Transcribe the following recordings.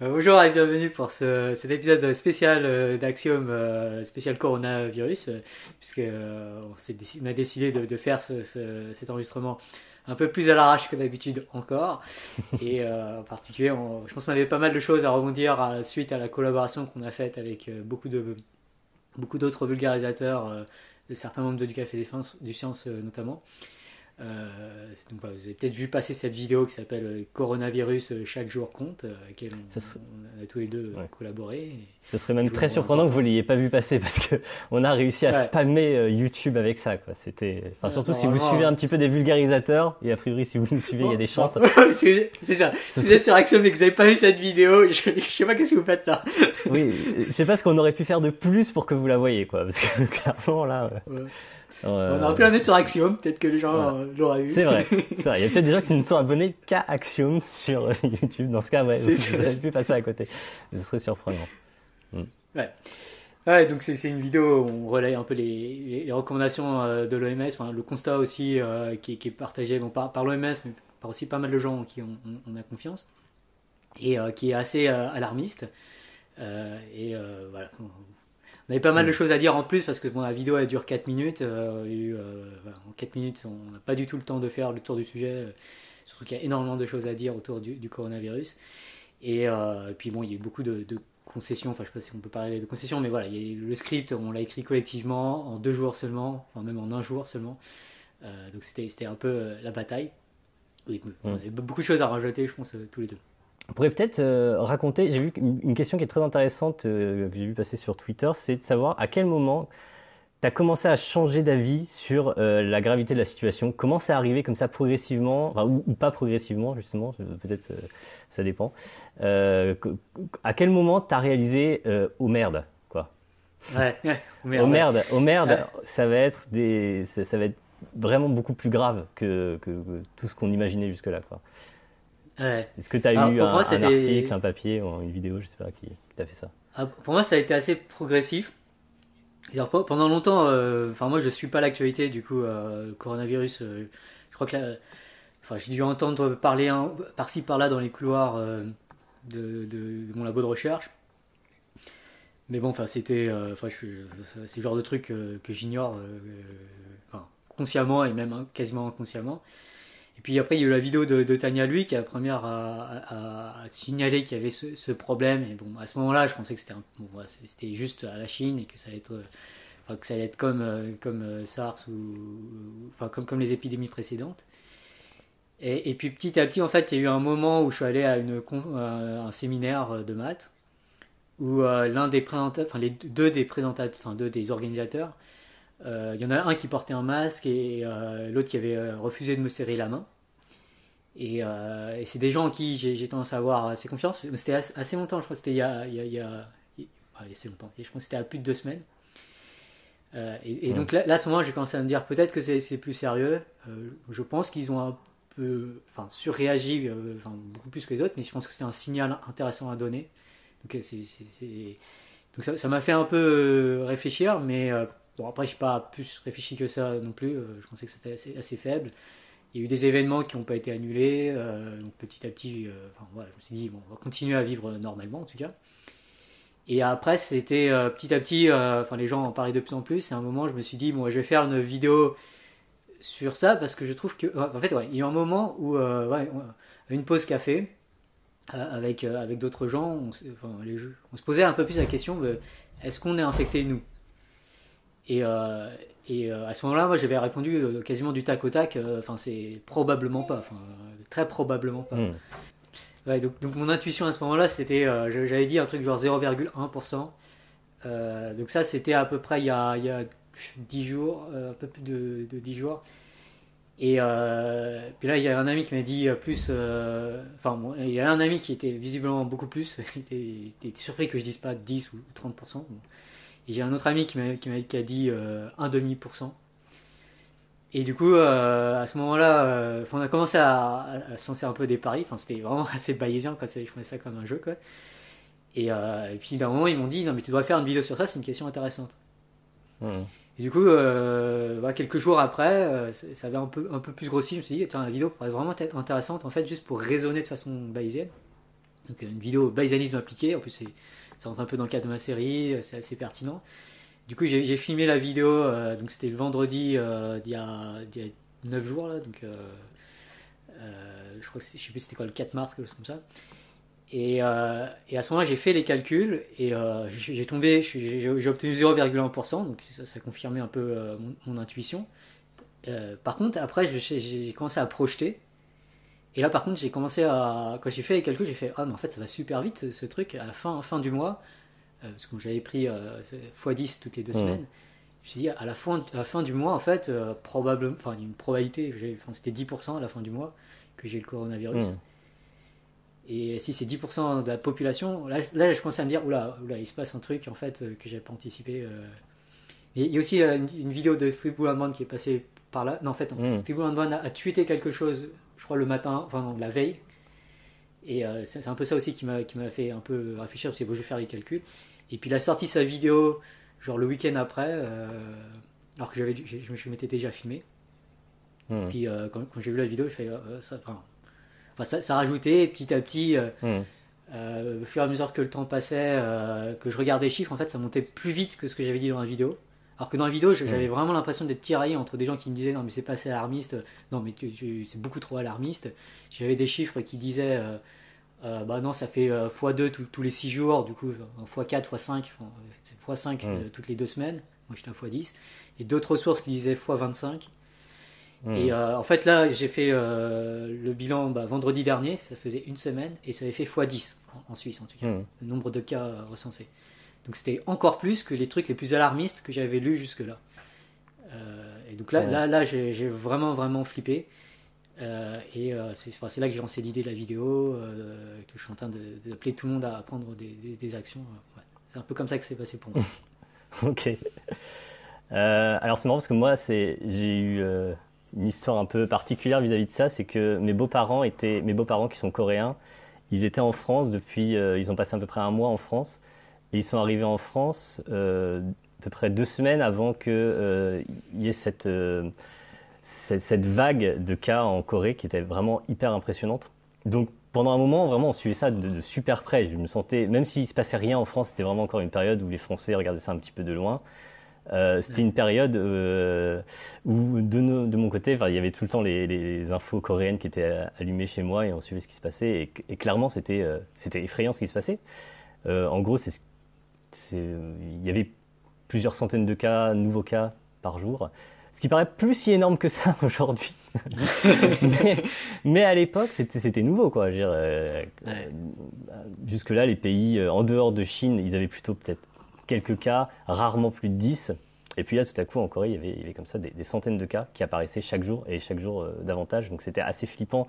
Euh, bonjour et bienvenue pour ce, cet épisode spécial euh, d'Axiom, euh, spécial coronavirus, puisque on, a décidé de, faire cet enregistrement un peu plus à l'arrache que d'habitude encore. Et en particulier, je pense qu'on avait pas mal de choses à rebondir suite à la collaboration qu'on a faite avec beaucoup de beaucoup d'autres vulgarisateurs, de certains membres du Café Défense, du Science notamment. Euh, donc, vous avez peut-être vu passer cette vidéo qui s'appelle euh, Coronavirus euh, chaque jour compte, à laquelle on, a tous les deux collaboré. Ce serait même très surprenant que vous l'ayez pas vu passer parce que on a réussi à spammer YouTube avec ça. Quoi. C'était, enfin, surtout si vous suivez un petit peu des vulgarisateurs et a priori si vous nous suivez, il y a des chances. c'est ça. Si vous êtes sur Axiom et que vous n'avez pas vu cette vidéo, je, je sais pas qu'est-ce que vous faites là. oui, je sais pas ce qu'on aurait pu faire de plus pour que vous la voyez, quoi. Parce que clairement là on aurait pu la mettre sur Axiom, peut-être que les gens l'auraient eu. C'est vrai, c'est vrai. Il y a peut-être des gens qui ne sont abonnés qu'à Axiom sur YouTube. Dans ce cas, ouais, vous auriez pu passer à côté. Ce serait surprenant. Hmm. Ouais. Ouais, donc c'est une vidéo où on relaye un peu les, les, recommandations euh, de l'OMS, enfin, le constat aussi euh, qui, qui, est partagé bon, par, par l'OMS, mais par aussi pas mal de gens en qui on, on, a confiance, et euh, qui est assez alarmiste. et voilà, on avait pas mal de mm. choses à dire en plus parce que bon, la vidéo elle dure 4 minutes. Euh, euh, en 4 minutes, on n'a pas du tout le temps de faire le tour du sujet. Euh, surtout qu'il y a énormément de choses à dire autour du, coronavirus. Et, puis bon, il y a eu beaucoup de, concessions. Enfin, je sais pas si on peut parler de concessions, mais voilà, il y a le script, on l'a écrit collectivement en deux jours seulement, enfin même en un jour seulement. donc c'était un peu la bataille. Oui, on mm. avait beaucoup de choses à rajouter, je pense, tous les deux. On pourrait peut-être euh, raconter, j'ai vu une question qui est très intéressante euh, que j'ai vu passer sur Twitter, c'est de savoir à quel moment tu as commencé à changer d'avis sur euh, la gravité de la situation. Comment c'est arrivé comme ça progressivement, ou, pas progressivement justement, peut-être ça dépend. à quel moment tu as réalisé oh merde quoi Ouais, oh merde. Oh merde, ça va être des, ça, va être vraiment beaucoup plus grave que, que tout ce qu'on imaginait jusque là quoi. Est-ce que tu as eu un, article, un papier ou une vidéo, je sais pas, qui, t'a fait ça ah, Pour moi, ça a été assez progressif. pendant longtemps, euh, enfin moi je suis pas l'actualité du coup euh, coronavirus. Euh, je crois que enfin j'ai dû entendre parler par-ci par-là dans les couloirs de, de, mon labo de recherche. Mais bon, enfin c'était, enfin c'est le genre de truc que j'ignore, consciemment et même hein, quasiment inconsciemment. Et puis après, il y a eu la vidéo de, Tania Lui qui est la première à, signaler qu'il y avait ce, problème. Et bon, à ce moment-là, je pensais que c'était juste à la Chine et que ça allait être, comme, euh, euh, SARS ou, enfin, comme, les épidémies précédentes. Et, puis petit à petit, en fait, il y a eu un moment où je suis allé à un séminaire de maths où euh, l'un des présentateurs, enfin les deux des présentateurs, enfin deux des organisateurs, il y en a un qui portait un masque et euh, l'autre qui avait euh, refusé de me serrer la main. Et, c'est des gens en qui j'ai tendance à avoir assez confiance. C'était assez, longtemps, je crois que c'était il y a, il y a, assez longtemps. Et je pense que c'était à plus de deux semaines. et, donc là, à ce moment, j'ai commencé à me dire peut-être que c'est plus sérieux. je pense qu'ils ont un peu, enfin, surréagi, beaucoup plus que les autres, mais je pense que c'est un signal intéressant à donner. Donc, donc ça m'a fait un peu réfléchir, mais Bon, après, je n'ai pas plus réfléchi que ça non plus. Euh, je pensais que c'était assez, faible. Il y a eu des événements qui n'ont pas été annulés. Euh, donc petit à petit, euh, je me suis dit, bon, on va continuer à vivre normalement en tout cas. Et après, c'était petit à petit, enfin les gens en parlaient de plus en plus. Et à un moment, je me suis dit, bon, je vais faire une vidéo sur ça parce que je trouve que, en fait, ouais, il y a eu un moment où, ouais, une pause café avec avec d'autres gens, on, on, se posait un peu plus la question, est-ce qu'on est infecté nous? Et, euh, et euh, à ce moment-là, moi, j'avais répondu euh, quasiment du tac au tac. Enfin, c'est probablement pas. Enfin, très probablement pas. Hmm. Ouais, donc, donc, mon intuition à ce moment-là, c'était, j'avais dit un truc genre 0,1%. donc ça, c'était à peu près il y a, il y a 10 jours, un peu plus de, de 10 jours. Et puis là, il y a un ami qui m'a dit plus. enfin, il y a un ami qui était visiblement beaucoup plus. il était, surpris que je dise pas 10 ou 30%. Et j'ai un autre ami qui m'a qui, a dit euh, un demi pour cent. Et du coup, euh, à ce moment-là, euh, on a commencé à, se lancer un peu des paris. Enfin, c'était vraiment assez bayésien, quoi. Je prenais ça comme un jeu, quoi. Et, puis d'un moment, ils m'ont dit non mais tu dois faire une vidéo sur ça, c'est une question intéressante. Mmh. Et du coup, bah, quelques jours après, ça avait un peu, un peu plus grossi. Je me suis dit, tiens, la vidéo pourrait vraiment être intéressante, en fait, juste pour raisonner de façon bayésienne. Donc une vidéo bayésanisme appliqué, en plus c'est, ça rentre un peu dans le cadre de ma série, c'est assez pertinent. Du coup j'ai, filmé la vidéo, donc c'était le vendredi d'il y, a, il y a 9 jours là, donc je crois que je sais plus c'était quoi le 4 mars, quelque chose comme ça. Et, euh, à ce moment-là, j'ai fait les calculs et euh, j'ai tombé, j'ai obtenu 0,1%, donc ça, ça, confirmait un peu euh, mon, intuition. par contre, après, j'ai commencé à projeter. Et là, par contre, j'ai commencé à. Quand j'ai fait les calculs, j'ai fait Ah, mais en fait, ça va super vite ce, truc. À la fin, fin du mois, parce que j'avais pris x10 toutes les deux mmh. semaines, j'ai dit à la, fin, à la fin du mois, en fait, probablement. Enfin, il y a une probabilité, c'était 10% à la fin du mois que j'ai le coronavirus. Mmh. Et si c'est 10% de la population, là, là, je commençais à me dire, oula, oula, il se passe un truc en fait euh, que j'avais pas anticipé. Euh. Et il y a aussi euh, une, vidéo de One qui est passée par là. Non, en fait, mm. a, a, tweeté quelque chose, je crois, le matin, enfin non, la veille. Et c'est un peu ça aussi qui m'a fait un peu réfléchir, parce que je vais faire les calculs. Et puis il a sorti sa vidéo, genre le week-end après, alors que je, je m'étais déjà filmé. Et mm. puis quand, quand j'ai vu la vidéo, je fais, ça, enfin, ça, ça, rajoutait petit à petit, euh, hmm. euh, au fur et à mesure que le temps passait, euh, que je regardais les chiffres, en fait, ça montait plus vite que ce que j'avais dit dans la vidéo. Alors que dans la vidéo, j'avais hmm. vraiment l'impression d'être tiraillé entre des gens qui me disaient non mais c'est pas assez alarmiste, non mais c'est beaucoup trop alarmiste. J'avais des chiffres qui disaient bah non ça fait x2 tous les 6 jours, du coup x4, x5, x5 toutes les 2 semaines, moi j'étais à x10. Et d'autres sources qui disaient x25. Hmm. Et euh, en fait, là, j'ai fait euh, le bilan bah, vendredi dernier, ça faisait une semaine, et ça avait fait x10 en, Suisse en tout cas, hmm. le nombre de cas euh, recensés. Donc c'était encore plus que les trucs les plus alarmistes que j'avais lus jusque-là. et donc là, là, là j'ai vraiment, vraiment flippé. et c'est là que j'ai lancé l'idée de la vidéo, que je suis en train d'appeler tout le monde à prendre des, actions. C'est un peu comme ça que c'est passé pour moi. ok. alors c'est marrant parce que moi, j'ai eu une histoire un peu particulière vis-à-vis de ça, c'est que mes beaux-parents étaient, mes beaux-parents qui sont coréens, ils étaient en France depuis, euh, ils ont passé à peu près un mois en France, ils sont arrivés en France euh, à peu près deux semaines avant qu'il euh, y ait cette, cette, vague de cas en Corée qui était vraiment hyper impressionnante. Donc pendant un moment, vraiment, on suivait ça de, super près. Je me sentais, même s'il se passait rien en France, c'était vraiment encore une période où les Français regardaient ça un petit peu de loin. Euh, c'était une période euh, où, de, mon côté, il y avait tout le temps les, infos coréennes qui étaient allumées chez moi et on suivait ce qui se passait. Et, clairement, c'était euh, effrayant ce qui se passait. en gros, c'est il y avait plusieurs centaines de cas, nouveaux cas par jour. Ce qui paraît plus si énorme que ça aujourd'hui. mais, mais, à l'époque, c'était nouveau. quoi. Jusque-là, les pays en dehors de Chine, ils avaient plutôt peut-être quelques cas, rarement plus de 10. Et puis là, tout à coup, en Corée, il y avait, il y avait comme ça des, centaines de cas qui apparaissaient chaque jour et chaque jour euh, davantage. Donc c'était assez flippant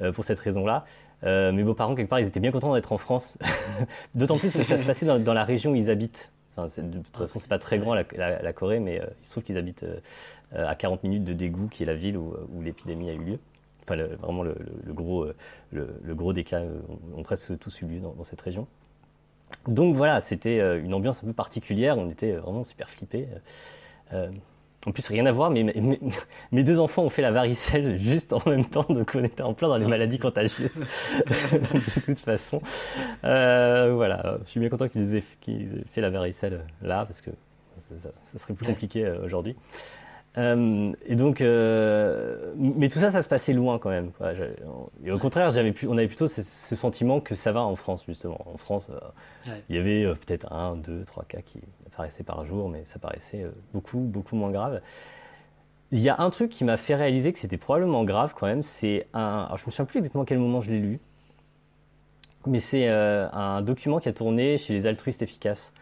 euh, pour cette raison-là. Euh, mes beaux-parents, quelque part, ils étaient bien contents d'être en France. D'autant plus que ça se passait dans, la région où ils habitent. Enfin, de toute façon, c'est pas très grand la, Corée, mais il se trouve qu'ils habitent à 40 minutes de Daegu, qui est la ville où, l'épidémie a eu lieu. Enfin, vraiment, le, gros, le, gros des cas ont presque tous eu lieu dans cette région. Donc voilà, c'était euh, une ambiance un peu particulière, on était vraiment super flippés. Euh, en plus, rien à voir, mais mes, deux enfants ont fait la varicelle juste en même temps, donc on était en plein dans les maladies contagieuses. de toute façon, euh, voilà, je suis bien content qu'ils aient, fait la varicelle là, parce que ça serait plus compliqué aujourd'hui. Euh, et donc, euh, mais tout ça, ça se passait loin quand même. et au contraire, j'avais on avait plutôt ce, sentiment que ça va en France justement. En France, euh, il y avait peut-être un, deux, trois cas qui apparaissaient par jour, mais ça paraissait beaucoup, beaucoup moins grave. Il y a un truc qui m'a fait réaliser que c'était probablement grave quand même. C'est un, alors je me souviens plus exactement à quel moment je l'ai lu, mais c'est un document qui a tourné chez les altruistes efficaces.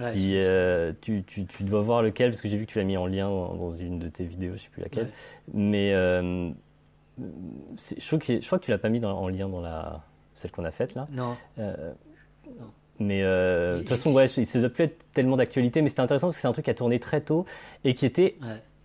Euh, tu, tu, tu, dois voir lequel, parce que j'ai vu que tu l'as mis en lien dans une de tes vidéos, je sais plus laquelle. Mais euh, je, crois que, je crois que tu l'as pas mis en lien dans la, celle qu'on a faite là. Non. Euh, mais de toute façon, ouais, ça doit plus être tellement d'actualité, mais c'était intéressant parce que c'est un truc qui a tourné très tôt et qui était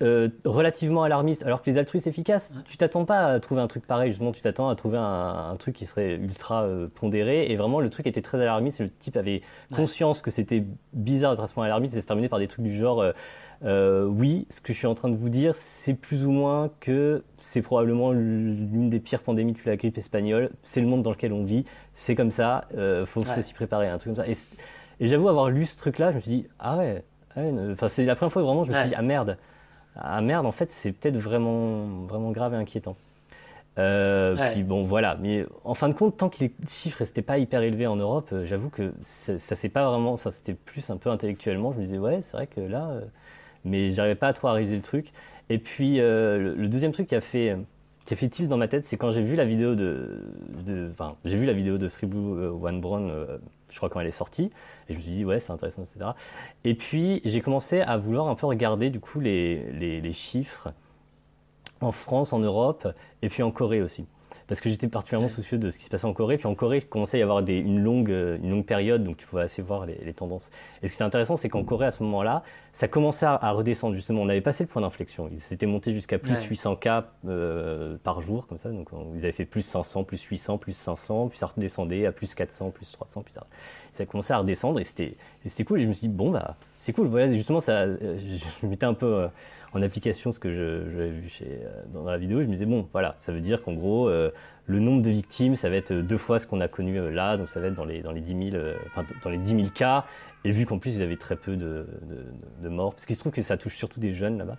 euh, relativement alarmiste, alors que les altruistes efficaces, tu t'attends pas à trouver un truc pareil, justement, tu t'attends à trouver un, truc qui serait ultra euh, pondéré, et vraiment le truc était très alarmiste, et le type avait conscience que c'était bizarre d'être à ce point alarmiste, et c'est terminé par des trucs du genre, euh, oui, ce que je suis en train de vous dire, c'est plus ou moins que c'est probablement l'une des pires pandémies depuis la grippe espagnole, c'est le monde dans lequel on vit, c'est comme ça, il faut, s'y préparer, un truc comme ça. Et, et j'avoue avoir lu ce truc-là, je me suis dit, ah ouais, enfin c'est la première fois vraiment je me suis dit, ah merde ah merde, en fait, c'est peut-être vraiment, vraiment grave et inquiétant. Euh, Puis bon, voilà. Mais en fin de compte, tant que les chiffres restaient pas hyper élevés en Europe, euh, j'avoue que ça, ça c'est pas vraiment, ça c'était plus un peu intellectuellement. Je me disais ouais, c'est vrai que là, euh, mais j'arrivais pas à trop à réaliser le truc. Et puis euh, le, deuxième truc qui a fait qui a fait tilt dans ma tête, c'est quand j'ai vu la vidéo de, enfin, j'ai vu la vidéo de Three Blue One Brown, je crois quand elle est sortie, et je me suis dit, ouais, c'est intéressant, etc. Et puis, j'ai commencé à vouloir un peu regarder, du coup, les, les chiffres en France, en Europe, et puis en Corée aussi parce que j'étais particulièrement soucieux de ce qui se passait en Corée. Puis en Corée, il commençait à y avoir des, une, longue, une longue période, donc tu pouvais assez voir les, les tendances. Et ce qui est intéressant, c'est qu'en Corée, à ce moment-là, ça commençait à, redescendre, justement. On avait passé le point d'inflexion. Ils s'étaient montés jusqu'à plus 800 cas euh, par jour, comme ça. Donc ils avaient fait plus 500, plus 800, plus 500, puis ça redescendait à plus 400, plus 300, puis ça, ça a commencé à redescendre et c'était cool. Et je me suis dit, bon, bah, c'est cool. Voilà, justement, ça, je mettais un peu euh, en application ce que j'avais vu chez, euh, dans la vidéo. Je me disais, bon, voilà, ça veut dire qu'en gros, euh, le nombre de victimes, ça va être deux fois ce qu'on a connu là, donc ça va être dans les, dans les 10 000, enfin, dans les 10 000 cas. Et vu qu'en plus, ils avaient très peu de, de, de, morts, parce qu'il se trouve que ça touche surtout des jeunes là-bas,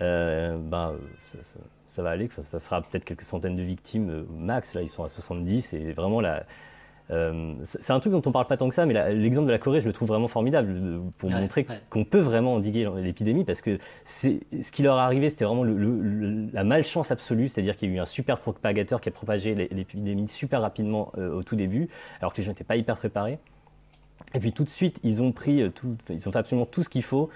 euh, ben, ça, ça, ça, va aller, ça sera peut-être quelques centaines de victimes max. Là, ils sont à 70, et vraiment la euh, c'est un truc dont on parle pas tant que ça, mais l'exemple de la Corée, je le trouve vraiment formidable pour montrer qu'on peut vraiment endiguer l'épidémie parce que c'est ce qui leur est arrivé, c'était vraiment le, la malchance absolue, c'est-à-dire qu'il y a eu un super propagateur qui a propagé l'épidémie super rapidement euh, au tout début, alors que les gens n'étaient pas hyper préparés. Et puis tout de suite, ils ont pris euh, tout, ils ont fait absolument tout ce qu'il faut.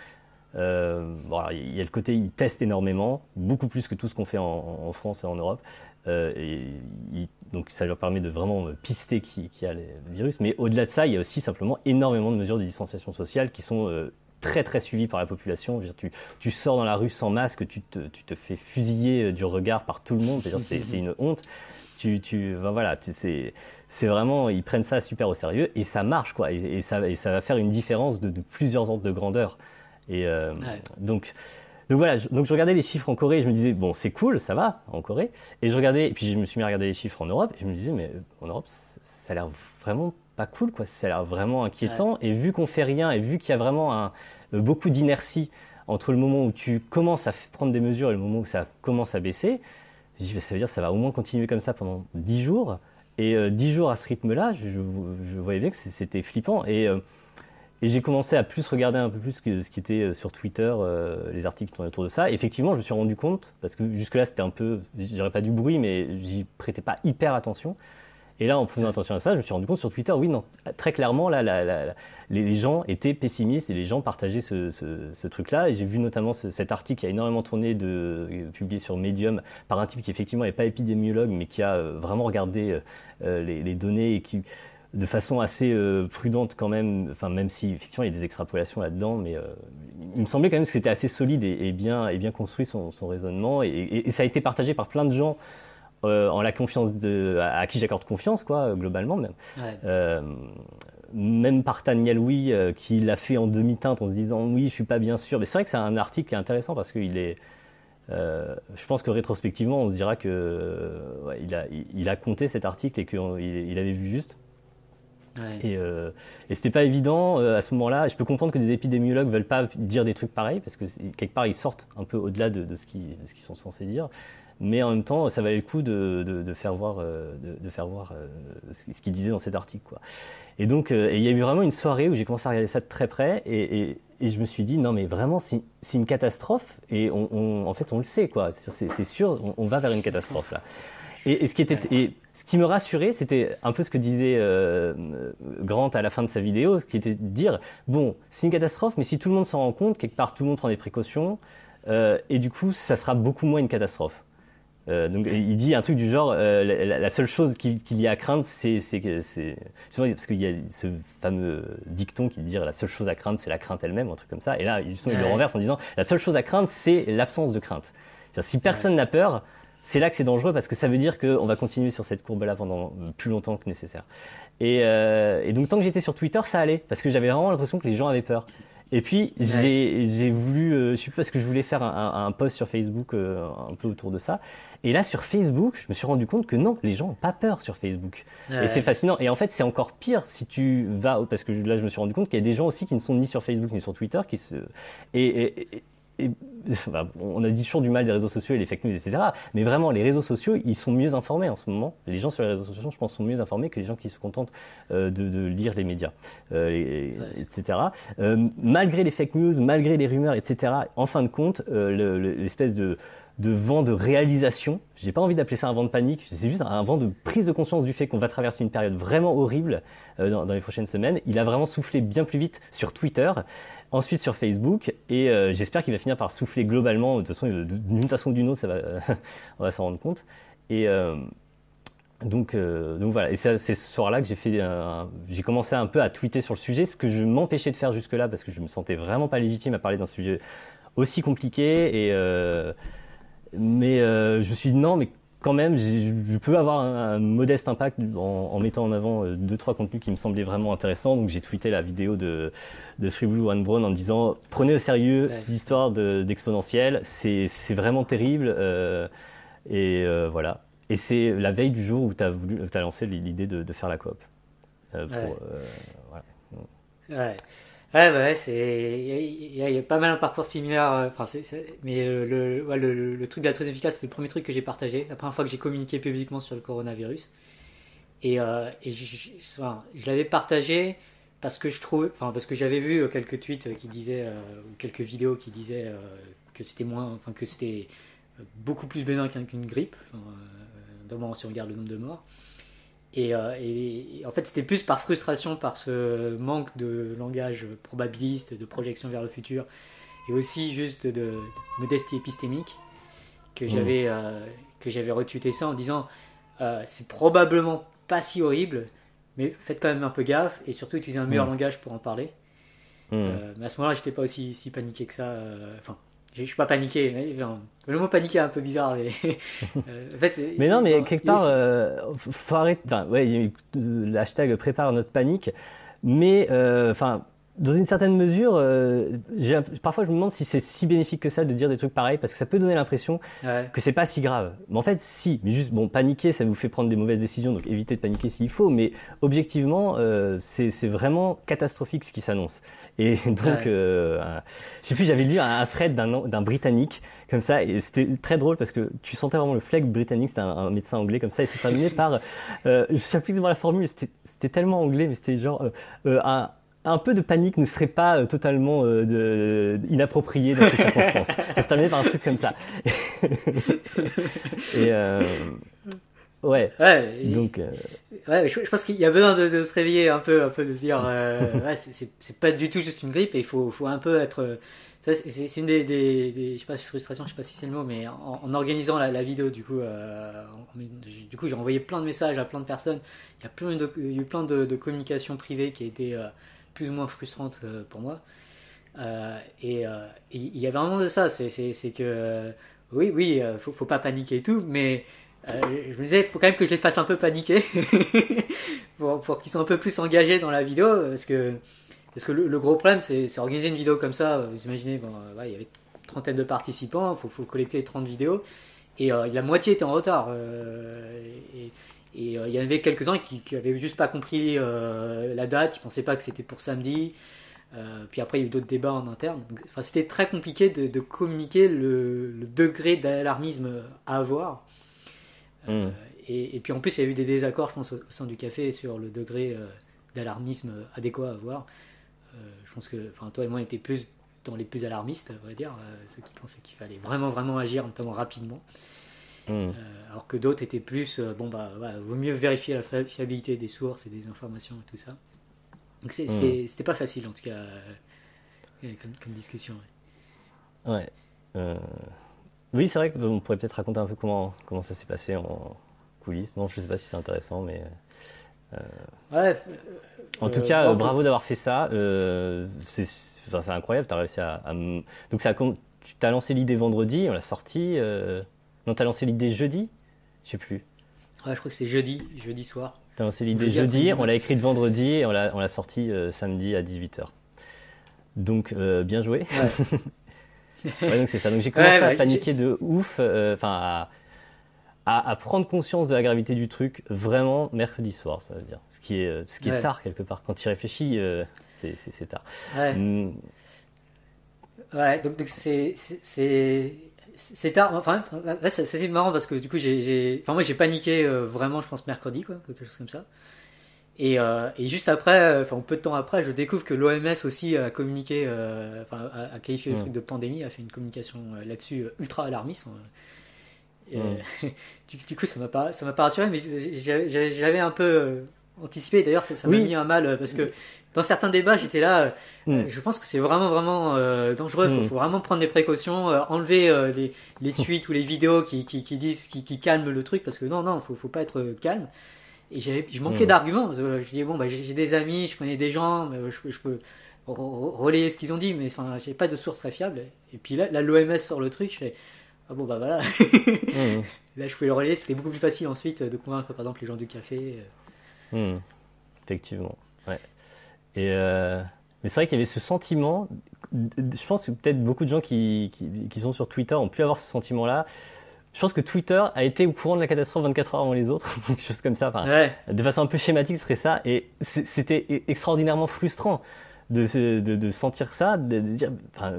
Euh, bon, il y a le côté, ils testent énormément, beaucoup plus que tout ce qu'on fait en, en, France et en Europe. Euh, et donc ça leur permet de vraiment pister qui, qui a le virus. Mais au-delà de ça, il y a aussi simplement énormément de mesures de distanciation sociale qui sont euh, très très suivies par la population. Dire, tu, tu, sors dans la rue sans masque, tu te, tu te fais fusiller euh, du regard par tout le monde. C'est une honte. Tu, tu, ben voilà, c'est c'est vraiment, ils prennent ça super au sérieux et ça marche quoi. Et, et, ça, et ça va faire une différence de, de plusieurs ordres de grandeur. Et euh, ouais. donc donc voilà, je, donc je regardais les chiffres en Corée et je me disais, bon, c'est cool, ça va en Corée. Et je regardais, et puis je me suis mis à regarder les chiffres en Europe et je me disais, mais en Europe, ça a l'air vraiment pas cool, quoi. Ça a l'air vraiment inquiétant. Ouais. Et vu qu'on fait rien et vu qu'il y a vraiment un, euh, beaucoup d'inertie entre le moment où tu commences à prendre des mesures et le moment où ça commence à baisser, je dis, bah, ça veut dire que ça va au moins continuer comme ça pendant 10 jours. Et euh, 10 jours à ce rythme-là, je, je, voyais bien que c'était flippant. Et euh, et j'ai commencé à plus regarder un peu plus que ce qui était euh, sur Twitter, euh, les articles qui tournaient autour de ça. Et effectivement, je me suis rendu compte, parce que jusque-là, c'était un peu, je dirais pas du bruit, mais j'y prêtais pas hyper attention. Et là, en faisant attention à ça, je me suis rendu compte sur Twitter, oui, non, très clairement, là, la, la, la, les gens étaient pessimistes et les gens partageaient ce, ce, ce truc-là. Et j'ai vu notamment ce, cet article qui a énormément tourné, de, euh, publié sur Medium, par un type qui effectivement n'est pas épidémiologue, mais qui a vraiment regardé euh, les, les, données et qui de façon assez euh, prudente quand même, enfin même si effectivement il y a des extrapolations là-dedans, mais euh, il me semblait quand même que c'était assez solide et, et, bien et bien construit son, son raisonnement et, et, et, ça a été partagé par plein de gens euh, en la confiance de à, à qui j'accorde confiance quoi globalement même. Ouais. Même par Tania Louis qui l'a fait en demi-teinte en se disant oui je suis pas bien sûr mais c'est vrai que c'est un article qui est intéressant parce qu'il est euh, je pense que rétrospectivement, on se dira que ouais, il, a, il, il, a compté cet article et qu'il il avait vu juste. Et, euh, et c'était pas évident euh, à ce moment-là. Je peux comprendre que des épidémiologues veulent pas dire des trucs pareils parce que quelque part ils sortent un peu au-delà de, ce qu'ils qu sont censés dire. Mais en même temps, ça valait le coup de, faire voir, euh, de, faire voir euh, ce, ce qu'il disait dans cet article. Et donc, euh, il y a eu vraiment une soirée où j'ai commencé à regarder ça de très près et, je me suis dit non mais vraiment c'est une catastrophe et en fait on le sait. C'est sûr, on, va vers une catastrophe là. Et, ce qui était ce qui me rassurait, c'était un peu ce que disait euh, Grant à la fin de sa vidéo, ce qui était de dire bon, c'est une catastrophe, mais si tout le monde s'en rend compte, quelque part tout le monde prend des précautions, euh, et du coup, ça sera beaucoup moins une catastrophe. donc il dit un truc du genre la, seule chose qu'il y a à craindre c'est que c'est parce qu'il y a ce fameux dicton qui dit la seule chose à craindre c'est la crainte elle-même un truc comme ça et là il, il le renverse en disant la seule chose à craindre c'est l'absence de crainte. Si personne n'a peur c'est là que c'est dangereux parce que ça veut dire qu'on va continuer sur cette courbe-là pendant plus longtemps que nécessaire. Et, euh, et donc tant que j'étais sur Twitter, ça allait parce que j'avais vraiment l'impression que les gens avaient peur. Et puis j'ai voulu, euh, je sais plus parce que je voulais faire un, un, post sur Facebook euh, un peu autour de ça. Et là sur Facebook, je me suis rendu compte que non, les gens n'ont pas peur sur Facebook. Et c'est fascinant. Et en fait, c'est encore pire si tu vas parce que là je me suis rendu compte qu'il y a des gens aussi qui ne sont ni sur Facebook ni sur Twitter qui se et, et, on a dit toujours du mal des réseaux sociaux et les fake news, etc. Mais vraiment, les réseaux sociaux, ils sont mieux informés en ce moment. Les gens sur les réseaux sociaux, je pense, sont mieux informés que les gens qui se contentent euh, de, lire les médias, euh, etc. Euh, malgré les fake news, malgré les rumeurs, etc. En fin de compte, l'espèce de de vent de réalisation. J'ai pas envie d'appeler ça un vent de panique. C'est juste un vent de prise de conscience du fait qu'on va traverser une période vraiment horrible dans, les prochaines semaines. Il a vraiment soufflé bien plus vite sur Twitter ensuite sur Facebook, et euh, j'espère qu'il va finir par souffler globalement. De toute façon, d'une façon ou d'une autre, ça va, on va s'en rendre compte. Et euh, donc, euh, donc voilà. Et c'est ce soir-là que j'ai fait, j'ai commencé un peu à tweeter sur le sujet, ce que je m'empêchais de faire jusque-là parce que je me sentais vraiment pas légitime à parler d'un sujet aussi compliqué. Et mais je me suis dit non, mais quand même, je peux avoir un, modeste impact en, mettant en avant euh, deux trois contenus qui me semblaient vraiment intéressants. Donc j'ai tweeté la vidéo de de Three Blue One Brown en disant prenez au sérieux ouais. ces histoires d'exponentiel, c'est c'est vraiment terrible euh, et euh, voilà. Et c'est la veille du jour où tu as voulu as lancé l'idée de, de, faire la coop. Euh, pour, ouais. voilà. ouais. Ouais, bah ouais, c'est il y, a pas mal un parcours similaire. Euh, enfin, c'est, mais euh, le, le, le, truc de la très efficace, c'est le premier truc que j'ai partagé, la première fois que j'ai communiqué publiquement sur le coronavirus. Et, euh, et je, l'avais partagé parce que je trouve, enfin parce que j'avais vu quelques tweets qui disaient ou quelques vidéos qui disaient que c'était moins, enfin que c'était beaucoup plus bénin qu'une grippe, notamment si on regarde le nombre de morts. Euh, et, en fait, c'était plus par frustration, par ce manque de langage probabiliste, de projection vers le futur, et aussi juste de, modestie épistémique, que mmh. j'avais euh, que j'avais retweeté ça en disant euh, c'est probablement pas si horrible, mais faites quand même un peu gaffe et surtout utilisez un meilleur mmh. langage pour en parler. Mmh. mais à ce moment-là, j'étais pas aussi si paniqué que ça. Enfin, je suis pas paniqué. le mot paniqué est un peu bizarre, mais euh, en fait. Mais non, mais quelque part, euh, faut arrêter. Enfin, ouais, l'hashtag prépare notre panique, mais euh, enfin dans une certaine mesure, euh, parfois je me demande si c'est si bénéfique que ça de dire des trucs pareils, parce que ça peut donner l'impression que c'est pas si grave. Mais en fait, si. Mais juste, bon, paniquer, ça vous fait prendre des mauvaises décisions, donc évitez de paniquer s'il faut. Mais objectivement, euh, c'est vraiment catastrophique ce qui s'annonce. Et donc, euh, je sais plus, j'avais lu un, thread d'un Britannique comme ça, et c'était très drôle parce que tu sentais vraiment le flag britannique, c'était un, médecin anglais comme ça, et c'est terminé par, euh, je sais plus exactement la formule, c'était tellement anglais, mais c'était genre euh, un un peu de panique ne serait pas euh, totalement euh, de, inapproprié dans ces circonstances. ça se terminait par un truc comme ça. et euh, ouais. ouais Donc. Euh, ouais, je, je, pense qu'il y a besoin de, de, se réveiller un peu, un peu de se dire, ouais, c'est pas du tout juste une grippe et il faut, faut un peu être. C'est une des, des, des, je sais pas frustration, je sais pas si c'est le mot, mais en, en organisant la, la, vidéo, du coup, du coup, j'ai envoyé plein de messages à plein de personnes. Il y a plein de, il y a eu plein de, de communications privées qui a été plus ou moins frustrante euh, pour moi. Euh, et il y avait vraiment de ça, c'est que oui, oui, faut, faut pas paniquer et tout, mais je me disais, faut quand même que je les fasse un peu paniquer pour, qu'ils soient un peu plus engagés dans la vidéo, parce que, parce que le, gros problème, c'est organiser une vidéo comme ça. Vous imaginez, il y avait une trentaine de participants, faut, faut, collecter 30 vidéos, et la moitié était en retard. et, et euh, il y en avait quelques-uns qui, qui avaient juste pas compris euh, la date, ils pensaient pas que c'était pour samedi. Euh, puis après, il y a eu d'autres débats en interne. Enfin, c'était très compliqué de, de communiquer le, le degré d'alarmisme à avoir. Hmm. et, et, puis en plus, il y a eu des désaccords, je pense, au, sein du café sur le degré euh, d'alarmisme adéquat à avoir. je pense que, enfin, toi et moi, on était plus dans les plus alarmistes, on va dire, ceux qui pensaient qu'il fallait vraiment, vraiment agir, notamment rapidement. Hmm. Euh, alors que d'autres étaient plus, euh, bon bah, vaut mieux vérifier la fiabilité des sources et des informations et tout ça. Donc hmm. c'était pas facile en tout cas euh, comme, discussion. Ouais. Oui, c'est vrai qu'on pourrait peut-être raconter un peu comment, comment ça s'est passé en coulisses. Non, je ne sais pas si c'est intéressant, mais. ouais. En tout cas, bravo d'avoir fait ça. c'est incroyable, tu as réussi à. Donc, ça, tu t'as lancé l'idée vendredi, on l'a sorti. Non, tu as lancé l'idée jeudi Je sais plus. Ouais, je crois que c'est jeudi, jeudi soir. Tu as lancé l'idée jeudi, on l'a écrite vendredi et on l'a sorti samedi à 18h. Donc, bien joué. Ouais. ouais, donc c'est ça. Donc j'ai commencé à paniquer de ouf, euh, enfin à, à, prendre conscience de la gravité du truc vraiment mercredi soir, ça veut dire. Ce qui est, euh, ce qui est tard quelque part. Quand tu y réfléchis, euh, c'est tard. Ouais. Mm. ouais donc c'est c'est tard. Enfin, c'est marrant parce que du coup j'ai, enfin moi j'ai paniqué vraiment, je pense mercredi quoi, quelque chose comme ça. Et, euh, et, juste après, euh, enfin peu de temps après, je découvre que l'OMS aussi a communiqué, euh, enfin a, qualifié le truc de pandémie, a fait une communication euh, là-dessus euh, ultra alarmiste. Hein. du, du, coup, ça m'a pas, ça m'a pas rassuré, mais j'avais un peu anticipé. D'ailleurs, ça m'a mis un mal parce que dans certains débats, j'étais là. Mm. Je pense que c'est vraiment vraiment dangereux. Il faut, mm. faut, vraiment prendre des précautions, enlever les, les tweets ou les vidéos qui, qui, qui disent, qui, qui calment le truc, parce que non, non, faut, faut pas être calme. Et je manquais hmm. d'arguments. Je dis bon, bah, j'ai des amis, je connais des gens, je, je peux relayer ce qu'ils ont dit, mais enfin, j'ai pas de source très fiable. Et puis là, l'OMS sort le truc, je fais ah bon bah voilà. Là, je pouvais le relayer. C'était beaucoup plus facile ensuite de convaincre, par exemple, les gens du café. Hmm. Effectivement. Ouais. Et euh... mais c'est vrai qu'il y avait ce sentiment. Je pense que peut-être beaucoup de gens qui, qui, qui sont sur Twitter ont pu avoir ce sentiment-là je pense que Twitter a été au courant de la catastrophe 24 heures avant les autres, quelque chose comme ça. Enfin, De façon un peu schématique, ce serait ça. Et c'était e-, extraordinairement frustrant de, de, de sentir ça, de, dire. Enfin,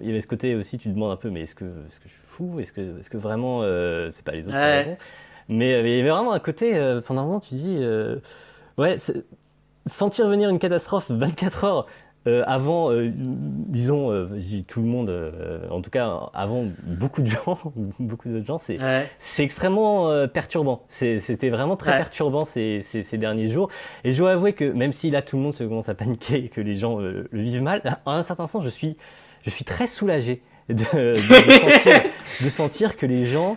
il y avait ce côté aussi, tu demandes un peu, mais est-ce que, est-ce que je suis fou? Est-ce que, est-ce que vraiment euh, c'est pas les autres ouais. Mais, il y avait vraiment un côté, euh, pendant un moment, tu dis, euh, ouais, sentir venir une catastrophe 24 heures euh, avant, euh, disons, euh, tout le monde, en tout cas avant beaucoup de gens, beaucoup de gens, c'est c'est extrêmement perturbant. C'était vraiment très perturbant ces, ces, ces, derniers jours. Et je dois avouer que même si là tout le monde se commence à paniquer et que les gens le vivent mal, en un certain sens, je suis je suis très soulagé. De, de, sentir, de sentir que les gens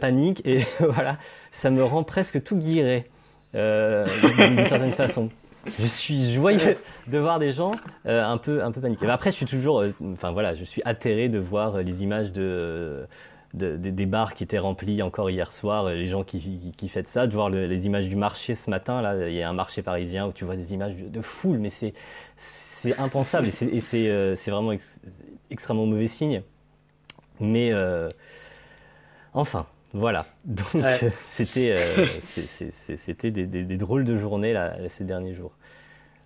paniquent et voilà, ça me rend presque tout guiré d'une certaine façon je suis joyeux de voir des gens euh, un peu un peu paniqués. Après, je suis toujours, euh, enfin voilà, je suis atterré de voir les images de, de, des bars qui étaient remplis encore hier soir, les gens qui, qui, qui fêtent ça, de voir les images du marché ce matin. Là, il y a un marché parisien où tu vois des images de, foule, mais c'est c'est impensable et c'est euh, vraiment extrêmement mauvais signe. Mais enfin, voilà. Donc c'était euh, c'était des, des, drôles de journées là, ces derniers jours.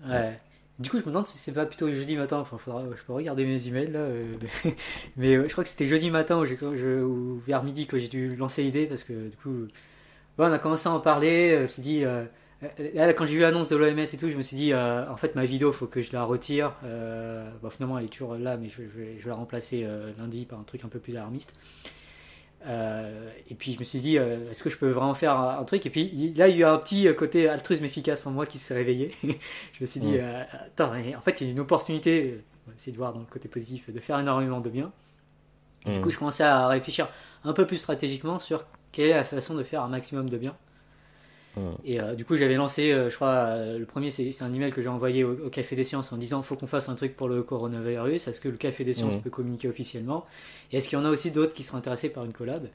Ouais. Du coup, je me demande si c'est pas plutôt jeudi matin. Enfin, faudra, je peux regarder mes emails là. Euh, mais je crois que c'était jeudi matin ou vers midi que j'ai dû lancer l'idée parce que du coup, on a commencé à en parler. Je me suis dit, euh, quand j'ai vu l'annonce de l'OMS et tout, je me suis dit, en fait, ma vidéo, faut que je la retire. bon, finalement, elle est toujours là, mais je, je, vais, je vais, la remplacer lundi par un truc un peu plus alarmiste. Euh, et puis je me suis dit, euh, est-ce que je peux vraiment faire un, truc? Et puis là, il y a eu un petit côté altruisme efficace en moi qui s'est réveillé. je me suis dit, euh, attends, en fait, il y a une opportunité, on va essayer de voir dans le côté positif, de faire énormément de bien. Du coup, je commençais à réfléchir un peu plus stratégiquement sur quelle est la façon de faire un maximum de bien. Et euh, du coup, j'avais lancé, euh, je crois, euh, le premier, c'est un email que j'ai envoyé au, Café des Sciences en disant faut qu'on fasse un truc pour le coronavirus. Est-ce que le Café des Sciences peut communiquer officiellement? Et est-ce qu'il y en a aussi d'autres qui seraient intéressés par une collab?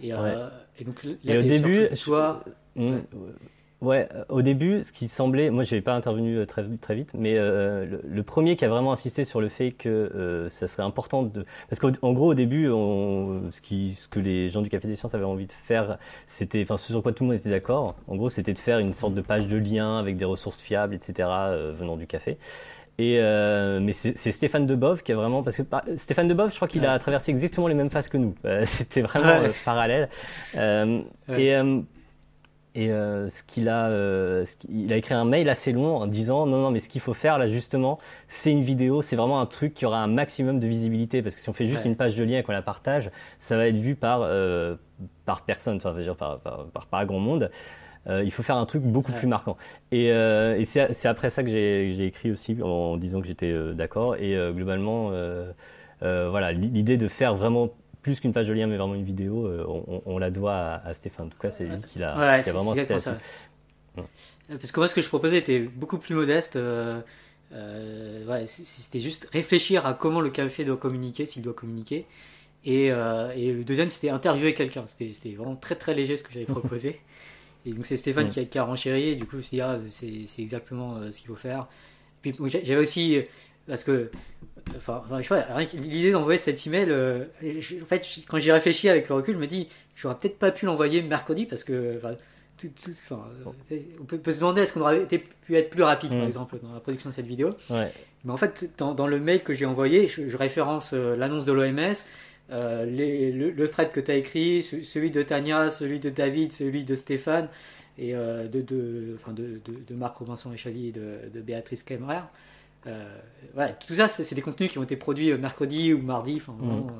Et, donc, là, au début, soit. Ouais, euh, au début, ce qui semblait, moi, n'avais pas intervenu euh, très, très vite, mais euh, le, premier qui a vraiment insisté sur le fait que ça serait important de, parce qu'en gros, au début, ce, qui, ce que les gens du Café des Sciences avaient envie de faire, c'était, enfin, ce sur quoi tout le monde était d'accord. En gros, c'était de faire une sorte de page de lien avec des ressources fiables, etc., venant du café. Et mais c'est Stéphane Debov qui a vraiment parce que Stéphane Debov, je crois qu'il a traversé exactement les mêmes phases que nous. C'était vraiment parallèle. Et et euh, ce qu'il a, euh, il a écrit un mail assez long en disant non non mais ce qu'il faut faire là justement c'est une vidéo, c'est vraiment un truc qui aura un maximum de visibilité parce que si on fait juste une page de lien et qu'on la partage, ça va être vu par euh, par personne, enfin dire par par, par, par grand monde. Euh, il faut faire un truc beaucoup plus marquant. Et, euh, et c'est après ça que j'ai écrit aussi en disant que j'étais d'accord. Et globalement, voilà, l'idée de faire vraiment plus qu'une page de lien, mais vraiment une vidéo, on, la doit à, Stéphane. En tout cas, c'est lui qui l'a vraiment incité ça. Parce que moi, ce que je proposais était beaucoup plus modeste. c'était juste réfléchir à comment le café doit communiquer, s'il doit communiquer. Et, et le deuxième, c'était interviewer quelqu'un. C'était vraiment très très léger ce que j'avais proposé. Et donc c'est Stéphane qui, a, qui a renchéri, et du coup je me suis dit, ah, c'est exactement ce qu'il faut faire. Puis j'avais aussi, parce que enfin, l'idée d'envoyer cet email, euh, en fait, quand j'y réfléchis avec le recul, je me dis, j'aurais peut-être pas pu l'envoyer mercredi parce que, enfin, on peut, se demander est-ce qu'on aurait pu être plus rapide, par mm. exemple, dans la production de cette vidéo. Mais en fait, dans, le mail que j'ai envoyé, je, référence euh, l'annonce de l'OMS, euh, le, thread que tu as écrit, celui de Tania, celui de David, celui de Stéphane et de, de, enfin de, de, Marc Robinson et de, de Béatrice Kemmerer. Euh, tout ça, c'est des contenus qui ont été produits euh, mercredi ou mardi. Enfin, mm.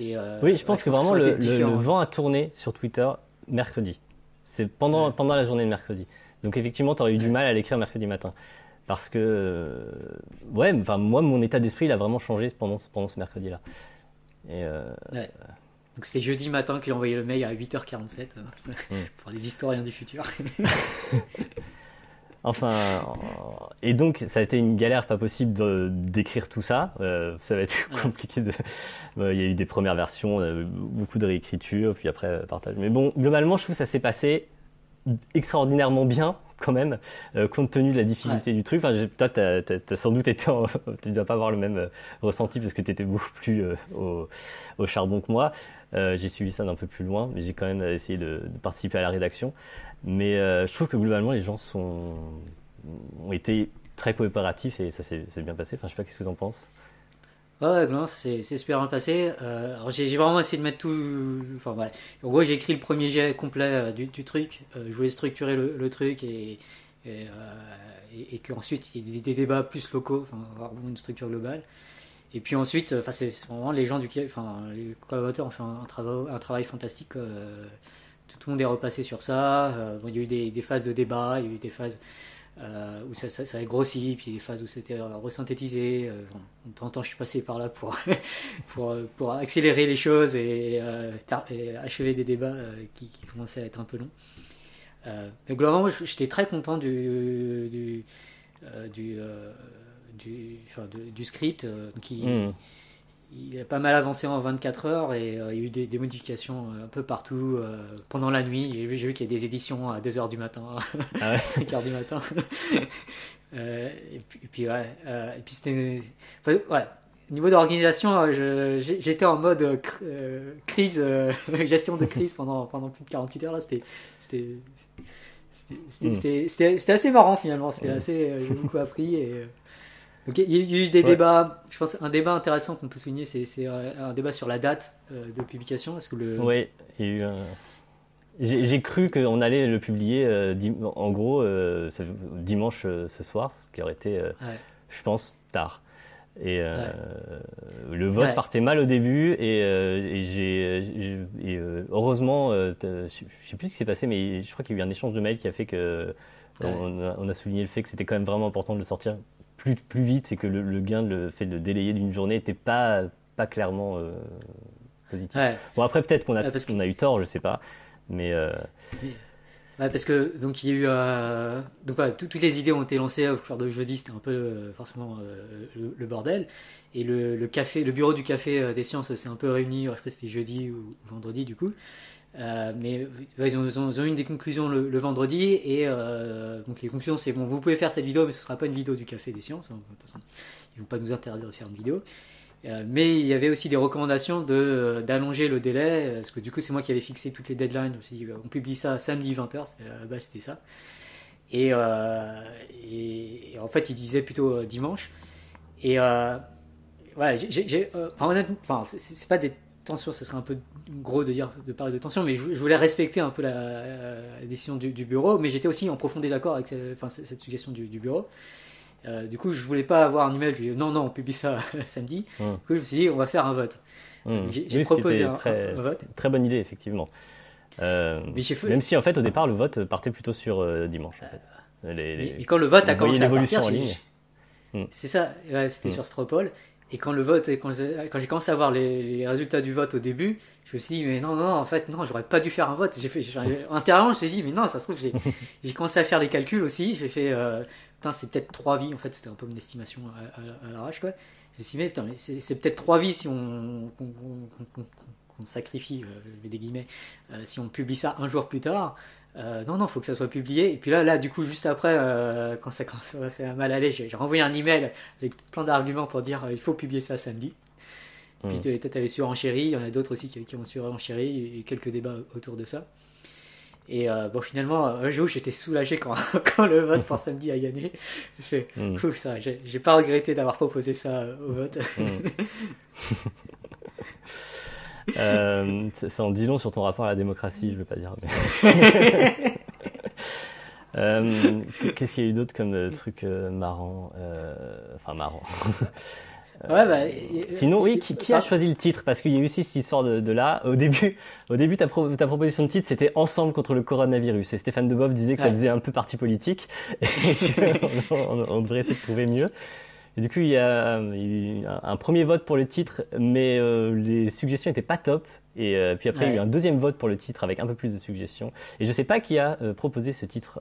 euh, oui, je pense que vraiment le, vent a tourné sur Twitter mercredi. C'est pendant, pendant la journée de mercredi. Donc effectivement, tu aurais eu du mal à l'écrire mercredi matin. Parce que, ouais, enfin, moi, mon état d'esprit, il a vraiment changé pendant, pendant ce mercredi-là. Et Donc c'est jeudi matin qu'il a envoyé le mail à 8h47 mm. pour les historiens du futur. Enfin, et donc ça a été une galère pas possible d'écrire tout ça. Euh, ça va être compliqué. De... il y a eu des premières versions, euh, beaucoup de réécriture, puis après euh, partage. Mais bon, globalement, je trouve que ça s'est passé extraordinairement bien quand même, compte tenu de la difficulté du truc. Enfin, toi, tu as, sans doute été, tu ne dois pas avoir le même ressenti parce que tu étais beaucoup plus au, au, charbon que moi. j'ai suivi ça d'un peu plus loin, mais j'ai quand même essayé de, de, participer à la rédaction. Mais euh, je trouve que globalement, les gens ont été très coopératifs et ça s'est bien passé. Enfin, je sais pas, qu'est-ce que tu en penses? Ouais, non, c'est super bien passé. Euh, j'ai vraiment essayé de mettre tout. Enfin, voilà. En gros, j'ai écrit le premier jet complet euh, du, truc. Je voulais structurer le, truc et, et, et, qu'ensuite il y ait des, débats plus locaux, enfin, avoir une structure globale. Et puis ensuite, enfin, c'est vraiment les gens du. Enfin, les collaborateurs ont fait un travail fantastique tout le monde est repassé sur ça. Euh, il y a eu des, phases de débat, il y a eu des phases euh, où ça, a grossi, puis des phases où c'était resynthétisé. Euh, de temps en temps, je suis passé par là pour, accélérer les choses et, achever des débats qui, commençaient à être un peu longs. mais globalement, j'étais très content du, script qui. Il a pas mal avancé en 24 heures et euh, il y a eu des, modifications euh, un peu partout euh, pendant la nuit. J'ai vu, vu qu'il y a des éditions à 2 heures du matin, à 5 heures du matin. et puis, ouais, et puis c'était. ouais. Au niveau d'organisation, j'étais en mode crise, gestion de crise pendant, pendant plus de 48 heures. Là, c'était. C'était hmm. assez marrant finalement, c'était hmm. assez, j'ai beaucoup appris et il y a eu des débats. Je pense un débat intéressant qu'on peut souligner, c'est euh, un débat sur la date euh, de publication. Est-ce que le Oui, il y a eu un... J'ai cru qu'on allait le publier euh, en gros dimanche ce soir, ce qui aurait été, je pense, tard. Et le vote partait mal au début et, j'ai heureusement, je sais plus ce qui s'est passé, mais je crois qu'il y a eu un échange de mails qui a fait que on, a, on, a, souligné le fait que c'était quand même vraiment important de le sortir plus, plus vite et que le, gain, le fait de délayer d'une journée n'était pas, pas clairement euh, positif. Bon, après, peut-être qu'on a, qu'on a eu tort, je sais pas. Mais. Euh... Ouais, parce que donc il y a eu euh, donc toutes les idées ont été lancées au cours de jeudi c'était un peu euh, forcément le, bordel et le, le, café le bureau du café des sciences s'est un peu réuni je sais pas si c'était jeudi ou vendredi du coup euh, mais ils ont, ils, eu des conclusions le, vendredi et euh, donc les conclusions c'est bon vous pouvez faire cette vidéo mais ce sera pas une vidéo du café des sciences hein, de ils vont pas nous interdire de faire une vidéo. Euh, mais il y avait aussi des recommandations de d'allonger le délai parce que du coup c'est moi qui avais fixé toutes les deadlines. On publie ça samedi 20h à la base c'était ça. Et, en fait il disait plutôt dimanche. Et voilà j'ai enfin enfin c'est pas des tension, ça serait un peu gros de dire de parler de tension, mais je, voulais respecter un peu la, décision du, bureau, mais j'étais aussi en profond désaccord avec enfin, cette suggestion du, bureau. Euh, du coup, je voulais pas avoir un email, je dis non, non, on publie ça samedi. Du coup, je me suis dit, on va faire un vote. J'ai proposé un, très, vote. Très bonne idée, effectivement. Euh, même si en fait, au départ, le vote partait plutôt sur euh, dimanche. En fait. mais, quand le vote a commencé à partir, en ligne. C'est ça, c'était sur Stropol. Et quand le vote, quand j'ai commencé à voir les, résultats du vote au début, je me suis dit, mais non, non, en fait, non, j'aurais pas dû faire un vote. J'ai fait, intérieurement, je me suis dit, mais non, ça se trouve, j'ai commencé à faire les calculs aussi. J'ai fait, euh, putain, c'est peut-être trois vies. En fait, c'était un peu une estimation à, l'arrache, quoi. Je me suis dit, mais putain, mais c'est peut-être trois vies si on, qu'on sacrifie, euh, des guillemets, euh, si on publie ça un jour plus tard. Euh, non, non, faut que ça soit publié. Et puis là, là, du coup, juste après, euh, quand ça commence à mal aller, j'ai renvoyé un email avec plein d'arguments pour dire euh, il faut publier ça samedi. Puis mmh. peut-être avait surenchéri, il y en a d'autres aussi qui, qui ont surenchéri, et quelques débats autour de ça. Et bon, finalement, un jour, j'étais soulagé quand, quand le vote pour samedi a gagné. Je fais, mmh. ça, j'ai pas regretté d'avoir proposé ça au vote. Mmh. Euh, ça en dit long sur ton rapport à la démocratie, je veux pas dire. euh, Qu'est-ce qu'il y a eu d'autre comme euh, truc euh, marrant Enfin, marrant. Ouais, bah, Sinon, oui, qui, qui, a choisi le titre? Parce qu'il y a eu aussi cette histoire de, de, là. Au début, au début ta, ta proposition de titre, c'était Ensemble contre le coronavirus. Et Stéphane Debov disait que ça faisait un peu parti politique et qu'on on devrait essayer de trouver mieux. Et du coup, il y a eu un premier vote pour le titre, mais euh, les suggestions n'étaient pas top. Et euh, puis après, il y a eu un deuxième vote pour le titre avec un peu plus de suggestions. Et je sais pas qui a euh, proposé ce titre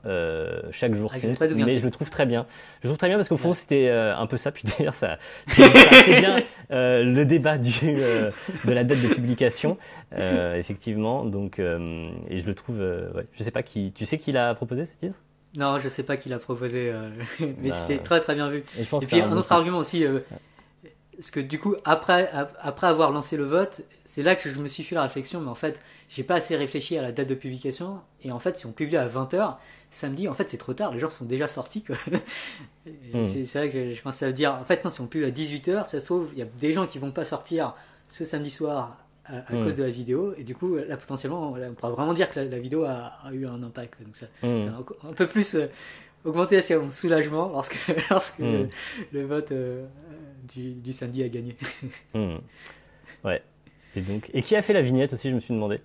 chaque jour, ah, mais je le trouve très bien. Je le trouve très bien parce qu'au fond, c'était un peu ça. Puis d'ailleurs, ça, c'est bien le débat du de la date de publication, effectivement. Donc, et je le trouve. ouais. Je sais pas qui. Tu sais qui l'a proposé ce titre? Non, je sais pas qui l'a proposé, euh, mais bah, c'était très très bien vu. Et, puis un, autre argument aussi, euh, parce que du coup, après, après avoir lancé le vote, c'est là que je me suis fait la réflexion, mais en fait, j'ai pas assez réfléchi à la date de publication, et en fait, si on publie à 20h, samedi, en fait, c'est trop tard, les gens sont déjà sortis, quoi. Hmm. C'est vrai que je pensais à dire, en fait, non, si on publie à 18h, ça se trouve, il y a des gens qui vont pas sortir ce samedi soir à, cause de la vidéo. Et du coup, là, potentiellement, on pourra vraiment dire que la, vidéo a, eu un impact. Donc ça, hmm. un, peu plus euh, augmenter son soulagement lorsque, lorsque hmm. le, vote euh, du, du, samedi a gagné. Ouais. Et donc, et qui a fait la vignette aussi, je me suis demandé?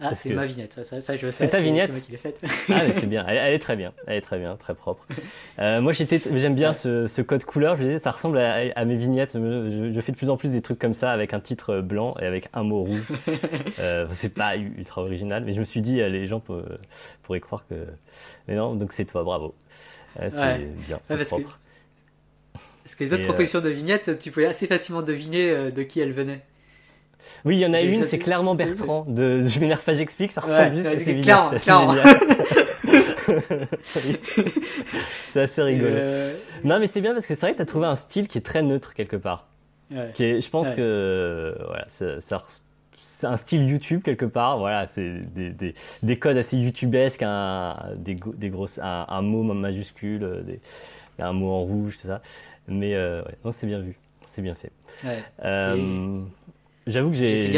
Ah, c'est ma vignette, ça, ça, ça je sais. C'est ta vignette C'est moi qui l'ai faite. ah, c'est bien, elle, est très bien, elle est très bien, très propre. Euh, moi, j'étais, j'aime bien ce, ce, code couleur, je disais, ça ressemble à, à mes vignettes. Je, je, fais de plus en plus des trucs comme ça avec un titre blanc et avec un mot rouge. euh, c'est pas ultra original, mais je me suis dit, euh, les gens pourraient croire que. Mais non, donc c'est toi, bravo. Euh, c'est bien, c'est propre. Que... Parce que les autres propositions de vignettes, tu pouvais assez facilement deviner de qui elles venaient. Oui, il y en a une, c'est clairement Bertrand de Je m'énerve pas, j'explique, ça ressemble juste à ses c'est assez rigolo. Euh, non, mais c'est bien parce que c'est vrai que tu as trouvé un style qui est très neutre quelque part. Qui est, je pense que voilà, c'est un style YouTube quelque part. Voilà, c'est des, des, des, codes assez YouTubesques, un, des, des grosses, un, un mot majuscule, des, un mot en rouge, tout ça. Mais euh, ouais, non, c'est bien vu, c'est bien fait. Euh, J'avoue que j'ai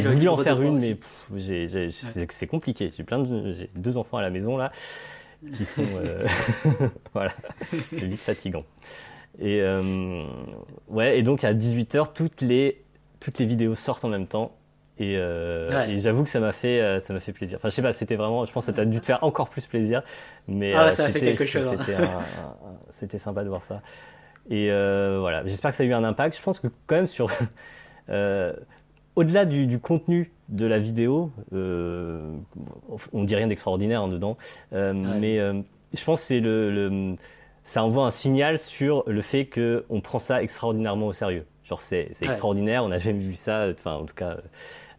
voulu en faire une, mais c'est compliqué. J'ai plein de, j'ai deux enfants à la maison là qui sont, euh, voilà, c'est vite fatigant. Et euh, ouais, et donc à 18h, toutes les toutes les vidéos sortent en même temps. Et, euh, et j'avoue que ça m'a fait ça m'a fait plaisir. Enfin, je sais pas, c'était vraiment, je pense que ça t'a dû te faire encore plus plaisir. Mais ah ça a fait quelque chose. Hein. C'était sympa de voir ça. Et voilà, j'espère que ça a eu un impact. Je pense que quand même sur au-delà du, contenu de la vidéo, euh, on dit rien d'extraordinaire en hein, dedans, euh, mais je pense que le, ça envoie un signal sur le fait qu'on prend ça extraordinairement au sérieux. Genre c'est extraordinaire, on n'a jamais vu ça, enfin en tout cas,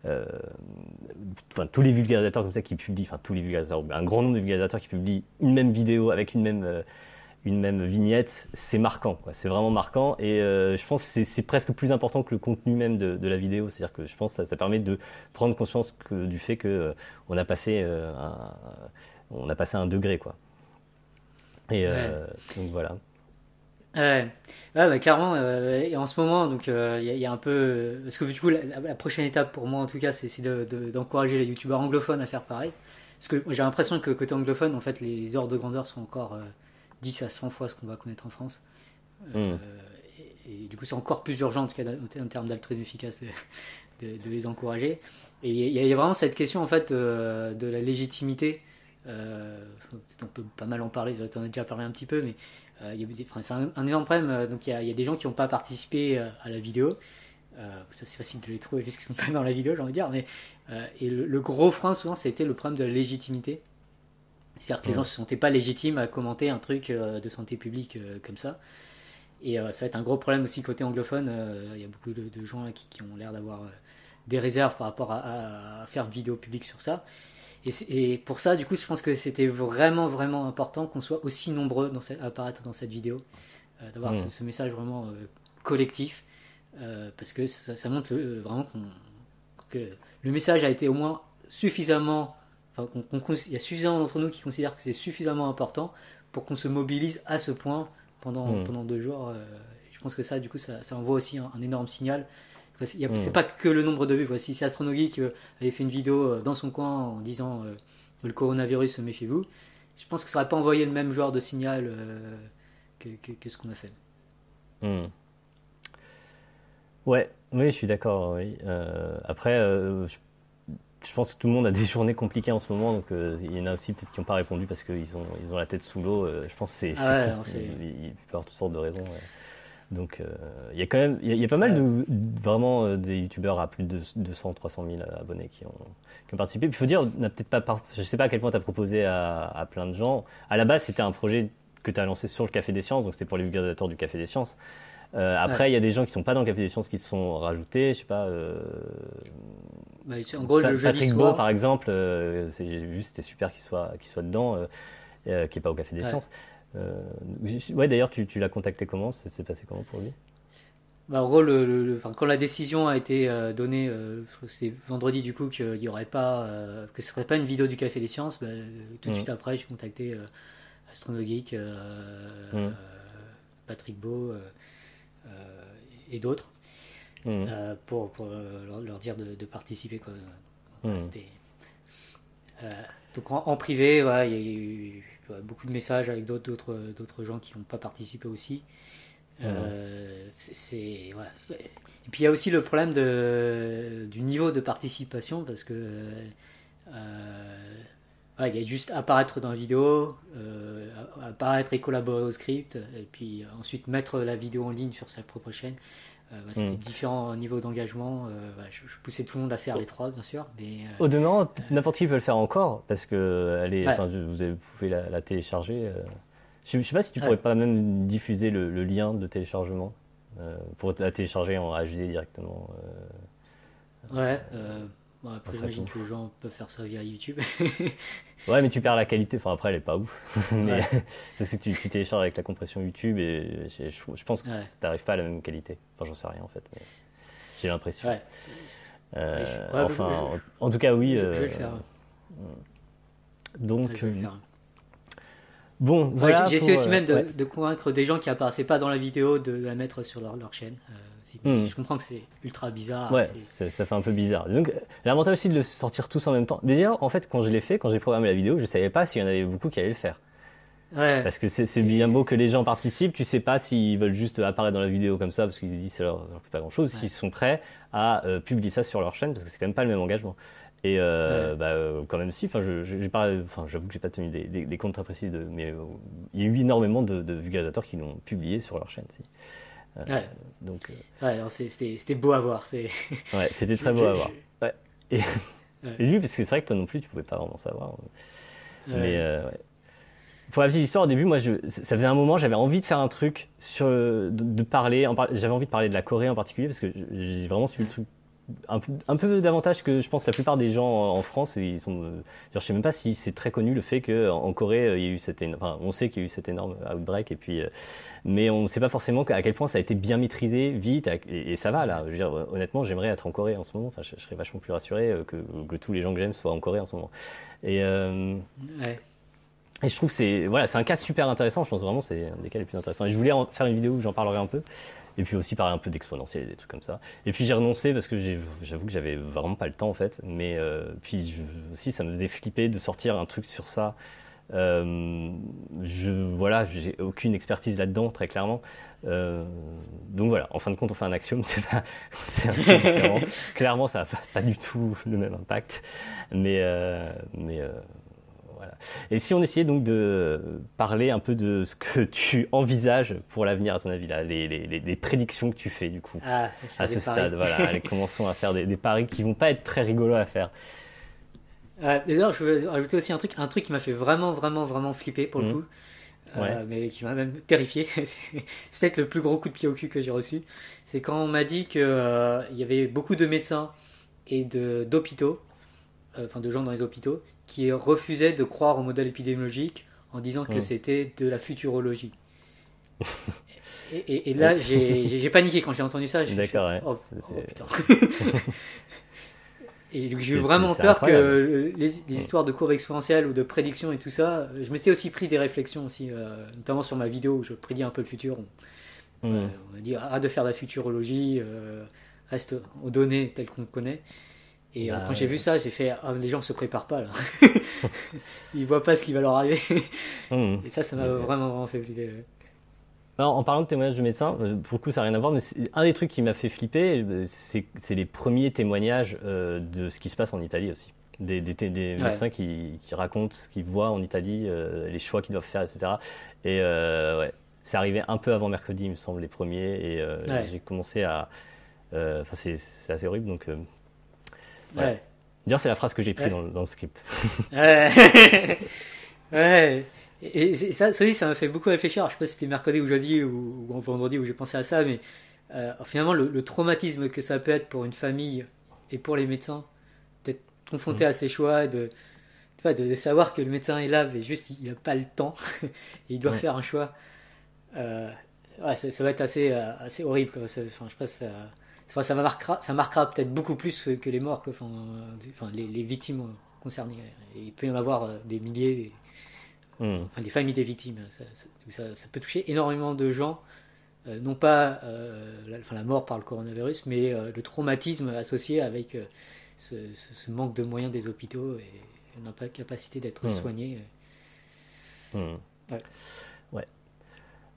enfin tous les vulgarisateurs comme ça qui publient, enfin tous les vulgarisateurs, un grand nombre de vulgarisateurs qui publient une même vidéo avec une même une même vignette, c'est marquant, c'est vraiment marquant. Et euh, je pense que c'est presque plus important que le contenu même de, de la vidéo. C'est-à-dire que je pense que ça, ça, permet de prendre conscience que, du fait que euh, on a passé euh, un, on a passé un degré, quoi. Et donc voilà. Ouais, ouais bah, clairement. et en ce moment, donc il y, y, a un peu parce que du coup, la, prochaine étape pour moi, en tout cas, c'est d'encourager de, les youtubeurs anglophones à faire pareil. Parce que j'ai l'impression que côté anglophone, en fait, les ordres de grandeur sont encore 10 à 100 fois ce qu'on va connaître en France. Euh, hmm. et, du coup, c'est encore plus urgent, en tout cas, en termes d'altruisme efficace, de, les encourager. Et il y, a vraiment cette question, en fait, euh, de la légitimité on peut pas mal en parler, tu en as déjà parlé un petit peu, mais c'est un, un, énorme problème. Donc il y, y, a des gens qui n'ont pas participé à la vidéo. ça c'est facile de les trouver puisqu'ils sont pas dans la vidéo, j'ai envie de dire. Mais et le, gros frein souvent, c'était le problème de la légitimité. C'est-à-dire que les gens ne se sentaient pas légitimes à commenter un truc de santé publique comme ça. Et ça va être un gros problème aussi côté anglophone. Il y a beaucoup de, gens qui, qui, ont l'air d'avoir des réserves par rapport à, faire une vidéo publique sur ça. Et, pour ça, du coup, je pense que c'était vraiment, vraiment important qu'on soit aussi nombreux dans cette, à apparaître dans cette vidéo, euh, d'avoir mmh. ce, message vraiment euh, collectif, euh, parce que ça, montre vraiment que le message a été au moins suffisamment, enfin, il y a suffisamment d'entre nous qui considèrent que c'est suffisamment important pour qu'on se mobilise à ce point pendant, mmh. pendant deux jours. je pense que ça, du coup, ça, envoie aussi un énorme signal c'est hmm. pas que le nombre de vues. Voici, si Astronogeek avait fait une vidéo euh, dans son coin en disant euh, le coronavirus, méfiez-vous, je pense que ça n'aurait pas envoyé le même genre de signal euh, que, ce qu'on a fait. Hmm. Ouais, oui, je suis d'accord. après, je, pense que tout le monde a des journées compliquées en ce moment, donc il y en a aussi peut-être qui n'ont pas répondu parce qu'ils ont, ils ont la tête sous l'eau. je pense que c'est. Ah il, peut y avoir toutes sortes de raisons. Donc, euh, il y a quand même, il y, a pas mal de vraiment euh, des youtubeurs à plus de 200, 300 000 abonnés qui ont, qui ont participé. Puis il faut dire, n'a peut-être pas, je sais pas à quel point tu as proposé à, à, plein de gens. À la base, c'était un projet que tu as lancé sur le Café des Sciences, donc c'était pour les vulgarisateurs du Café des Sciences. Euh, après, il y a des gens qui sont pas dans le Café des Sciences qui se sont rajoutés, je sais pas. Euh, bah, en gros, le Patrick Beau, par exemple, j'ai vu, c'était super qu'il soit, qu'il soit dedans, qui est pas au Café des Sciences. Euh, ouais, d'ailleurs, tu, tu l'as contacté comment? Ça s'est passé comment pour lui? Bah, en gros, le, quand la décision a été euh, donnée, euh, c'est vendredi du coup qu'il y aurait pas, que ce serait pas une vidéo du Café des Sciences. Bah, tout de mm. suite après, j'ai contacté Astronogeek, mm. Patrick Beau et d'autres mm. pour, pour leur, dire de, participer. Quoi. donc en, privé, il y a eu beaucoup de messages avec d'autres gens qui n'ont pas participé aussi. Euh, c'est Et puis il y a aussi le problème de, du niveau de participation parce que euh, il y a juste apparaître dans la vidéo, euh, apparaître et collaborer au script, et puis ensuite mettre la vidéo en ligne sur sa propre chaîne. Euh, bah, c'était mm. différents niveaux d'engagement. Euh, bah, je, poussais tout le monde à faire les trois, bien sûr. Mais, euh, Au demeurant, n'importe qui peut le faire encore parce que elle est, vous, pouvez la, télécharger. Je ne sais pas si tu pourrais pas même diffuser le, lien de téléchargement pour la télécharger en HD directement. Ouais. Bon, après, j'imagine que les gens peuvent faire ça via YouTube. ouais, mais tu perds la qualité. Enfin, après, elle est pas ouf. parce que tu, télécharges avec la compression YouTube et je, pense que ça n'arrive pas à la même qualité. Enfin, j'en sais rien en fait. J'ai l'impression. Ouais. Euh, enfin, en, tout cas, oui. Je, vais le euh, faire. Donc. Euh, bon, voilà. J'ai essayé aussi même de, convaincre des gens qui apparaissaient pas dans la vidéo de la mettre sur leur, leur chaîne. Hmm. Je comprends que c'est ultra bizarre. Ouais, ça, fait un peu bizarre. Donc, l'avantage aussi de le sortir tous en même temps. D'ailleurs, en fait, quand je l'ai fait, quand j'ai programmé la vidéo, je savais pas s'il y en avait beaucoup qui allaient le faire. Ouais. Parce que c'est bien beau que les gens participent, tu sais pas s'ils veulent juste apparaître dans la vidéo comme ça parce qu'ils disent ça leur, leur fait pas grand chose, s'ils sont prêts à euh, publier ça sur leur chaîne parce que c'est quand même pas le même engagement. Et euh, bah, euh, quand même si, enfin, je, enfin, j'avoue que j'ai pas tenu des, des, comptes très précis de, mais il y a eu énormément de, de vulgarisateurs qui l'ont publié sur leur chaîne. Si. Euh, ouais. Donc, euh, c'était beau à voir. ouais, c'était très beau à voir. Ouais. Et, oui, parce que c'est vrai que toi non plus, tu pouvais pas vraiment savoir. Mais euh, pour la petite histoire, au début, moi, je, ça faisait un moment, j'avais envie de faire un truc sur, de, de parler, j'avais envie de parler de la Corée en particulier parce que j'ai vraiment suivi le truc un, un, peu davantage que je pense la plupart des gens en France. Ils sont, euh, je sais même pas si c'est très connu le fait qu'en Corée, euh, il y a eu cette, enfin, on sait qu'il y a eu cet énorme outbreak et puis, euh, mais on ne sait pas forcément à quel point ça a été bien maîtrisé vite et, ça va là. Je veux dire, honnêtement, j'aimerais être en Corée en ce moment. Enfin, je, serais vachement plus rassuré que, que, tous les gens que j'aime soient en Corée en ce moment. Et euh, ouais. Et je trouve c'est voilà, c'est un cas super intéressant. Je pense vraiment c'est un des cas les plus intéressants. Et je voulais en faire une vidéo où j'en parlerai un peu et puis aussi parler un peu d'exponentiel et des trucs comme ça. Et puis j'ai renoncé parce que j'avoue que j'avais vraiment pas le temps en fait, mais euh, puis aussi ça me faisait flipper de sortir un truc sur ça. Euh, je voilà, j'ai aucune expertise là-dedans très clairement. Euh, donc voilà, en fin de compte, on fait un axiome, c'est pas, Clairement, ça n'a pas, pas, du tout le même impact, mais euh, mais. Et si on essayait donc de parler un peu de ce que tu envisages pour l'avenir, à ton avis, là, les, les, les, prédictions que tu fais, du coup, ah, à ce stade. voilà, allez, commençons à faire des, des, paris qui vont pas être très rigolos à faire. D'ailleurs, je veux rajouter aussi un truc, un truc qui m'a fait vraiment, vraiment, vraiment flipper pour le mmh. coup. Euh, mais qui m'a même terrifié. c'est peut-être le plus gros coup de pied au cul que j'ai reçu. C'est quand on m'a dit qu'il euh, y avait beaucoup de médecins et d'hôpitaux, euh, enfin de gens dans les hôpitaux, qui refusaient de croire au modèle épidémiologique en disant que mmh. c'était de la futurologie. et, là, j'ai paniqué quand j'ai entendu ça. D'accord, ouais. oh, oh putain. Et j'ai eu vraiment peur que les, histoires de cours exponentielles ou de prédictions et tout ça, je m'étais aussi pris des réflexions aussi, euh, notamment sur ma vidéo où je prédis un peu le futur. On, mm. euh, on a dit arrête de faire de la futurologie, euh, reste aux données telles qu'on connaît. Et bah quand j'ai vu ça, j'ai fait ah, les gens se préparent pas là. Ils voient pas ce qui va leur arriver. Mm. Et ça, ça m'a vraiment, vraiment fait flipper en parlant de témoignages de médecins, euh, pour le coup, ça n'a rien à voir, mais un des trucs qui m'a fait flipper, euh, c'est les premiers témoignages euh, de ce qui se passe en Italie aussi. Des, médecins qui, racontent ce qu'ils voient en Italie, les choix qu'ils doivent faire, etc. Et ouais, c'est arrivé un peu avant mercredi, il me semble, les premiers, et j'ai commencé à. Enfin, c'est assez horrible, donc. Ouais. D'ailleurs, c'est la phrase que j'ai prise dans, dans, le script. ouais. ouais. Et, ça, ça, ça m'a fait beaucoup réfléchir. je sais pas si c'était mercredi ou jeudi ou, ou vendredi où j'ai pensé à ça, mais euh, finalement, le, traumatisme que ça peut être pour une famille et pour les médecins d'être confronté mmh. à ces choix, de, de, savoir que le médecin est là, mais juste il n'a pas le temps et il doit faire un choix. Euh, ouais, ça, va être assez, euh, assez horrible. enfin, je pense ça, ça, marquera, ça marquera peut-être beaucoup plus que, les morts, enfin, enfin les, les, victimes concernées. il peut y en avoir des milliers. Hmm. Enfin, les familles des victimes. Ça, peut toucher énormément de gens, euh, non pas euh, la, enfin, la, mort par le coronavirus, mais euh, le traumatisme associé avec ce, manque de moyens des hôpitaux et n'a pas capacité d'être hmm. soignés. Hmm. Ouais. ouais.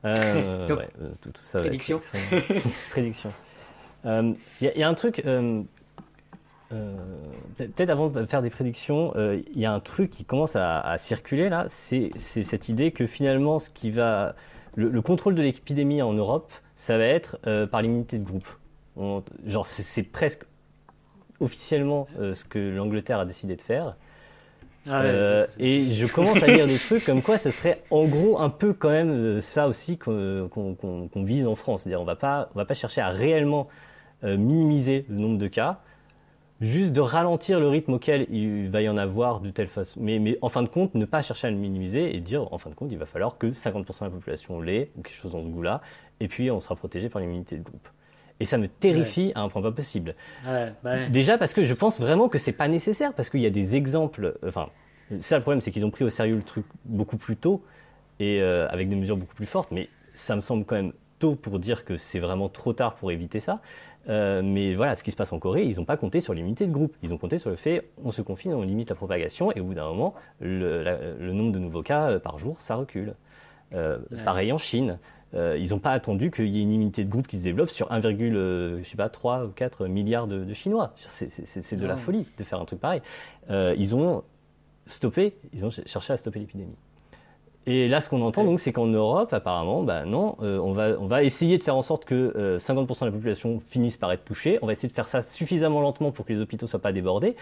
tout, ça prédiction. prédiction. Il y, a un truc euh, peut-être avant de faire des prédictions, euh, il y a un truc qui commence à, circuler là, c'est cette idée que finalement, ce qui va, le, contrôle de l'épidémie en Europe, ça va être euh, par l'immunité de groupe. genre, c'est presque officiellement ce que l'Angleterre a décidé de faire. Ah et je commence à lire des trucs comme quoi ce serait en gros un peu quand même ça aussi qu'on vise en France. C'est-à-dire on va pas on va pas chercher à réellement minimiser le nombre de cas, juste de ralentir le rythme auquel il va y en avoir de telle façon. Mais, mais en fin de compte, ne pas chercher à le minimiser et dire, en fin de compte, il va falloir que 50% de la population l'ait, ou quelque chose dans ce goût-là, et puis on sera protégé par l'immunité de groupe. Et ça me terrifie à un point pas possible. Déjà parce que je pense vraiment que c'est pas nécessaire, parce qu'il y a des exemples, enfin, ça le problème, c'est qu'ils ont pris au sérieux le truc beaucoup plus tôt, et euh, avec des mesures beaucoup plus fortes, mais ça me semble quand même tôt pour dire que c'est vraiment trop tard pour éviter ça. Euh, mais voilà, ce qui se passe en Corée, ils n'ont pas compté sur l'unité de groupe. Ils ont compté sur le fait, on se confine, on limite la propagation, et au bout d'un moment, le, nombre de nouveaux cas euh, par jour, ça recule. Euh, pareil en Chine. ils n'ont pas attendu qu'il y ait une immunité de groupe qui se développe sur 1,3 ou 4 milliards de, Chinois. C'est de la folie de faire un truc pareil. ils ont stoppé, ils ont cherché à stopper l'épidémie. Et là, ce qu'on entend, donc, c'est qu'en Europe, apparemment, bah non, euh, on, va, on va essayer de faire en sorte que 50% euh, de la population finisse par être touchée. On va essayer de faire ça suffisamment lentement pour que les hôpitaux ne soient pas débordés.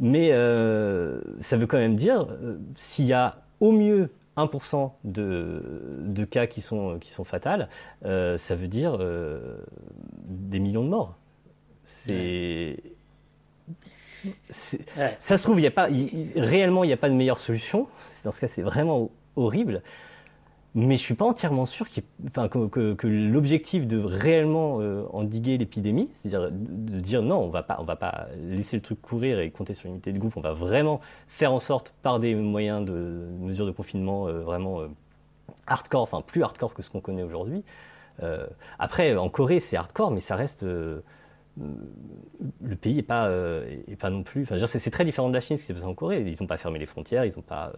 Mais euh, ça veut quand même dire, s'il y a au mieux 1% de, de, cas qui sont, qui sont fatals, ça veut dire des millions de morts. C'est. Ça se trouve, il y a pas, réellement, il n'y a pas de meilleure solution. Dans ce cas, c'est vraiment horrible. Mais je suis pas entièrement sûr que, l'objectif de réellement euh, endiguer l'épidémie, c'est-à-dire de dire non, on va pas, on va pas laisser le truc courir et compter sur l'unité de groupe, on va vraiment faire en sorte par des moyens de mesures de confinement euh, vraiment euh, hardcore, enfin plus hardcore que ce qu'on connaît aujourd'hui. après, en Corée, c'est hardcore, mais ça reste le pays n'est pas, pas non plus. Enfin, c'est très différent de la Chine, ce qui s'est passé en Corée. Ils n'ont pas fermé les frontières, ils n'ont pas.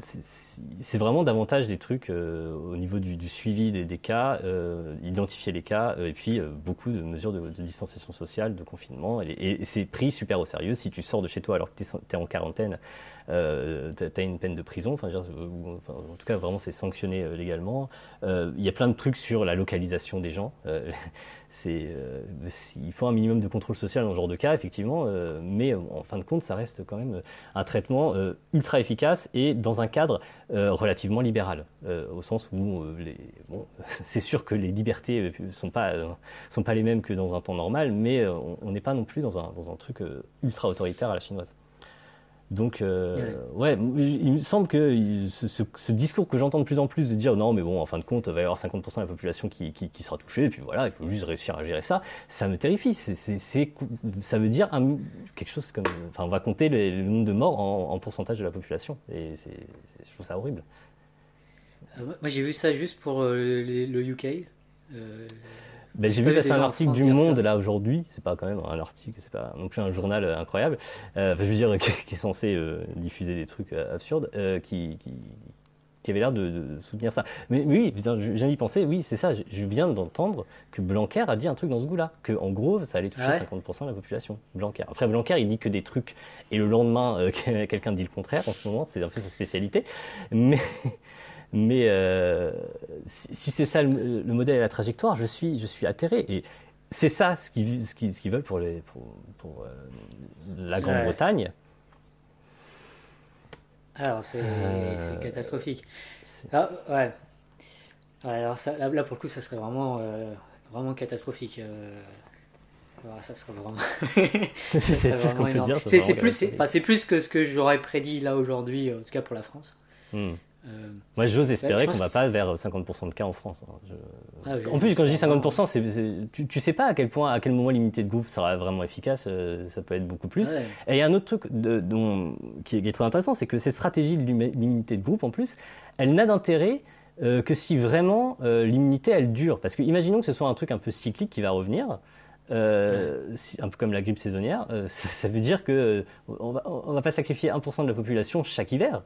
C'est vraiment davantage des trucs au niveau du, suivi des, cas, identifier les cas, et puis beaucoup de mesures de, distanciation sociale, de confinement. Et, c'est pris super au sérieux. Si tu sors de chez toi alors que tu es, en quarantaine, euh, tu as une peine de prison, enfin, en tout cas vraiment c'est sanctionné euh, légalement. Euh, il y a plein de trucs sur la localisation des gens. il faut un minimum de contrôle social dans ce genre de cas, effectivement, mais en fin de compte, ça reste quand même un traitement ultra efficace et dans un cadre relativement libéral, au sens où bon, c'est sûr que les libertés pas sont pas les mêmes que dans un temps normal, mais on n'est pas non plus dans un, dans un truc ultra autoritaire à la chinoise. Donc, euh, ouais. il me semble que ce, discours que j'entends de plus en plus de dire non, mais bon, en fin de compte, il va y avoir 50% de la population qui, qui, sera touchée, et puis voilà, il faut juste réussir à gérer ça, ça me terrifie. C'est, ça veut dire quelque chose comme. Enfin, on va compter le, nombre de morts en, pourcentage de la population, et je trouve ça horrible. Euh, moi, j'ai vu ça juste pour euh, le, UK. Ben, j'ai vu passer un article du Monde là aujourd'hui. C'est pas quand même un article, c'est pas plus un journal euh, incroyable. Euh, je veux dire qui, est censé euh, diffuser des trucs absurdes, qui, qui, qui, avait l'air de, soutenir ça. Mais, oui, je viens d'y penser. Oui, c'est ça. Je, viens d'entendre que Blanquer a dit un truc dans ce goût-là, que en gros, ça allait toucher 50% de la population. Blanquer. Après, Blanquer, il dit que des trucs et le lendemain, quelqu'un dit le contraire. En ce moment, c'est un peu sa spécialité. Mais mais euh, si, c'est ça le, modèle et la trajectoire, je suis, je suis atterré. Et c'est ça ce qu'ils ce ce veulent pour, les, pour, pour euh, la Grande-Bretagne. Alors, c'est euh, catastrophique. Ah, ouais. Alors, ça, là, pour le coup, ça serait vraiment, vraiment catastrophique. ça serait vraiment. c'est ce qu'on peut dire. C'est plus, plus que ce que j'aurais prédit là aujourd'hui, en tout cas pour la France. Hmm. Euh, Moi, j'ose espérer qu'on ne va pas vers 50% de cas en France. Hein. Ah, en plus, quand je dis 50%, c'est, tu, ne sais pas à quel point, à quel moment l'immunité de groupe sera vraiment efficace. Euh, ça peut être beaucoup plus. Et il y a un autre truc de, dont, qui, est, très intéressant, c'est que cette stratégie de l'immunité de groupe, en plus, elle n'a d'intérêt euh, que si vraiment l'immunité elle dure. Parce que imaginons que ce soit un truc un peu cyclique qui va revenir. un peu comme la grippe saisonnière, ça, veut dire que on va, on va pas sacrifier 1% de la population chaque hiver.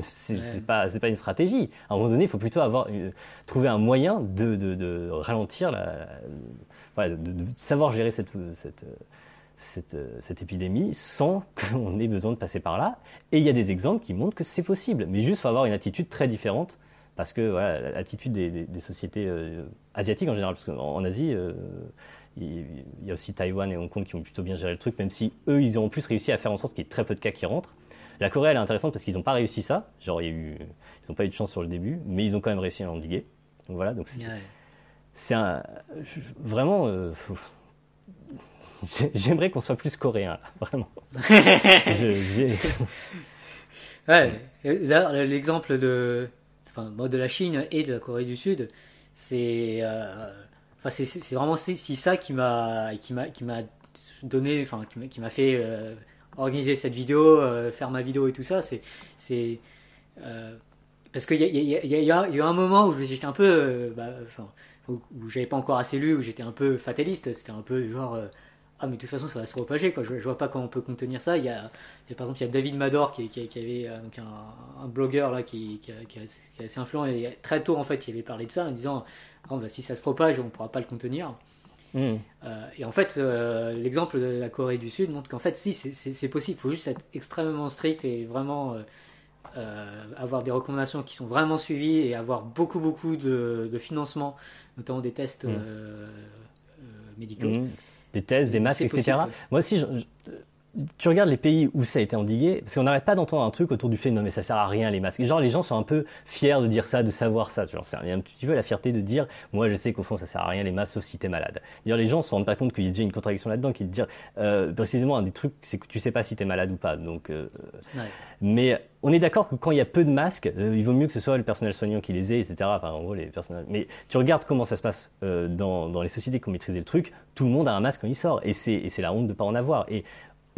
C'est pas, pas une stratégie. À un moment donné, il faut plutôt avoir, euh, trouver un moyen de, de, de ralentir, la, de, savoir gérer cette, cette, cette, cette épidémie sans qu'on ait besoin de passer par là. Et il y a des exemples qui montrent que c'est possible. Mais juste, il faut avoir une attitude très différente parce que voilà, l'attitude des, des, sociétés euh, asiatiques en général, parce qu'en Asie, euh, il y a aussi Taïwan et Hong Kong qui ont plutôt bien géré le truc, même si eux, ils ont en plus réussi à faire en sorte qu'il y ait très peu de cas qui rentrent. La Corée, elle est intéressante parce qu'ils n'ont pas réussi ça. Genre, il y a eu, ils n'ont pas eu de chance sur le début, mais ils ont quand même réussi à l'endiguer. Donc voilà, donc c'est un. Vraiment. Euh, j'aimerais qu'on soit plus coréen, vraiment. ouais, l'exemple de, enfin, de la Chine et de la Corée du Sud, c'est, euh, enfin, c'est, vraiment c'est, ça qui m'a, qui m'a, qui m'a donné, enfin, qui m'a, fait euh, organiser cette vidéo, euh, faire ma vidéo et tout ça, c'est euh, parce qu'il y a, y, y, y a, un moment où j'étais un peu, euh, bah, où, j'avais pas encore assez lu, où j'étais un peu fataliste, c'était un peu genre ah mais de toute façon ça va se propager quoi. Je, je, vois pas comment on peut contenir ça. Il y a, par exemple il y a David Mador qui, qui, avait donc un, blogueur là qui, est assez influent et très tôt en fait il avait parlé de ça en disant oh, bah, si ça se propage on pourra pas le contenir. Hmm. Euh, et en fait, euh, l'exemple de la Corée du Sud montre qu'en fait, si, c'est possible. Il faut juste être extrêmement strict et vraiment euh, avoir des recommandations qui sont vraiment suivies et avoir beaucoup, beaucoup de, financement, notamment des tests hmm. médicaux. Hmm. Des tests, des masques, etc. Moi aussi, je, tu regardes les pays où ça a été endigué, parce qu'on n'arrête pas d'entendre un truc autour du fait non mais ça sert à rien les masques. genre les gens sont un peu fiers de dire ça, de savoir ça. Genre, c'est un petit peu la fierté de dire moi je sais qu'au fond ça sert à rien les masques sauf si t'es malade. Dire les gens se rendent pas compte qu'il y a déjà une contradiction là-dedans qui est de dire euh, précisément un des trucs c'est que tu sais pas si t'es malade ou pas. Donc, euh, mais on est d'accord que quand il y a peu de masques, euh, il vaut mieux que ce soit le personnel soignant qui les ait, etc. Enfin, en gros, les personnels. Mais tu regardes comment ça se passe dans, dans les sociétés qui ont maîtrisé le truc, tout le monde a un masque quand il sort, et c'est la honte de pas en avoir. Et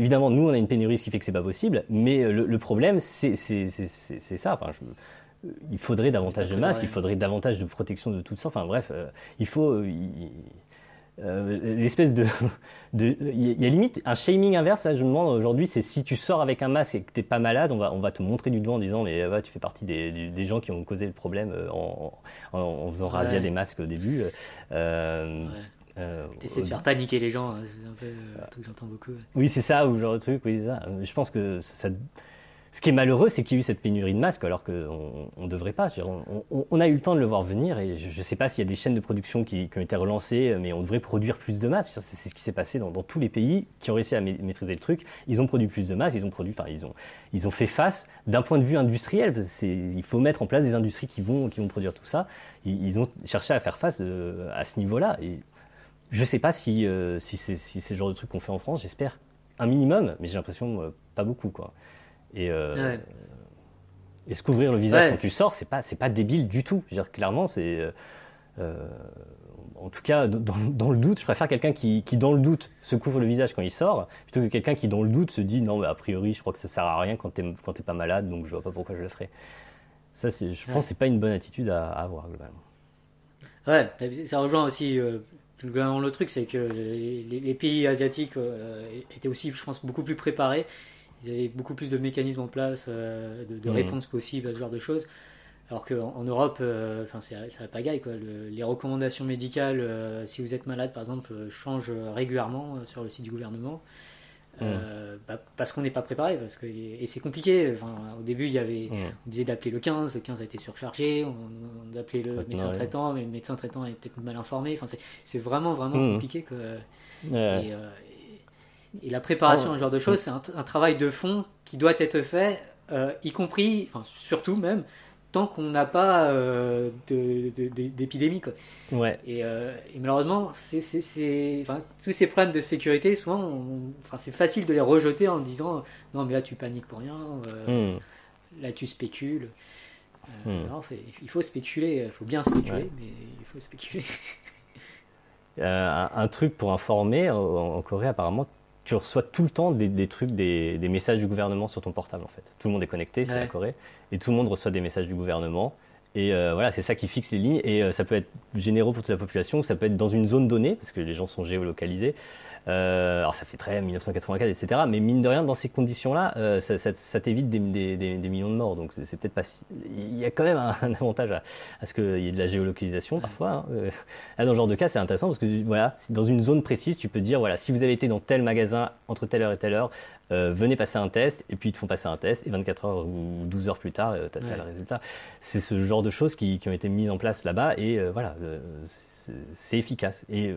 Évidemment, nous, on a une pénurie, ce qui fait que c'est pas possible, mais euh, le, problème, c'est ça. Enfin, il faudrait davantage de masques, il faudrait davantage de protection de toutes sortes. Enfin bref, euh, il faut. l'espèce de, il y a limite un shaming inverse. Là, je me demande aujourd'hui, c'est si tu sors avec un masque et que t'es pas malade, on va, on va te montrer du doigt en disant mais ouais, tu fais partie des, des, gens qui ont causé le problème en, en, faisant razzia des masques au début. Euh, euh, T'essaies de faire paniquer les gens, hein, c'est un peu un truc que j'entends beaucoup. Oui, c'est ça, ou genre de truc, oui, ça. Je pense que ça, ce qui est malheureux, c'est qu'il y a eu cette pénurie de masques alors qu'on ne devrait pas. On, a eu le temps de le voir venir et je ne sais pas s'il y a des chaînes de production qui, ont été relancées, mais on devrait produire plus de masques. C'est ce qui s'est passé dans, tous les pays qui ont réussi à maîtriser le truc. Ils ont produit plus de masques, ils ont produit, enfin, ils ont, ils ont fait face d'un point de vue industriel. il faut mettre en place des industries qui vont, qui vont produire tout ça. Ils, ont cherché à faire face euh, à ce niveau-là. Et je ne sais pas si, euh, si c'est le genre de truc qu'on fait en France. J'espère un minimum, mais j'ai l'impression euh, pas beaucoup, quoi. Et, euh, et se couvrir le visage quand tu sors, c'est pas, pas débile du tout. Je veux dire, clairement, c'est. En tout cas, dans, dans, le doute, je préfère quelqu'un qui, qui, dans le doute, se couvre le visage quand il sort, plutôt que quelqu'un qui, dans le doute, se dit non, mais a priori, je crois que ça sert à rien quand t'es, pas malade, donc je vois pas pourquoi je le ferais. Ça, je pense que c'est pas une bonne attitude à, avoir, globalement. Ouais, ça rejoint aussi. Le truc, c'est que les, les, pays asiatiques étaient aussi, je pense, beaucoup plus préparés ils avaient beaucoup plus de mécanismes en place, euh, de, de mmh. réponses possibles à ce genre de choses. Alors qu'en en Europe, euh, enfin c'est ça pagaille quoi. les recommandations médicales, euh, si vous êtes malade par exemple, changent régulièrement sur le site du gouvernement. Mmh. Bah, parce qu'on n'est pas préparé, parce que et c'est compliqué. Enfin, au début, il y avait, mmh. on disait d'appeler le 15, le 15 a été surchargé, on, on appelait le médecin traitant, mais le médecin traitant est peut-être mal informé. Enfin, c'est vraiment vraiment compliqué que. Et, et la préparation, oh. ce genre de choses, c'est un, travail de fond qui doit être fait, euh, y compris, enfin surtout même, tant qu'on n'a pas euh, d'épidémie. Ouais. Euh, et, malheureusement, c'est, enfin, tous ces problèmes de sécurité, souvent, enfin, c'est facile de les rejeter en disant non, mais là tu paniques pour rien, hmm. là tu spécules. Hmm. il faut spéculer, il faut bien spéculer, mais il faut spéculer. un, truc pour informer, en Corée, apparemment, tu reçois tout le temps des, trucs, des, messages du gouvernement sur ton portable en fait. Tout le monde est connecté, c'est la Corée, et tout le monde reçoit des messages du gouvernement. Et euh, voilà, c'est ça qui fixe les lignes. Et euh, ça peut être généreux pour toute la population, ça peut être dans une zone donnée, parce que les gens sont géolocalisés. Euh, alors ça fait très 1984, etc. Mais mine de rien, dans ces conditions-là, euh, ça, ça, ça t'évite des, des, des, millions de morts. Donc c'est peut-être pas. Il y a quand même un, avantage à, à, ce qu'il y ait de la géolocalisation parfois. Hein. Euh, là, dans ce genre de cas, c'est intéressant parce que voilà, dans une zone précise, tu peux dire voilà, si vous avez été dans tel magasin entre telle heure et telle heure, euh, venez passer un test, et puis ils te font passer un test, et 24 heures ou 12 heures plus tard, euh, tu as, le résultat. C'est ce genre de choses qui, qui, ont été mises en place là-bas, et voilà, c'est efficace. Et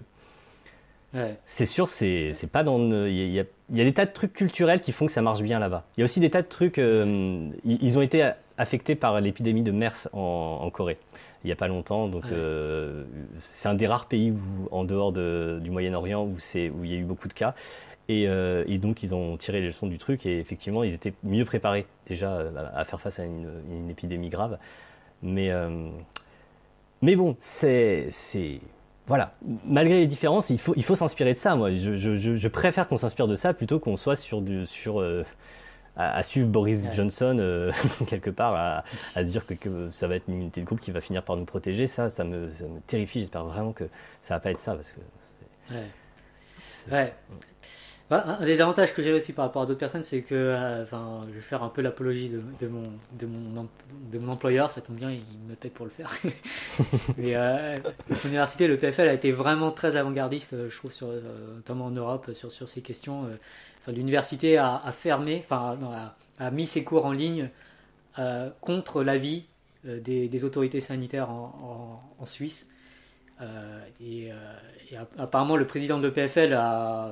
c'est sûr, c'est pas dans. Il y, a, des tas de trucs culturels qui font que ça marche bien là-bas. Il y a aussi des tas de trucs. Euh, ils ont été affectés par l'épidémie de MERS en, Corée il n'y a pas longtemps. Donc, euh, c'est un des rares pays où, en dehors du Moyen-Orient où, où il y a eu beaucoup de cas. Euh, et, donc, ils ont tiré les leçons du truc et effectivement, ils étaient mieux préparés déjà à faire face à une, une épidémie grave. Mais, mais bon, c'est voilà, malgré les différences, il faut, il faut s'inspirer de ça. Moi, je, je, je préfère qu'on s'inspire de ça plutôt qu'on soit sur du, sur euh, à, suivre Boris Johnson euh, quelque part, à, à se dire que, que, ça va être une unité de groupe qui va finir par nous protéger. Ça, ça me, ça me terrifie. J'espère vraiment que ça va pas être ça parce que. Ouais. ouais. Bah, un des avantages que j'ai aussi par rapport à d'autres personnes, c'est que euh, enfin, je vais faire un peu l'apologie de, mon, employeur, ça tombe bien, il me paye pour le faire. Mais euh, l'université, le PFL, a été vraiment très avant-gardiste, euh, je trouve, sur, notamment en Europe, sur, ces questions. L'université a, fermé, enfin, a, mis ses cours en ligne contre l'avis des, autorités sanitaires en Suisse. Euh, et, apparemment, le président de l'EPFL a,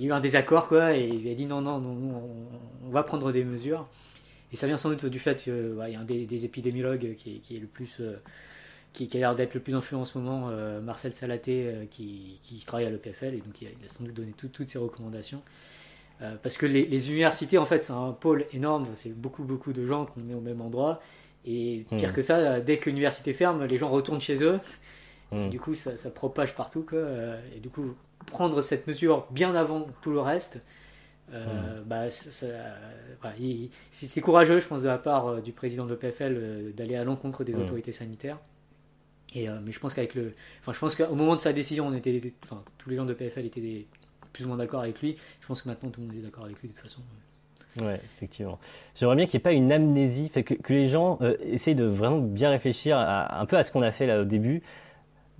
eu un désaccord, quoi, et il a dit non, non, non, on, va prendre des mesures. Et ça vient sans doute du fait qu'il y a un des, épidémiologues qui est, le plus. Euh, qui, a l'air d'être le plus influent en ce moment, euh, Marcel Salaté, qui, travaille à l'EPFL, et donc il a, sans doute donné toutes ses recommandations. parce que les, les, universités, en fait, c'est un pôle énorme, c'est beaucoup, beaucoup de gens qu'on met au même endroit. Et pire hmm. que ça, dès que l'université ferme, les gens retournent chez eux. Hmm. Du coup, ça, propage partout. Quoi. Et du coup, prendre cette mesure bien avant tout le reste, euh, hmm. bah, c'était courageux, je pense, de la part euh, du président de l'EPFL euh, d'aller à l'encontre des autorités sanitaires. Et, mais je pense qu'avec le, enfin, je pense qu'au moment de sa décision, on était, enfin, tous les gens de PFL étaient des, plus ou moins d'accord avec lui. Je pense que maintenant tout le monde est d'accord avec lui de toute façon. Ouais, effectivement. J'aimerais bien qu'il n'y ait pas une amnésie, fait que, que les gens euh, essayent de vraiment bien réfléchir à, un peu à ce qu'on a fait là au début,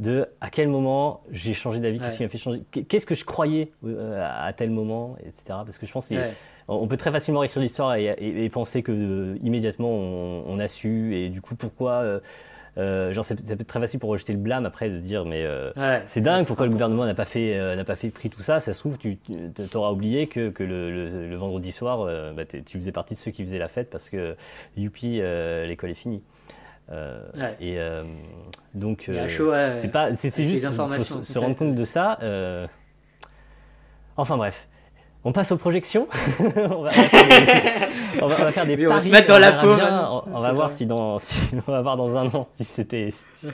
de à quel moment j'ai changé d'avis, qu'est-ce qui m'a fait changer, qu'est-ce que je croyais euh, à tel moment, etc. Parce que je pense qu'on peut très facilement écrire l'histoire et, penser que euh, immédiatement on, on, a su et du coup pourquoi euh, genre, c'est peut être très facile pour rejeter le blâme après de se dire, mais euh, c'est dingue, pourquoi le gouvernement n'a pas fait, euh, n'a pas fait pris tout ça Ça se trouve, tu t'auras oublié que, que le, le, vendredi soir, bah, tu faisais partie de ceux qui faisaient la fête parce que youpi, l'école est finie. Et donc, c'est pas, c'est juste, faut se rendre compte de ça. Enfin bref. On passe aux projections. on, va, on, va, faire des, on va se mettre dans la peau. On, va voir si dans, on va voir dans un an si c'était, si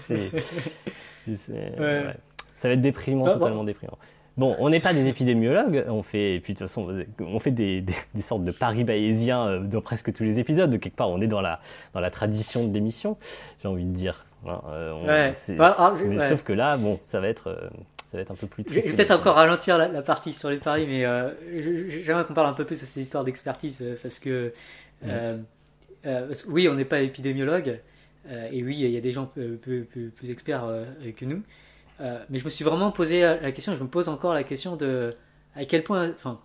ouais. ça va être déprimant, totalement déprimant. Bon, on n'est pas des épidémiologues, on fait, et puis de toute façon, on fait des, des, des sortes de paris bayésiens euh, dans presque tous les épisodes. De quelque part, on est dans la, dans la tradition de l'émission, j'ai envie de dire. Hein, euh, bah, ah, mais sauf que là, bon, ça va être, euh, ça va être un peu plus triste. Je vais peut-être encore ralentir la, partie sur les paris, mais euh, j'aimerais qu'on parle un peu plus de ces histoires d'expertise euh, parce que euh, euh, oui, on n'est pas épidémiologue et oui, il y a des gens plus, plus, plus experts que nous. mais je me suis vraiment posé la question, je me pose encore la question de à quel point, enfin,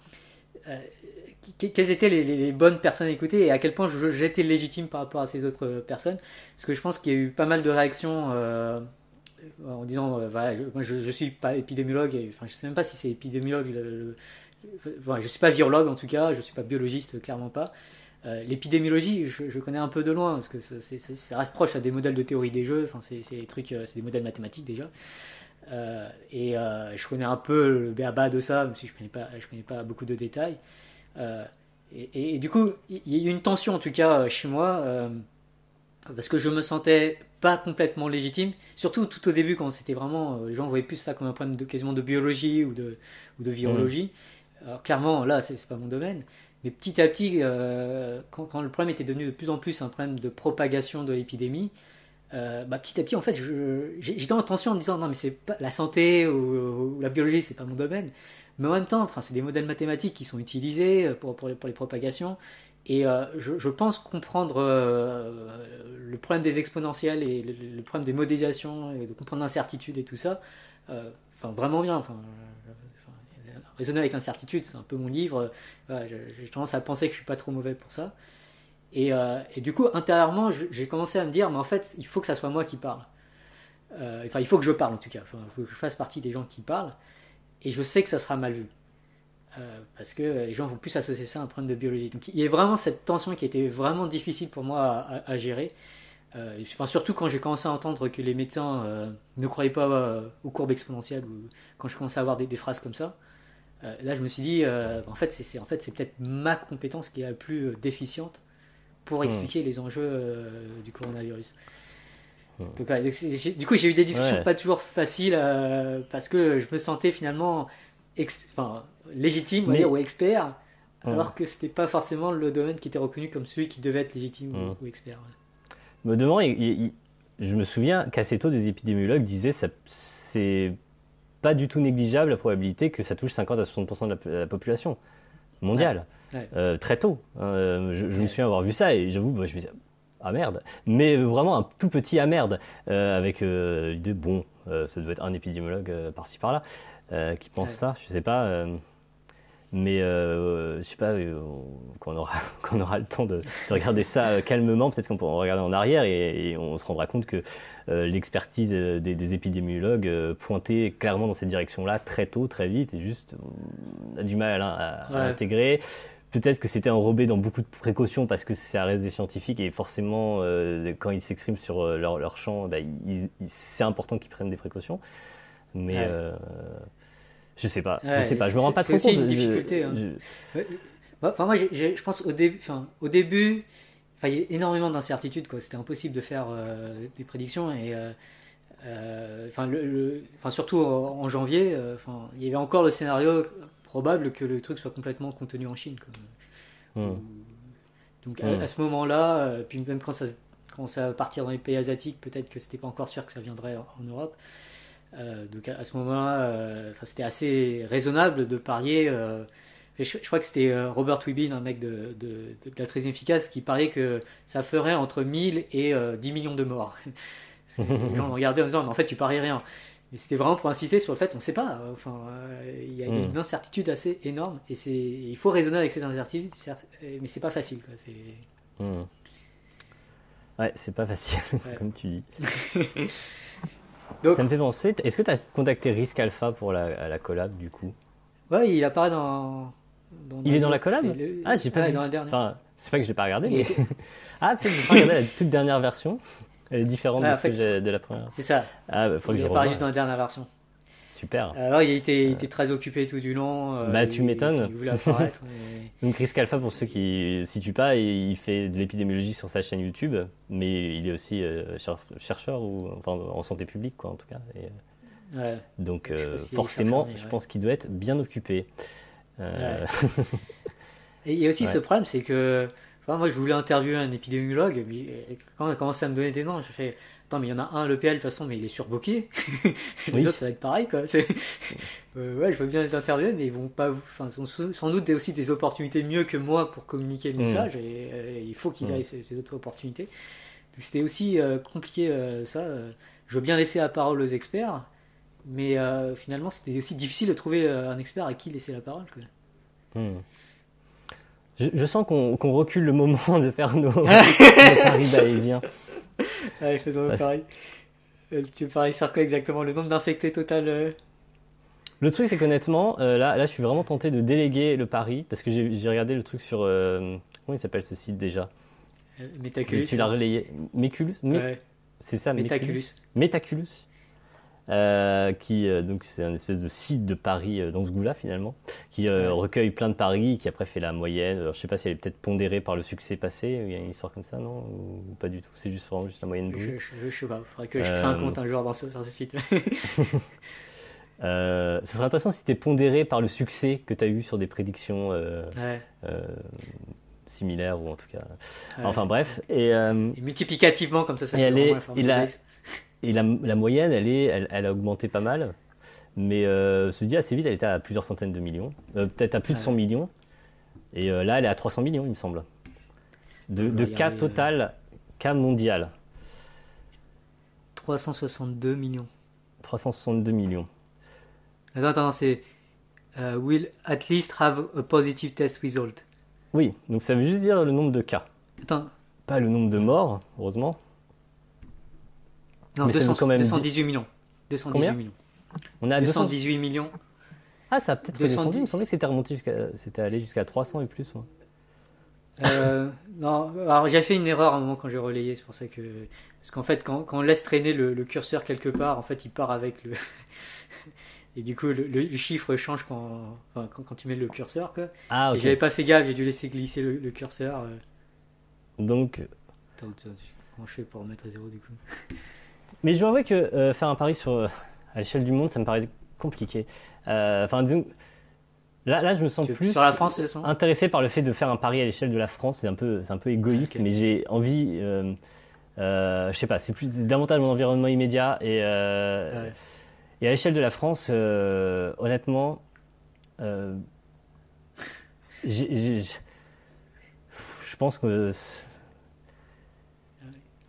quelles étaient les, les, bonnes personnes à écouter et à quel point j'étais légitime par rapport à ces autres personnes. Parce que je pense qu'il y a eu pas mal de réactions en disant euh, voilà, je, moi je, suis pas épidémiologue, et, enfin je sais même pas si c'est épidémiologue, le, voilà, je suis pas virologue en tout cas, je suis pas biologiste, clairement pas. Euh, l'épidémiologie, je, connais un peu de loin parce que ça, reste proche à des modèles de théorie des jeux, enfin c'est des trucs, euh, c'est des modèles mathématiques déjà. Et je connais un peu le béaba de ça, même si je connais pas, je connais pas beaucoup de détails. Et, du coup, il y a eu une tension en tout cas chez moi parce que je me sentais pas complètement légitime, surtout tout au début quand c'était vraiment, euh, les gens voyaient plus ça comme un problème de, quasiment de biologie ou de, ou de virologie. Mm. Alors clairement, là, c'est pas mon domaine. Mais petit à petit, euh, quand, quand, le problème était devenu de plus en plus un problème de propagation de l'épidémie, euh, bah, petit à petit, en fait, j'étais en tension en me disant non, mais c'est pas la santé ou, la biologie, c'est pas mon domaine. Mais en même temps, enfin, c'est des modèles mathématiques qui sont utilisés pour, pour, les, pour les propagations. Et euh, je, pense comprendre euh, le problème des exponentielles et le, problème des modélisations et de comprendre l'incertitude et tout ça, euh, enfin vraiment bien. Enfin, raisonner avec l'incertitude, c'est un peu mon livre. J'ai tendance à penser que je suis pas trop mauvais pour ça. Et, du coup, intérieurement, j'ai commencé à me dire, mais en fait, il faut que ça soit moi qui parle. enfin, il faut que je parle en tout cas. il faut que je fasse partie des gens qui parlent. Et je sais que ça sera mal vu. Euh, parce que les gens vont plus associer ça à un problème de biologie. Donc il y a vraiment cette tension qui était vraiment difficile pour moi à, gérer. Euh, enfin, surtout quand j'ai commencé à entendre que les médecins euh, ne croyaient pas aux courbes exponentielles ou quand je commençais à avoir des, phrases comme ça. là, je me suis dit, en fait, c'est en fait, peut-être ma compétence qui est la plus déficiente pour hmm. expliquer les enjeux du coronavirus. Hmm. du coup, j'ai eu des discussions pas toujours faciles parce que je me sentais finalement enfin, légitime ou expert, alors que c'était pas forcément le domaine qui était reconnu comme celui qui devait être légitime ou, expert. Mais devant, je me souviens qu'assez tôt, des épidémiologues disaient que c'est pas du tout négligeable la probabilité que ça touche 50 à 60% de la, population mondiale. Euh, très tôt. Hein. je, me souviens avoir vu ça et j'avoue, bah, je me disais, ah merde. Mais vraiment un tout petit ah merde, euh, avec euh, l'idée, bon, ça doit être un épidémiologue par-ci par-là. Euh, qui pense ça. Je sais pas. Euh, mais euh, je sais pas, quand on, aura, quand on aura le temps de, de regarder ça calmement, peut-être qu'on pourra regarder en arrière et, on se rendra compte que l'expertise des, des, épidémiologues pointait clairement dans cette direction-là très tôt, très vite, et juste on a du mal à, à, intégrer. Peut-être que c'était enrobé dans beaucoup de précautions parce que ça reste des scientifiques et forcément, quand ils s'expriment sur leur, leur champ, bah, c'est important qu'ils prennent des précautions. Mais euh, je sais pas, je sais pas, je me rends pas trop compte. C'est une difficulté. Hein. Enfin, moi, je pense au début, enfin, au début, enfin, il y a énormément d'incertitudes. Quoi. C'était impossible de faire euh, des prédictions et euh, enfin, le, enfin, surtout en, janvier, enfin, il y avait encore le scénario probable que le truc soit complètement contenu en Chine. Hmm. Donc à, hmm. à, ce moment-là, puis même quand ça, commençait à partir dans les pays asiatiques, peut-être que c'était pas encore sûr que ça viendrait en, Europe. Donc à, ce moment-là, c'était assez raisonnable de parier. Je, crois que c'était Robert Wibin, un mec de, de, de, la très efficace, qui pariait que ça ferait entre 1000 et 10 millions de morts. les gens regardaient en disant, mais en fait, tu paries rien. Mais c'était vraiment pour insister sur le fait, on ne sait pas. Enfin, euh, il y a une hmm. incertitude assez énorme et c'est, il faut raisonner avec cette incertitude, mais c'est pas facile. Quoi. C'est... Hmm. Ouais, c'est pas facile, comme tu dis. Ça me fait penser, est-ce que tu as contacté Risk Alpha pour la, la collab du coup? Ouais, il apparaît dans. dans il est dans la collab? Ah, j'ai pas vu. Dans la dernière. Enfin, c'est pas que j'ai pas regardé, mais. ah, peut-être que j'ai pas regardé la toute dernière version. Elle est différente de, ce que de la première. C'est ça. Ah, bah, faut que il je apparaît juste dans la dernière version. Super. Alors, il était, il était très occupé tout du long. Euh, bah, tu m'étonnes. Il voulait apparaître. Donc, Chris Calfa, pour ceux qui ne situent pas, il fait de l'épidémiologie sur sa chaîne YouTube, mais il est aussi euh, chercheur ou, enfin, en santé publique, quoi, en tout cas. Et, ouais. Donc, euh, forcément, je pense qu'il doit être bien occupé. Et il y a aussi ce problème, c'est que moi, je voulais interviewer un épidémiologue, mais quand on a commencé à me donner des noms, je fais Attends, mais il y en a un, l'EPL, de toute façon, mais il est surbooké. les autres, ça va être pareil, quoi. Euh, ouais, je veux bien les interviewer, mais ils vont pas. Enfin, sont sans doute aussi des opportunités mieux que moi pour communiquer le mm. message, et, euh, il faut qu'ils mm. aient ces, autres opportunités. C'était aussi euh, compliqué, ça. je veux bien laisser la parole aux experts, mais finalement, c'était aussi difficile de trouver un expert à qui laisser la parole, quoi. Mm. Je, sens qu'on recule le moment de faire nos, paris balésiens. Allez, faisons nos paris. Euh, tu paries sur quoi exactement? Le nombre d'infectés total euh? Le truc, c'est qu'honnêtement, euh, là, là, je suis vraiment tenté de déléguer le pari parce que j'ai regardé le truc sur. comment il s'appelle ce site déjà? Metaculus. Tu l'as relayé. Méculus? Ouais. C'est ça, Metaculus. Metaculus. Euh, qui euh, donc c'est un espèce de site de paris euh, dans ce goût-là finalement, qui recueille plein de paris, qui après fait la moyenne. Alors, je sais pas si elle est peut-être pondérée par le succès passé. Il y a une histoire comme ça, non? Ou, pas du tout? C'est juste vraiment juste la moyenne je, je, je, sais pas. Il faudrait que je crée un compte un jour dans ce, sur ce site. ce serait intéressant si c'était pondéré par le succès que tu as eu sur des prédictions similaires ou en tout cas. Enfin bref. Et, multiplicativement comme ça, ça et elle est, il a, et la, moyenne, elle, est, elle, a augmenté pas mal, mais euh, se dit assez vite, elle était à plusieurs centaines de millions, euh, peut-être à plus de 100 millions, et euh, là, elle est à 300 millions, il me semble, de, cas total, cas mondial. 362 millions. 362 millions. Attends, attends, c'est will at least have a positive test result. Oui, donc ça veut juste dire le nombre de cas. Attends. Pas le nombre de morts, heureusement. Non, 218 millions. 218 millions. On a 218 millions. Ah, ça a peut-être descendu. Il me semblait que c'était remonté jusqu'à, c'était allé jusqu'à 300 et plus. Euh, non, alors j'ai fait une erreur à un moment quand j'ai relayé, c'est pour ça que parce qu'en fait quand, quand on laisse traîner le, curseur quelque part, en fait il part avec le et du coup le, chiffre change quand, quand, quand tu mets le curseur quoi. Ah ok. J'avais pas fait gaffe, j'ai dû laisser glisser le, curseur. Euh. Donc. Attends, comment je fais pour remettre à zéro du coup? Mais je dois avouer que euh, faire un pari sur, euh, à l'échelle du monde, ça me paraît compliqué. Euh, enfin, là, là, je me sens plus la France, intéressé par le fait de faire un pari à l'échelle de la France. C'est un peu, c'est un peu égoïste, mais j'ai envie. Je sais pas, c'est plus davantage mon environnement immédiat et, et à l'échelle de la France, honnêtement, je pense que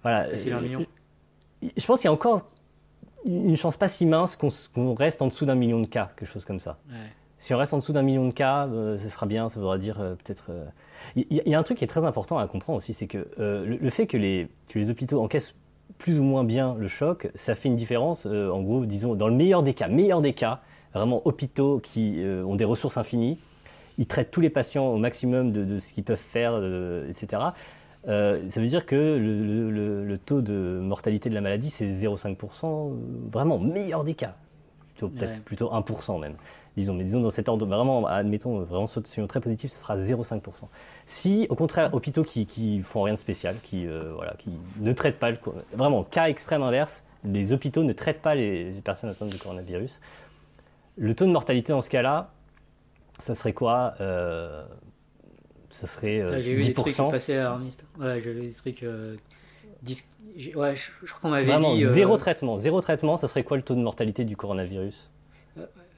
voilà. C'est un million je pense qu'il y a encore une chance pas si mince qu'on reste en dessous d'un million de cas, quelque chose comme ça. Si on reste en dessous d'un million de cas, euh, ce sera bien, ça voudra dire euh, peut-être... Il euh, y, a un truc qui est très important à comprendre aussi, c'est que le, fait que les, que les hôpitaux encaissent plus ou moins bien le choc, ça fait une différence, en gros, disons, dans le meilleur des cas, meilleur des cas, vraiment hôpitaux qui ont des ressources infinies, ils traitent tous les patients au maximum de, de ce qu'ils peuvent faire, etc. Euh, ça veut dire que le, taux de mortalité de la maladie, c'est 0,5%, vraiment meilleur des cas. Plutôt, peut-être plutôt 1% même. Disons, mais disons dans cet ordre, vraiment, admettons, vraiment situation très positive, ce sera 0,5%. Si, au contraire, hôpitaux qui, qui font rien de spécial, qui, euh, voilà, qui ne traitent pas, le, vraiment, cas extrême inverse, les hôpitaux ne traitent pas les, personnes atteintes du coronavirus, le taux de mortalité dans ce cas-là, ça serait quoi euh, ça serait euh, J'ai vu des trucs à Ouais, j'ai vu des trucs. Euh, Ouais, je, crois qu'on m'avait dit. Zéro traitement. Zéro traitement, ça serait quoi le taux de mortalité du coronavirus?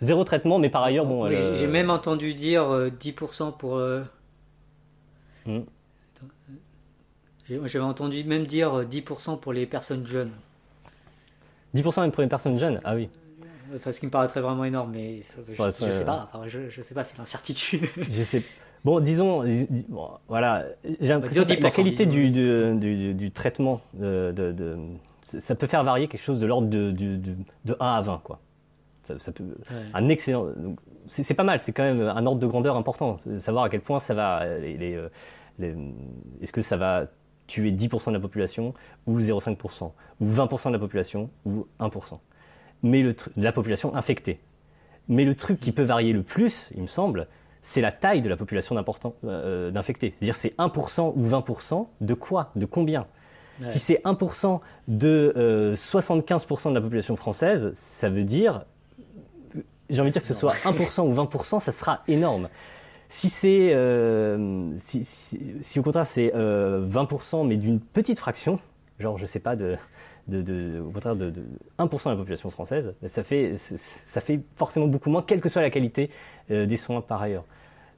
Zéro traitement, mais par ailleurs, bon. J'ai même entendu dire 10% pour. Hmm. J'avais entendu même dire 10% pour les personnes jeunes. 10% même pour les personnes jeunes? Ah oui. Enfin, ce qui me paraîtrait vraiment énorme, mais je, ne sais pas. je, je sais pas, c'est l'incertitude. je sais. Bon, disons, voilà, j'ai l'impression que la qualité du, du, du, traitement, de, de, ça peut faire varier quelque chose de l'ordre de, de, 1 à 20, quoi. Ça, peut, un excellent, c'est pas mal, c'est quand même un ordre de grandeur important, savoir à quel point ça va, les, les, est-ce que ça va tuer 10% de la population, ou 0,5%, ou 20% de la population, ou 1%. Mais le, de la population infectée. Mais le truc qui peut varier le plus, il me semble, c'est la taille de la population euh, d'infectés. C'est-à-dire c'est 1% ou 20% de quoi? De combien? Si c'est 1% de 75% euh, de la population française, ça veut dire, j'ai envie de dire que ce soit 1% ou 20%, ça sera énorme. Si c'est, euh, si, au contraire c'est 20% mais d'une petite fraction, genre je sais pas de, de, au contraire de, 1% de la population française, ça fait, ça fait forcément beaucoup moins, quelle que soit la qualité euh, des soins par ailleurs.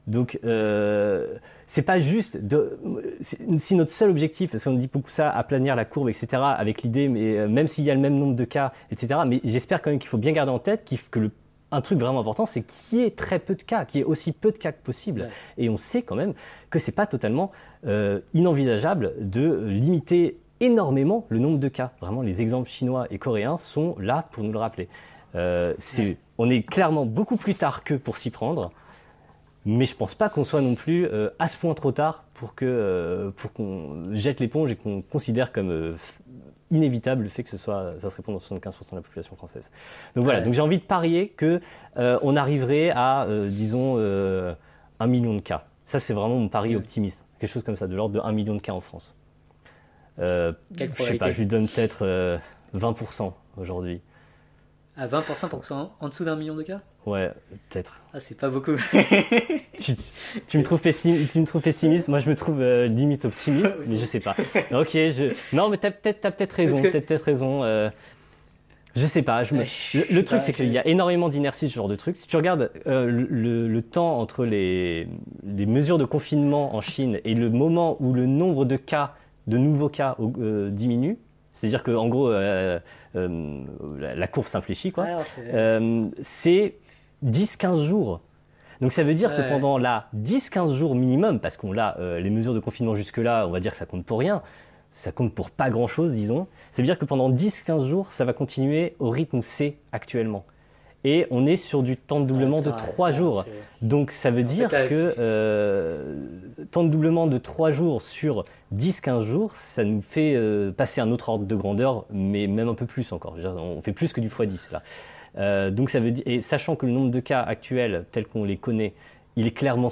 Donc, euh, c'est pas juste de. Si notre seul objectif, parce qu'on dit beaucoup ça, aplanir la courbe, etc., avec l'idée, mais euh, même s'il y a le même nombre de cas, etc., mais j'espère quand même qu'il faut bien garder en tête que le, un truc vraiment important, c'est qu'il y ait très peu de cas, qu'il y ait aussi peu de cas que possible. Et on sait quand même que c'est pas totalement euh, inenvisageable de limiter énormément le nombre de cas. Vraiment, les exemples chinois et coréens sont là pour nous le rappeler. Euh, on est clairement beaucoup plus tard qu'eux pour s'y prendre, mais je pense pas qu'on soit non plus euh, à ce point trop tard pour euh, pour qu'on jette l'éponge et qu'on considère comme inévitable le fait que ce soit ça se répond dans 75% de la population française. Donc voilà, donc j'ai envie de parier que on arriverait à disons un million de cas. Ça c'est vraiment mon pari optimiste, quelque chose comme ça, de l'ordre de 1 million de cas en France. Euh, je sais pas, je lui donne peut-être 20% euh, aujourd'hui. À 20% pour que ce soit en, dessous d'un million de cas? Ouais, peut-être. Ah, c'est pas beaucoup. tu, me trouves pessimiste, tu me trouves pessimiste, moi je me trouve euh, limite optimiste, mais je sais pas. Ok, je... non, mais t'as peut-être as peut-être raison, peut-être peut raison. Euh... Je sais pas. Je me... le, truc, c'est qu'il y a énormément d'inertie ce genre de truc. Si tu regardes euh, le, le, temps entre les, les mesures de confinement en Chine et le moment où le nombre de cas de nouveaux cas euh, diminuent. C'est-à-dire que en gros, euh, euh, la, courbe s'infléchit. quoi. c'est 10-15 jours. Donc ça veut dire que pendant la 10-15 jours minimum, parce qu'on a les mesures de confinement jusque-là, on va dire que ça compte pour rien, ça compte pour pas grand-chose, disons. Ça veut dire que pendant 10-15 jours, ça va continuer au rythme où c'est actuellement et on est sur du temps de doublement de 3 jours. Donc ça veut dire que euh, temps de doublement de 3 jours sur 10-15 jours, ça nous fait euh, passer un autre ordre de grandeur, mais même un peu plus encore. On fait plus que du x10 là. Euh, donc ça veut dire, et sachant que le nombre de cas actuels tels qu'on les connaît, il est clairement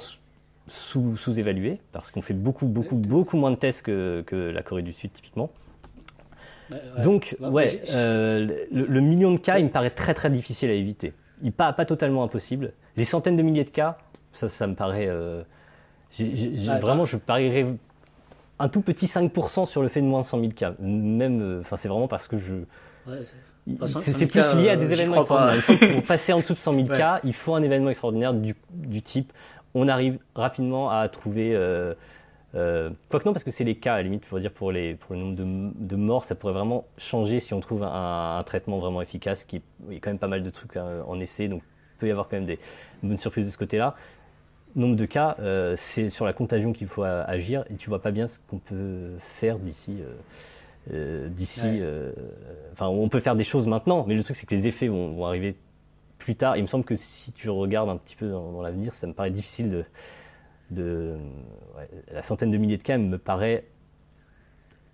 sous, sous-évalué, parce qu'on fait beaucoup, beaucoup, beaucoup moins de tests que, que la Corée du Sud typiquement. Donc, ouais, euh, le, million de cas, il me paraît très très difficile à éviter. Il pas pas totalement impossible. Les centaines de milliers de cas, ça, ça me paraît. Euh, vraiment, je parierais un tout petit 5% sur le fait de moins de 100 000 cas. Même, euh, enfin, c'est vraiment parce que je. c'est plus lié à des événements extraordinaires. Pour passer en dessous de 100 000 cas, il faut un événement extraordinaire du, du type on arrive rapidement à trouver euh, que non, parce que c'est les cas, à la limite, pour dire pour, les, pour le nombre de, morts, ça pourrait vraiment changer si on trouve un, traitement vraiment efficace, qui il y a quand même pas mal de trucs hein, en essai, donc il peut y avoir quand même des bonnes surprises de ce côté-là. Nombre de cas, euh, c'est sur la contagion qu'il faut agir, et tu vois pas bien ce qu'on peut faire d'ici. Euh, d'ici, enfin, on peut faire des choses maintenant, mais le truc c'est que les effets vont, arriver plus tard. Il me semble que si tu regardes un petit peu dans l'avenir, ça me paraît difficile de, de la centaine de milliers de cas me paraît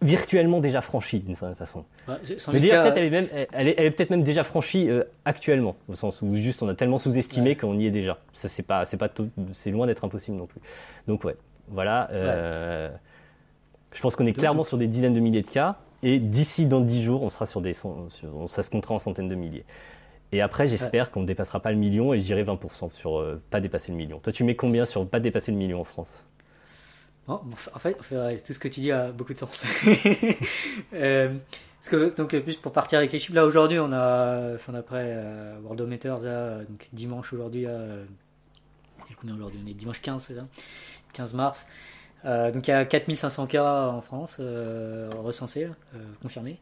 virtuellement déjà franchie d'une certaine façon. Ouais, dire, peut-être elle est même, elle est, peut-être même déjà franchie euh, actuellement, au sens où juste on a tellement sous-estimé qu'on y est déjà. Ça c'est pas, c'est pas, c'est loin d'être impossible non plus. Donc ouais, voilà. Euh, je pense qu'on est clairement sur des dizaines de milliers de cas et d'ici dans dix jours on sera sur des, ça se comptera en centaines de milliers. Et après, j'espère qu'on ne dépassera pas le million et je dirais 20% sur euh, pas dépasser le million. Toi, tu mets combien sur pas dépasser le million en France? En fait, tout ce que tu dis a beaucoup de sens. euh, parce que, donc, plus pour partir avec les chiffres, là aujourd'hui, on a, enfin, après euh, Worldometers, donc dimanche aujourd'hui, euh, aujourd'hui? On est dimanche 15, c'est ça? 15 mars. Euh, donc il y a 4500 cas en France euh, recensés, euh, confirmés.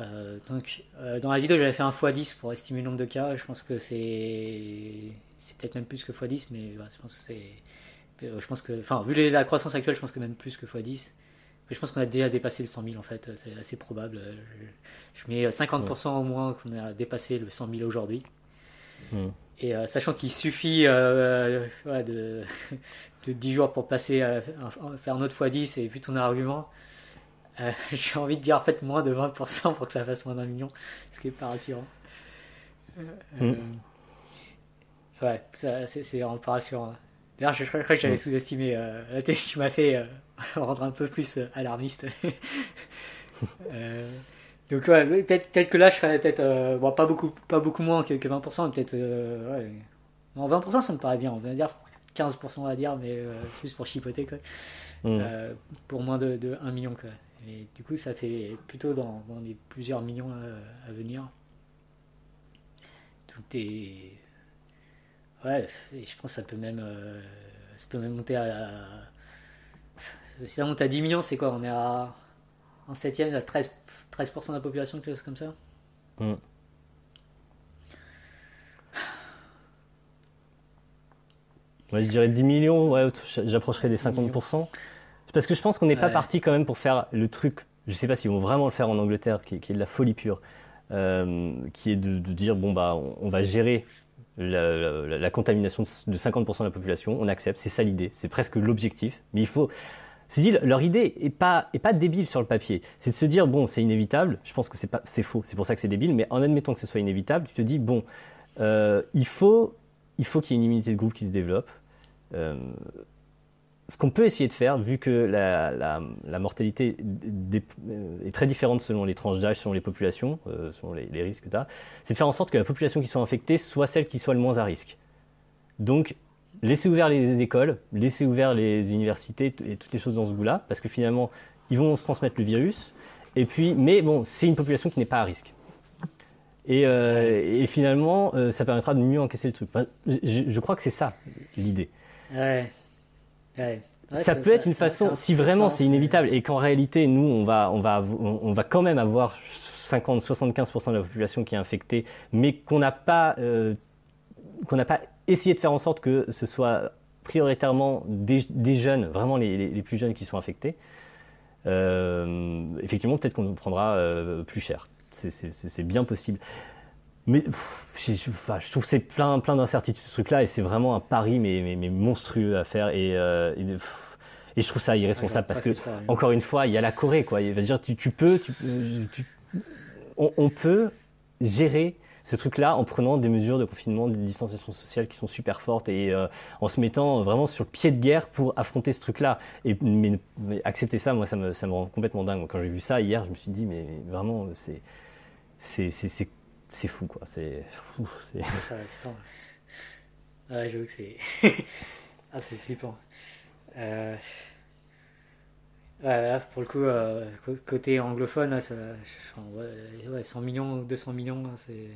Mmh. donc dans la vidéo j'avais fait un x10 pour estimer le nombre de cas. Je pense que c'est c'est peut-être même plus que x10, mais je pense que c'est je pense que enfin vu la croissance actuelle, je pense que même plus que x10. Mais je pense qu'on a déjà dépassé le 100 000 en fait, c'est assez probable. Je, mets 50% au moins qu'on a dépassé le 100 000 aujourd'hui. Mmh. Et sachant qu'il suffit de, de 10 jours pour passer à, faire un autre fois 10 et vu ton argument, euh, j'ai envie de dire en fait moins de 20% pour que ça fasse moins d'un million, ce qui est pas rassurant. Euh, hmm. euh, ouais, c'est vraiment pas rassurant. D'ailleurs, je, crois que j'avais hmm. sous-estimé. Euh, tu m'as fait rendre un peu plus alarmiste. donc ouais, peut-être que là je serais peut-être bon pas beaucoup pas beaucoup moins que, 20%, peut-être ouais. Non, 20% ça me paraît bien. On va dire 15% à dire, mais euh, juste pour chipoter, quoi. Mm. Euh, pour moins de, de, 1 million, quoi. Et du coup, ça fait plutôt dans, dans des plusieurs millions à, venir. Tout est. Ouais, je pense que ça peut même, euh, ça peut même monter à, Si ça monte à 10 millions, c'est quoi? On est à un septième, à 13%, 13 de la population, quelque chose comme ça? Mm. je dirais 10 millions, ouais, j'approcherai des 50%. Parce que je pense qu'on n'est pas parti quand même pour faire le truc, je ne sais pas s'ils vont vraiment le faire en Angleterre, qui, est de la folie pure, euh, qui est de, dire, bon, bah, on, va gérer la, contamination de 50% de la population, on accepte, c'est ça l'idée, c'est presque l'objectif, mais il faut... C'est dit, leur idée est pas, est pas débile sur le papier. C'est de se dire, bon, c'est inévitable, je pense que c'est pas, c'est faux, c'est pour ça que c'est débile, mais en admettant que ce soit inévitable, tu te dis, bon, euh, il faut, il faut qu'il y ait une immunité de groupe qui se développe, euh, ce qu'on peut essayer de faire, vu que la, mortalité euh, est très différente selon les tranches d'âge, selon les populations, euh, selon les, risques que tu as, c'est de faire en sorte que la population qui soit infectée soit celle qui soit le moins à risque. Donc, laisser ouvert les écoles, laisser ouvert les universités et toutes les choses dans ce goût-là, parce que finalement, ils vont se transmettre le virus. Et puis, mais bon, c'est une population qui n'est pas à risque. Et, et finalement, ça permettra de mieux encaisser le truc. je, je crois que c'est ça l'idée. Ouais. Ça peut être une façon, si vraiment c'est inévitable et qu'en réalité nous on va, on va, on va quand même avoir 50-75% de la population qui est infectée, mais qu'on n'a pas, euh, qu'on n'a pas essayé de faire en sorte que ce soit prioritairement des, jeunes, vraiment les, les, plus jeunes qui sont infectés. Euh, effectivement, peut-être qu'on nous prendra euh, plus cher. C'est bien possible. Mais je, trouve que c'est plein, plein d'incertitudes ce truc-là et c'est vraiment un pari mais, mais, monstrueux à faire et, euh, et, je trouve ça irresponsable parce que encore une fois il y a la Corée quoi. Il va dire tu, tu peux, tu, on, peut gérer ce truc-là en prenant des mesures de confinement, de distanciation sociale qui sont super fortes et euh, en se mettant vraiment sur le pied de guerre pour affronter ce truc-là. Et mais, accepter ça, moi, ça me, ça me rend complètement dingue. Quand j'ai vu ça hier, je me suis dit, mais vraiment, c'est c'est c'est fou, quoi. C'est fou. Ah, j'avoue que c'est. ah, c'est flippant. Euh... Ouais, pour le coup, euh, côté anglophone, ça, ouais, 100 millions, 200 millions, c'est.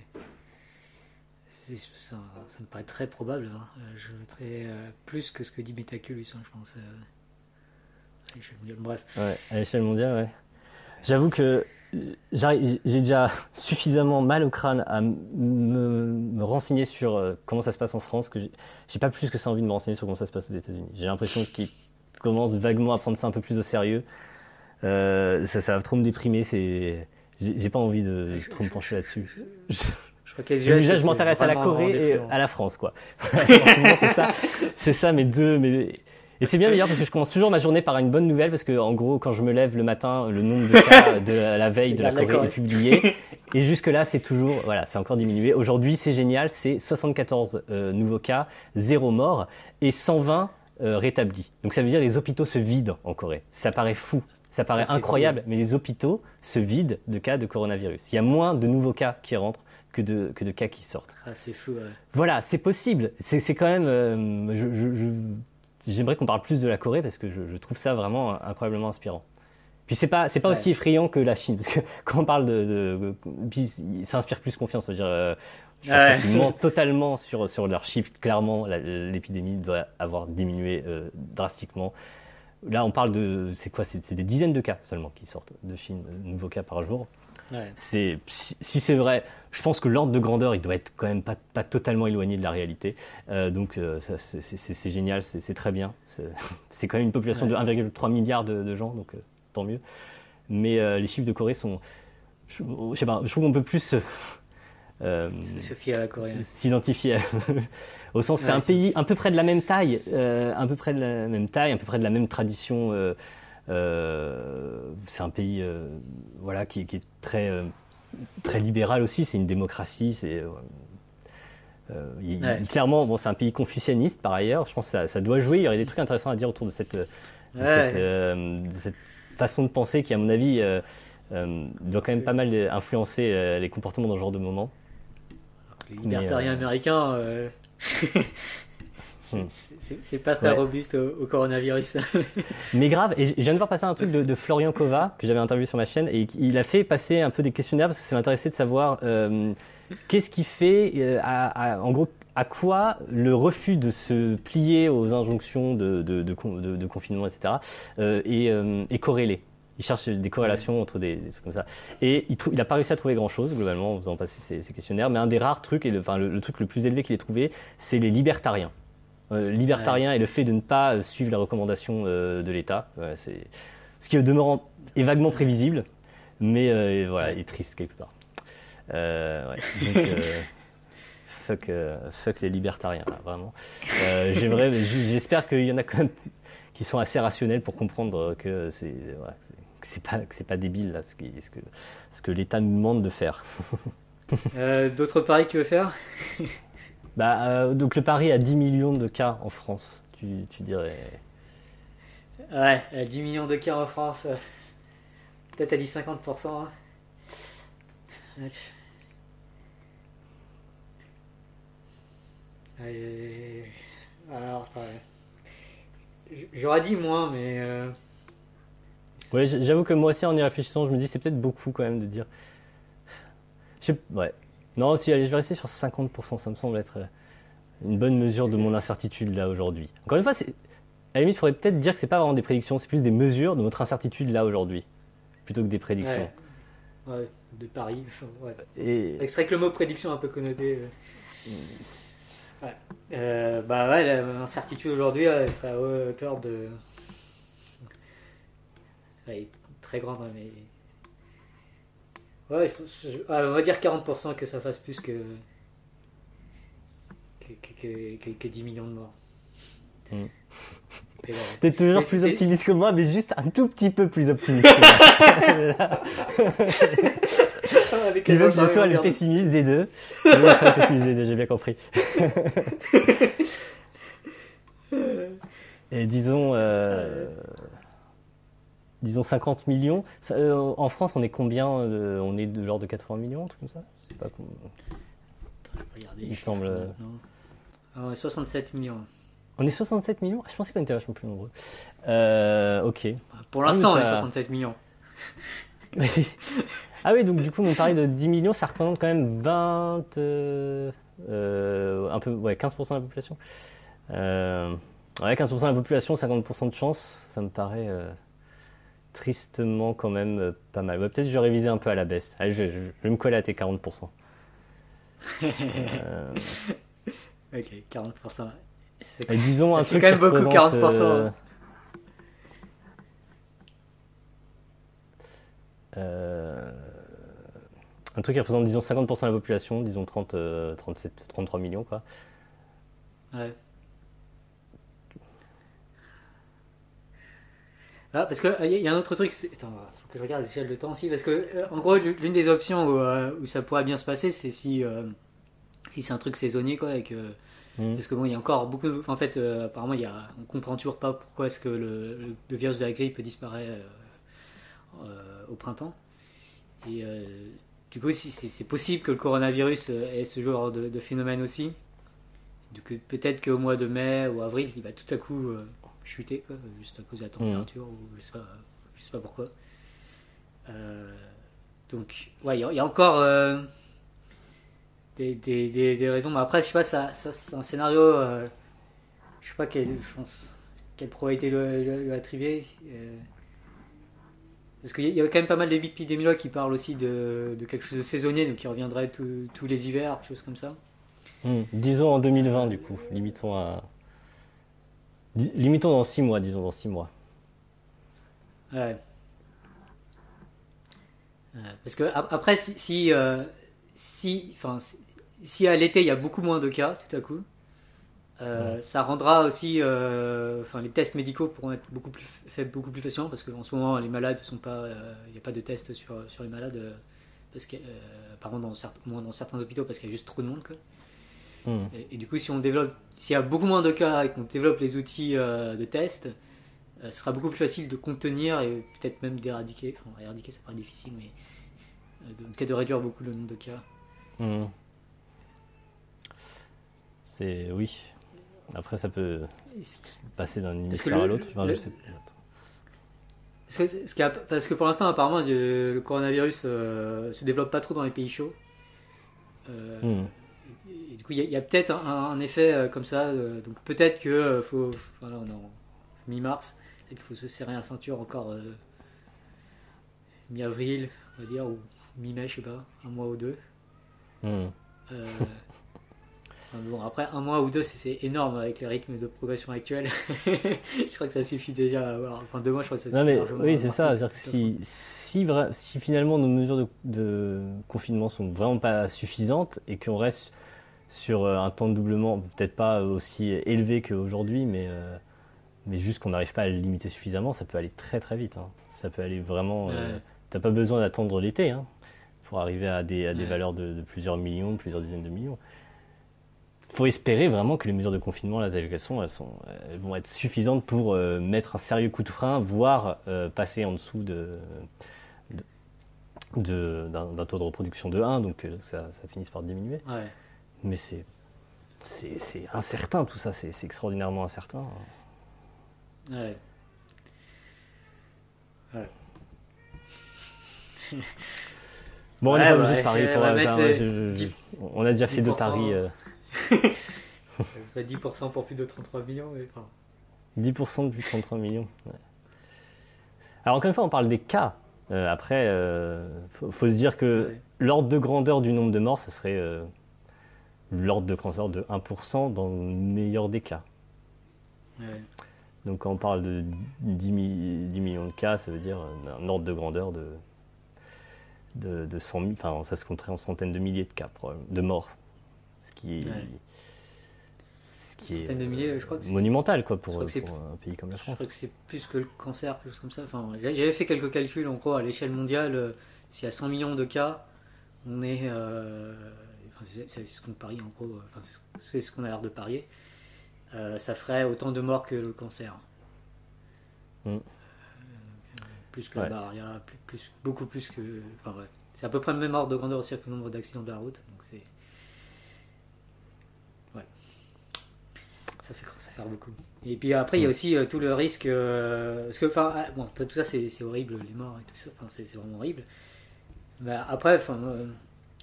Ça, ça, me paraît très probable. Hein. Euh, je mettrais euh, plus que ce que dit Metaculus, hein, je pense. Bref. Ouais, à l'échelle mondiale, ouais. J'avoue que j'ai déjà suffisamment mal au crâne à me, renseigner sur euh, comment ça se passe en France que j'ai pas plus que ça envie de me renseigner sur comment ça se passe aux États-Unis. J'ai l'impression qu'ils commencent vaguement à prendre ça un peu plus au sérieux. Euh, ça, ça va trop me déprimer. C'est, j'ai pas envie de trop me pencher là-dessus. Je, crois déjà, je m'intéresse à la Corée et à la France, quoi. c'est ça, c'est ça mes deux, mes, et c'est bien d'ailleurs parce que je commence toujours ma journée par une bonne nouvelle parce que en gros quand je me lève le matin, le nombre de cas de la veille de la Corée est publié et jusque là c'est toujours voilà c'est encore diminué. Aujourd'hui c'est génial, c'est 74 euh, nouveaux cas, zéro mort et 120 euh, rétablis. Donc ça veut dire les hôpitaux se vident en Corée. Ça paraît fou, ça paraît incroyable, mais les hôpitaux se vident de cas de coronavirus. Il y a moins de nouveaux cas qui rentrent que de, que de cas qui sortent. Ah, c'est fou, ouais. Voilà, c'est possible. C'est quand même. Euh, je, je, j'aimerais qu'on parle plus de la Corée parce que je, trouve ça vraiment incroyablement inspirant. Puis c'est pas c'est pas aussi effrayant que la Chine parce que quand on parle de, puis ça inspire plus confiance. dire, euh, je pense qu'ils mentent totalement sur sur leurs chiffres. Clairement, l'épidémie doit avoir diminué euh, drastiquement. Là, on parle de c'est quoi C'est des dizaines de cas seulement qui sortent de Chine, nouveaux cas par jour. C'est si, c'est vrai, je pense que l'ordre de grandeur, il doit être quand même pas, pas totalement éloigné de la réalité. Euh, donc c'est génial, c'est très bien. C'est quand même une population de 1,3 milliard de, gens, donc tant mieux. Mais euh, les chiffres de Corée sont. Je, sais pas, je trouve qu'on peut plus. Euh, à la Corée. S'identifier au sens, c'est un pays à peu près de la même taille, euh, à peu près de la même taille, à peu près de la même tradition. C'est un pays, voilà, qui, est très, très libéral aussi. C'est une démocratie. C'est clairement, bon, c'est un pays confucianiste par ailleurs. Je pense que ça, ça, doit jouer. Il y aurait des trucs intéressants à dire autour de cette, cette, de cette façon de penser qui, à mon avis, euh, euh, doit quand même pas mal influencer euh, les comportements dans ce genre de moment. Les libertariens américains. c'est pas très robuste au, coronavirus. Mais grave, et je viens de voir passer un truc de, Florian Kova, que j'avais interviewé sur ma chaîne, et il a fait passer un peu des questionnaires parce que ça m'intéressait de savoir qu'est-ce qui fait, en gros, à quoi le refus de se plier aux injonctions de, de, de, confinement, etc., euh, euh, est, corrélé. Il cherche des corrélations entre des, trucs comme ça. Et il n'a pas réussi à trouver grand-chose, globalement, en faisant passer ces, questionnaires. Mais un des rares trucs, et le, enfin, le, truc le plus élevé qu'il ait trouvé, c'est les libertariens. Euh, libertariens et le fait de ne pas suivre les recommandations de l'État. c'est ce qui, au demeurant, est vaguement prévisible, mais voilà, est triste quelque part. Ouais. Donc, fuck, euh, fuck les libertariens, vraiment. Euh, j'espère qu'il y en a quand même qui sont assez rationnels pour comprendre que c'est c'est pas, pas débile là, ce, ce que, ce que l'État nous demande de faire. Euh, d'autres paris que tu veux faire? bah, Donc le pari à 10 millions de cas en France, tu, tu dirais Ouais, 10 millions de cas en France. Peut-être à dit 50%. Hein. alors, j'aurais dit moins, mais. Euh, ouais, j'avoue que moi aussi, en y réfléchissant, je me dis c'est peut-être beaucoup quand même de dire. Ouais. Non, si, allez, je vais rester sur 50%, ça me semble être euh, une bonne mesure de mon incertitude là aujourd'hui. Encore une fois, à la limite, il faudrait peut-être dire que c'est pas vraiment des prédictions, c'est plus des mesures de notre incertitude là aujourd'hui, plutôt que des prédictions. Ouais, de paris. Ouais. Et... C'est que le mot prédiction un peu connoté. Euh. Hmm. Euh, bah ouais, l'incertitude aujourd'hui, elle serait à hauteur de. Elle est très grande, mais. Ouais, on va dire 40% que ça fasse plus que. que, que, que 10 millions de morts. Mm. T'es toujours plus optimiste que moi, mais juste un tout petit peu plus optimiste que moi. tu veux que je sois le pessimiste des deux Je veux le pessimiste des deux, j'ai bien compris. Et disons, euh, disons 50 millions. Euh, en France, on est combien euh, On est de l'ordre de 80 millions, un truc comme ça? Je sais pas comment. Regardez, Il me semble. Ah 67 millions. On est 67 millions? Je pensais qu'on était vachement plus nombreux. Euh, ok. Pour l'instant, on est 67 millions. ah oui, donc du coup, mon pari de 10 millions, ça représente quand même 20. Euh, euh, un peu, ouais, 15% de la population. ouais, 15% de la population, 50% de chance, ça me paraît tristement quand même pas mal. Peut-être que je vais réviser un peu à la baisse. Allez, je, je vais me coller à tes 40%. ok, 40%. Et disons un truc quand même beaucoup, 40%. Euh, euh, un truc qui représente, disons, 50% de la population, disons 30, 37, 33 millions, quoi. Ouais. Ah, parce qu'il euh, y a un autre truc, attends, faut que je regarde l'échelle de temps aussi, parce que, en gros, l'une des options où, où, ça pourrait bien se passer, c'est si, si c'est un truc saisonnier, quoi, et que Mm. Parce que bon, il y a encore beaucoup. En fait, euh, apparemment, il y a, on comprend toujours pas pourquoi est-ce que le, le, virus de la grippe disparaît euh, euh, au printemps. Et du coup, si, c'est possible que le coronavirus ait ce genre de, phénomène aussi. peut-être qu'au mois de mai ou avril, il va tout à coup chuter, quoi, juste à cause de la température, ou je sais pas, je sais pas pourquoi. donc, ouais, il y, a encore des, des, des, raisons. Mais après, je sais pas, ça, ça c'est un scénario. Euh, je sais pas quelle, je pense, quelle probabilité lui, attribuer. Euh, parce qu'il y a quand même pas mal d'épidémiologues qui parlent aussi de, de, quelque chose de saisonnier, donc qui reviendrait tous les hivers, quelque chose comme ça. Hmm. Disons en 2020, du coup. Limitons à. Limitons dans 6 mois, disons dans 6 mois. Ouais. Parce que après, si, si, euh, si, enfin, si à l'été il y a beaucoup moins de cas tout à coup, euh, ça rendra aussi, euh, enfin les tests médicaux pourront être beaucoup plus faits beaucoup plus facilement parce qu'en ce moment les malades sont pas, il n'y a pas de tests sur sur les malades parce que apparemment dans certains dans certains hôpitaux parce qu'il y a juste trop de monde hmm. Et, du coup si on développe, s'il y a beaucoup moins de cas et qu'on développe les outils de test, ce sera beaucoup plus facile de contenir et peut-être même d'éradiquer. Enfin éradiquer ça paraît difficile mais de, de réduire beaucoup le nombre de cas. Hmm. C'est oui. Après, ça peut passer d'un hémisphère à l'autre. Enfin, Parce que, parce que pour l'instant, apparemment, le, coronavirus euh, se développe pas trop dans les pays chauds. Euh, hmm. Et, du coup, il y a, peut-être un, effet euh, comme ça. donc peut-être que faut, voilà, on est en mi-mars, peut-être qu'il faut se serrer la ceinture encore mi-avril, on va dire, ou mi-mai, je sais pas, un mois ou deux. Hmm bon, après un mois ou deux, c'est énorme avec le rythme de progression actuel. je crois que ça suffit déjà. Enfin, deux mois, je crois que ça suffit. mais, oui, c'est ça. C'est-à-dire que si, si, si, finalement nos mesures de, de, confinement sont vraiment pas suffisantes et qu'on reste sur euh, un temps de doublement, peut-être pas aussi élevé qu'aujourd'hui, mais, euh, mais juste qu'on n'arrive pas à le limiter suffisamment, ça peut aller très très vite. Hein. Ça peut aller vraiment. Euh, tu n'as pas besoin d'attendre l'été hein, pour arriver à des, à des valeurs de, de, plusieurs millions, plusieurs dizaines de millions faut espérer vraiment que les mesures de confinement, là, elles, sont, elles, sont, elles vont être suffisantes pour euh, mettre un sérieux coup de frein, voire passer en dessous de, d'un, taux de reproduction de 1, donc ça, ça, finisse par diminuer. Mais c'est, c'est, incertain tout ça, c'est, extraordinairement incertain. Ouais. Ouais. bon, on n'est pas obligé de parier pour On a déjà fait deux paris. 10% pour plus de 33 millions. 10% de plus de 33 millions. Alors encore une fois, on parle des cas. Euh, après, il euh, faut, se dire que l'ordre de grandeur du nombre de morts, ce serait euh, l'ordre de grandeur de 1% dans le meilleur des cas. Donc quand on parle de 10, millions de cas, ça veut dire un ordre de grandeur de, de, de 100 000, enfin ça se compterait en centaines de milliers de cas, de morts ce qui est, ce qui est de je crois que monumental quoi, pour, un pays comme la France. Je crois que c'est plus que le cancer, quelque chose comme ça. Enfin, J'avais fait quelques calculs, en gros, à l'échelle mondiale, euh, s'il y a 100 millions de cas, on est. Euh, c'est ce qu'on parie, en gros, enfin, c'est ce qu'on a l'air de parier. Euh, ça ferait autant de morts que le cancer. Mm. plus que la malaria, plus, beaucoup plus que. Enfin, ouais. C'est à peu près le même ordre de grandeur aussi que le nombre d'accidents de la route. ça fait, ça fait beaucoup. Et puis après, il y a mm. aussi euh, tout le risque. Euh, parce que, enfin, ah, bon, tout ça, c'est horrible, les morts et tout ça, enfin, c'est vraiment horrible. Mais après, enfin, euh,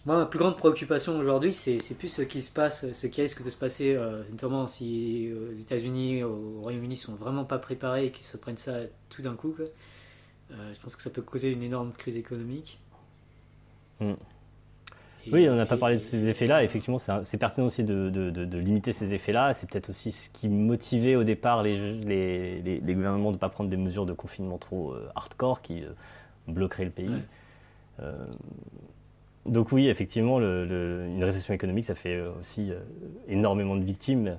moi, ma plus grande préoccupation aujourd'hui, c'est plus ce qui se passe, ce qui risque de se passer, notamment si aux États-Unis, au Royaume-Uni, sont vraiment pas préparés et qu'ils se prennent ça tout d'un coup. je pense que ça peut causer une énorme crise économique. Mm oui, on n'a pas parlé de ces effets-là. Effectivement, c'est pertinent aussi de, limiter ces effets-là. C'est peut-être aussi ce qui motivait au départ les, les, gouvernements de ne pas prendre des mesures de confinement trop euh, hardcore qui euh, bloqueraient le pays. Euh, donc oui, effectivement, une récession économique, ça fait aussi énormément de victimes.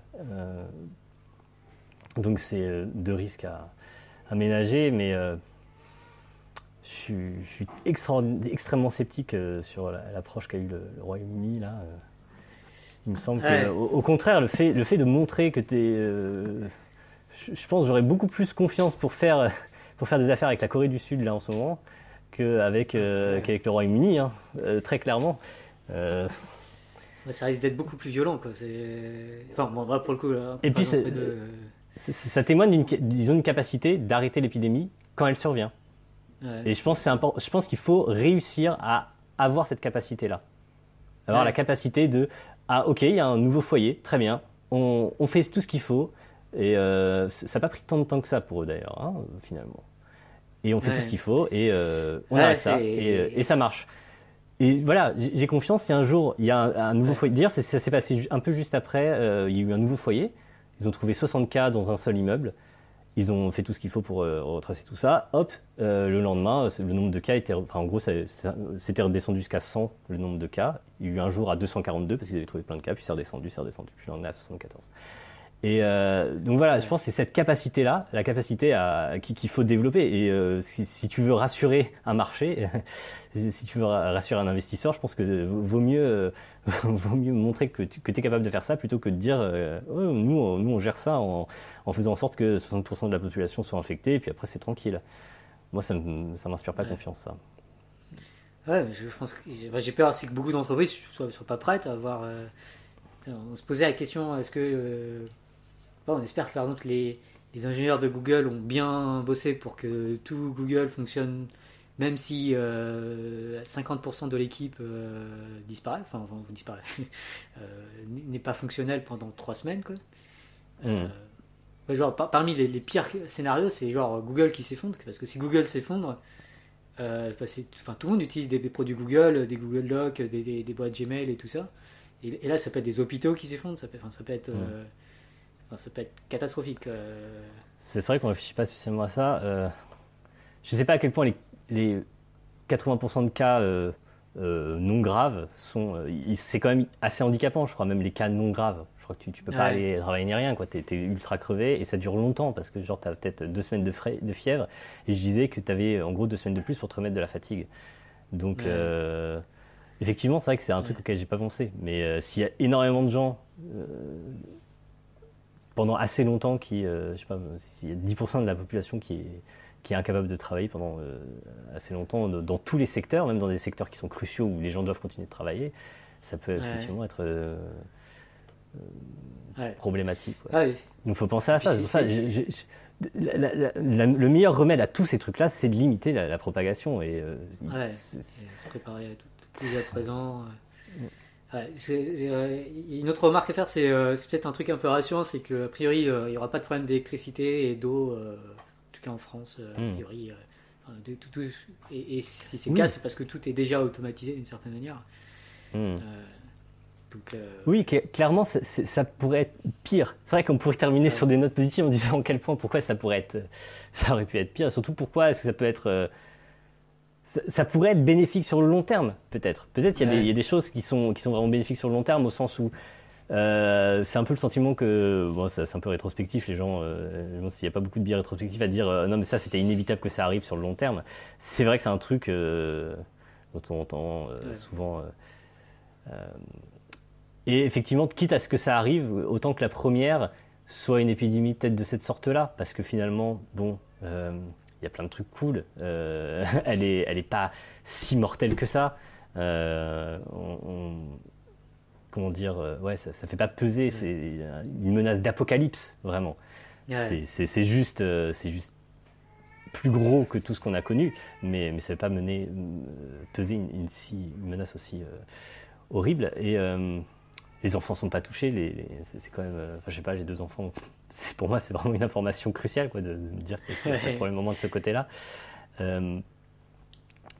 donc c'est deux risques à, à ménager, mais je suis, extrêmement sceptique euh, sur l'approche qu'a eu le, Royaume-Uni là. Euh. Il me semble qu'au au contraire, le fait, le fait de montrer que tu es. Euh, je, pense que j'aurais beaucoup plus confiance pour faire, pour faire des affaires avec la Corée du Sud là en ce moment qu'avec le Royaume-Uni, hein, très clairement. ça risque d'être beaucoup plus violent, quoi. Enfin, bon, pour le coup, Et puis, ça témoigne d'une, capacité d'arrêter l'épidémie quand elle survient. Et je pense, je pense qu'il faut réussir à avoir cette capacité-là. Avoir la capacité de, ah ok, il y a un nouveau foyer, très bien, on, on fait tout ce qu'il faut. Et euh, ça n'a pas pris tant de temps que ça pour eux d'ailleurs, hein, finalement. Et on fait tout ce qu'il faut et euh, on arrête ça et, euh, et, ça marche. Et voilà, j'ai confiance si un jour il y a un, nouveau foyer. D'ailleurs, ça s'est passé un peu juste après, il y a eu un nouveau foyer. Ils ont trouvé 60 cas dans un seul immeuble. Ils ont fait tout ce qu'il faut pour retracer tout ça. Hop, le lendemain, le nombre de cas était. Enfin, en gros, c'était redescendu jusqu'à 100 le nombre de cas. Il y a eu un jour à 242 parce qu'ils avaient trouvé plein de cas, puis c'est redescendu, c'est redescendu, puis le lendemain à 74. Et euh, donc voilà, je pense que c'est cette capacité-là, la capacité à, qu'il faut développer. Et euh, si, si, tu veux rassurer un marché, si tu veux rassurer un investisseur, je pense que vaut mieux, euh, vaut mieux montrer que tu que es capable de faire ça plutôt que de dire euh, oh, nous, nous on gère ça en, en, faisant en sorte que 60% de la population soit infectée et puis après c'est tranquille. Moi ça ça m'inspire pas confiance ça. Ouais, je pense que j'ai peur aussi que beaucoup d'entreprises soient, soient pas prêtes à avoir. on se posait la question est-ce que on espère que par exemple les, ingénieurs de Google ont bien bossé pour que tout Google fonctionne, même si 50% euh, de l'équipe euh, disparaît, enfin, disparaît, euh, n'est pas fonctionnel pendant trois semaines. Quoi. Hmm. genre, parmi les, pires scénarios, c'est genre Google qui s'effondre, parce que si Google s'effondre, bah, enfin, tout le monde utilise des, produits Google, des Google Docs, des, boîtes Gmail et tout ça. Et, là, ça peut être des hôpitaux qui s'effondrent, ça peut, ça peut être hmm ça peut être catastrophique. Euh. C'est vrai qu'on ne réfléchit pas spécialement à ça. Euh, je ne sais pas à quel point les, 80% de cas euh, non graves sont. c'est quand même assez handicapant, je crois, même les cas non graves. Je crois que tu ne peux pas aller travailler ni rien, tu es, ultra crevé et ça dure longtemps parce que genre tu as peut-être deux semaines de, de, fièvre et je disais que tu avais en gros deux semaines de plus pour te remettre de la fatigue. Donc. Effectivement, c'est vrai que c'est un truc auquel j'ai pas pensé. Mais s'il y a énormément de gens pendant assez longtemps, qui, euh, je sais pas, s'il y a 10% de la population qui est, qui est incapable de travailler pendant euh, assez longtemps dans tous les secteurs, même dans des secteurs qui sont cruciaux où les gens doivent continuer de travailler, ça peut effectivement être euh, problématique. Ah Donc il faut penser à ça. le meilleur remède à tous ces trucs-là, c'est de limiter la, propagation. Et, se préparer à tout, à présent. Euh, une autre remarque à faire, euh, c'est peut-être un truc un peu rassurant, c'est qu'a priori, euh, il n'y aura pas de problème d'électricité et d'eau, en tout cas en France, a hmm. priori. et, si c'est le cas, c'est parce que tout est déjà automatisé d'une certaine manière. Hmm. oui, clairement, ça pourrait être pire. C'est vrai qu'on pourrait terminer sur des notes positives en disant à quel point, pourquoi ça pourrait être, ça aurait pu être pire, et surtout pourquoi est-ce que ça peut être ça, pourrait être bénéfique sur le long terme, peut-être. Peut-être qu'il y, a des choses qui sont, qui sont vraiment bénéfiques sur le long terme, au sens où euh, c'est un peu le sentiment que, bon, c'est un peu rétrospectif, les gens, euh, s'il n'y a pas beaucoup de biais rétrospectifs à dire, euh, non mais ça c'était inévitable que ça arrive sur le long terme. C'est vrai que c'est un truc dont on entend souvent. et effectivement, quitte à ce que ça arrive, autant que la première soit une épidémie peut-être de cette sorte-là, parce que finalement, bon il y a plein de trucs cool. Euh, elle est, elle est pas si mortelle que ça. Euh, comment dire euh, Ouais, ça, ça fait pas peser. C'est une menace d'apocalypse vraiment. C'est juste, c'est juste plus gros que tout ce qu'on a connu, mais mais ça ne pas mener peser une, une, une menace aussi horrible. Et les enfants sont pas touchés. Les, c'est quand même, enfin, je sais pas, j'ai deux enfants pour moi, c'est vraiment une information cruciale quoi, de, me dire que pour le moment de ce côté-là. Euh,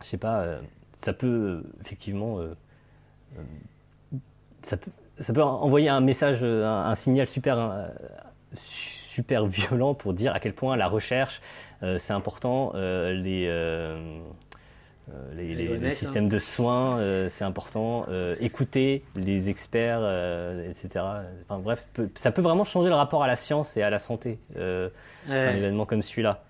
je sais pas, euh, ça peut effectivement. Euh, euh, ça, peut, ça peut envoyer un message, un, signal super, super violent pour dire à quel point la recherche, c'est important. les euh, les, hein. systèmes de soins, euh, c'est important. Euh, écouter les experts, etc. Enfin bref, ça peut vraiment changer le rapport à la science et à la santé, un événement comme celui-là.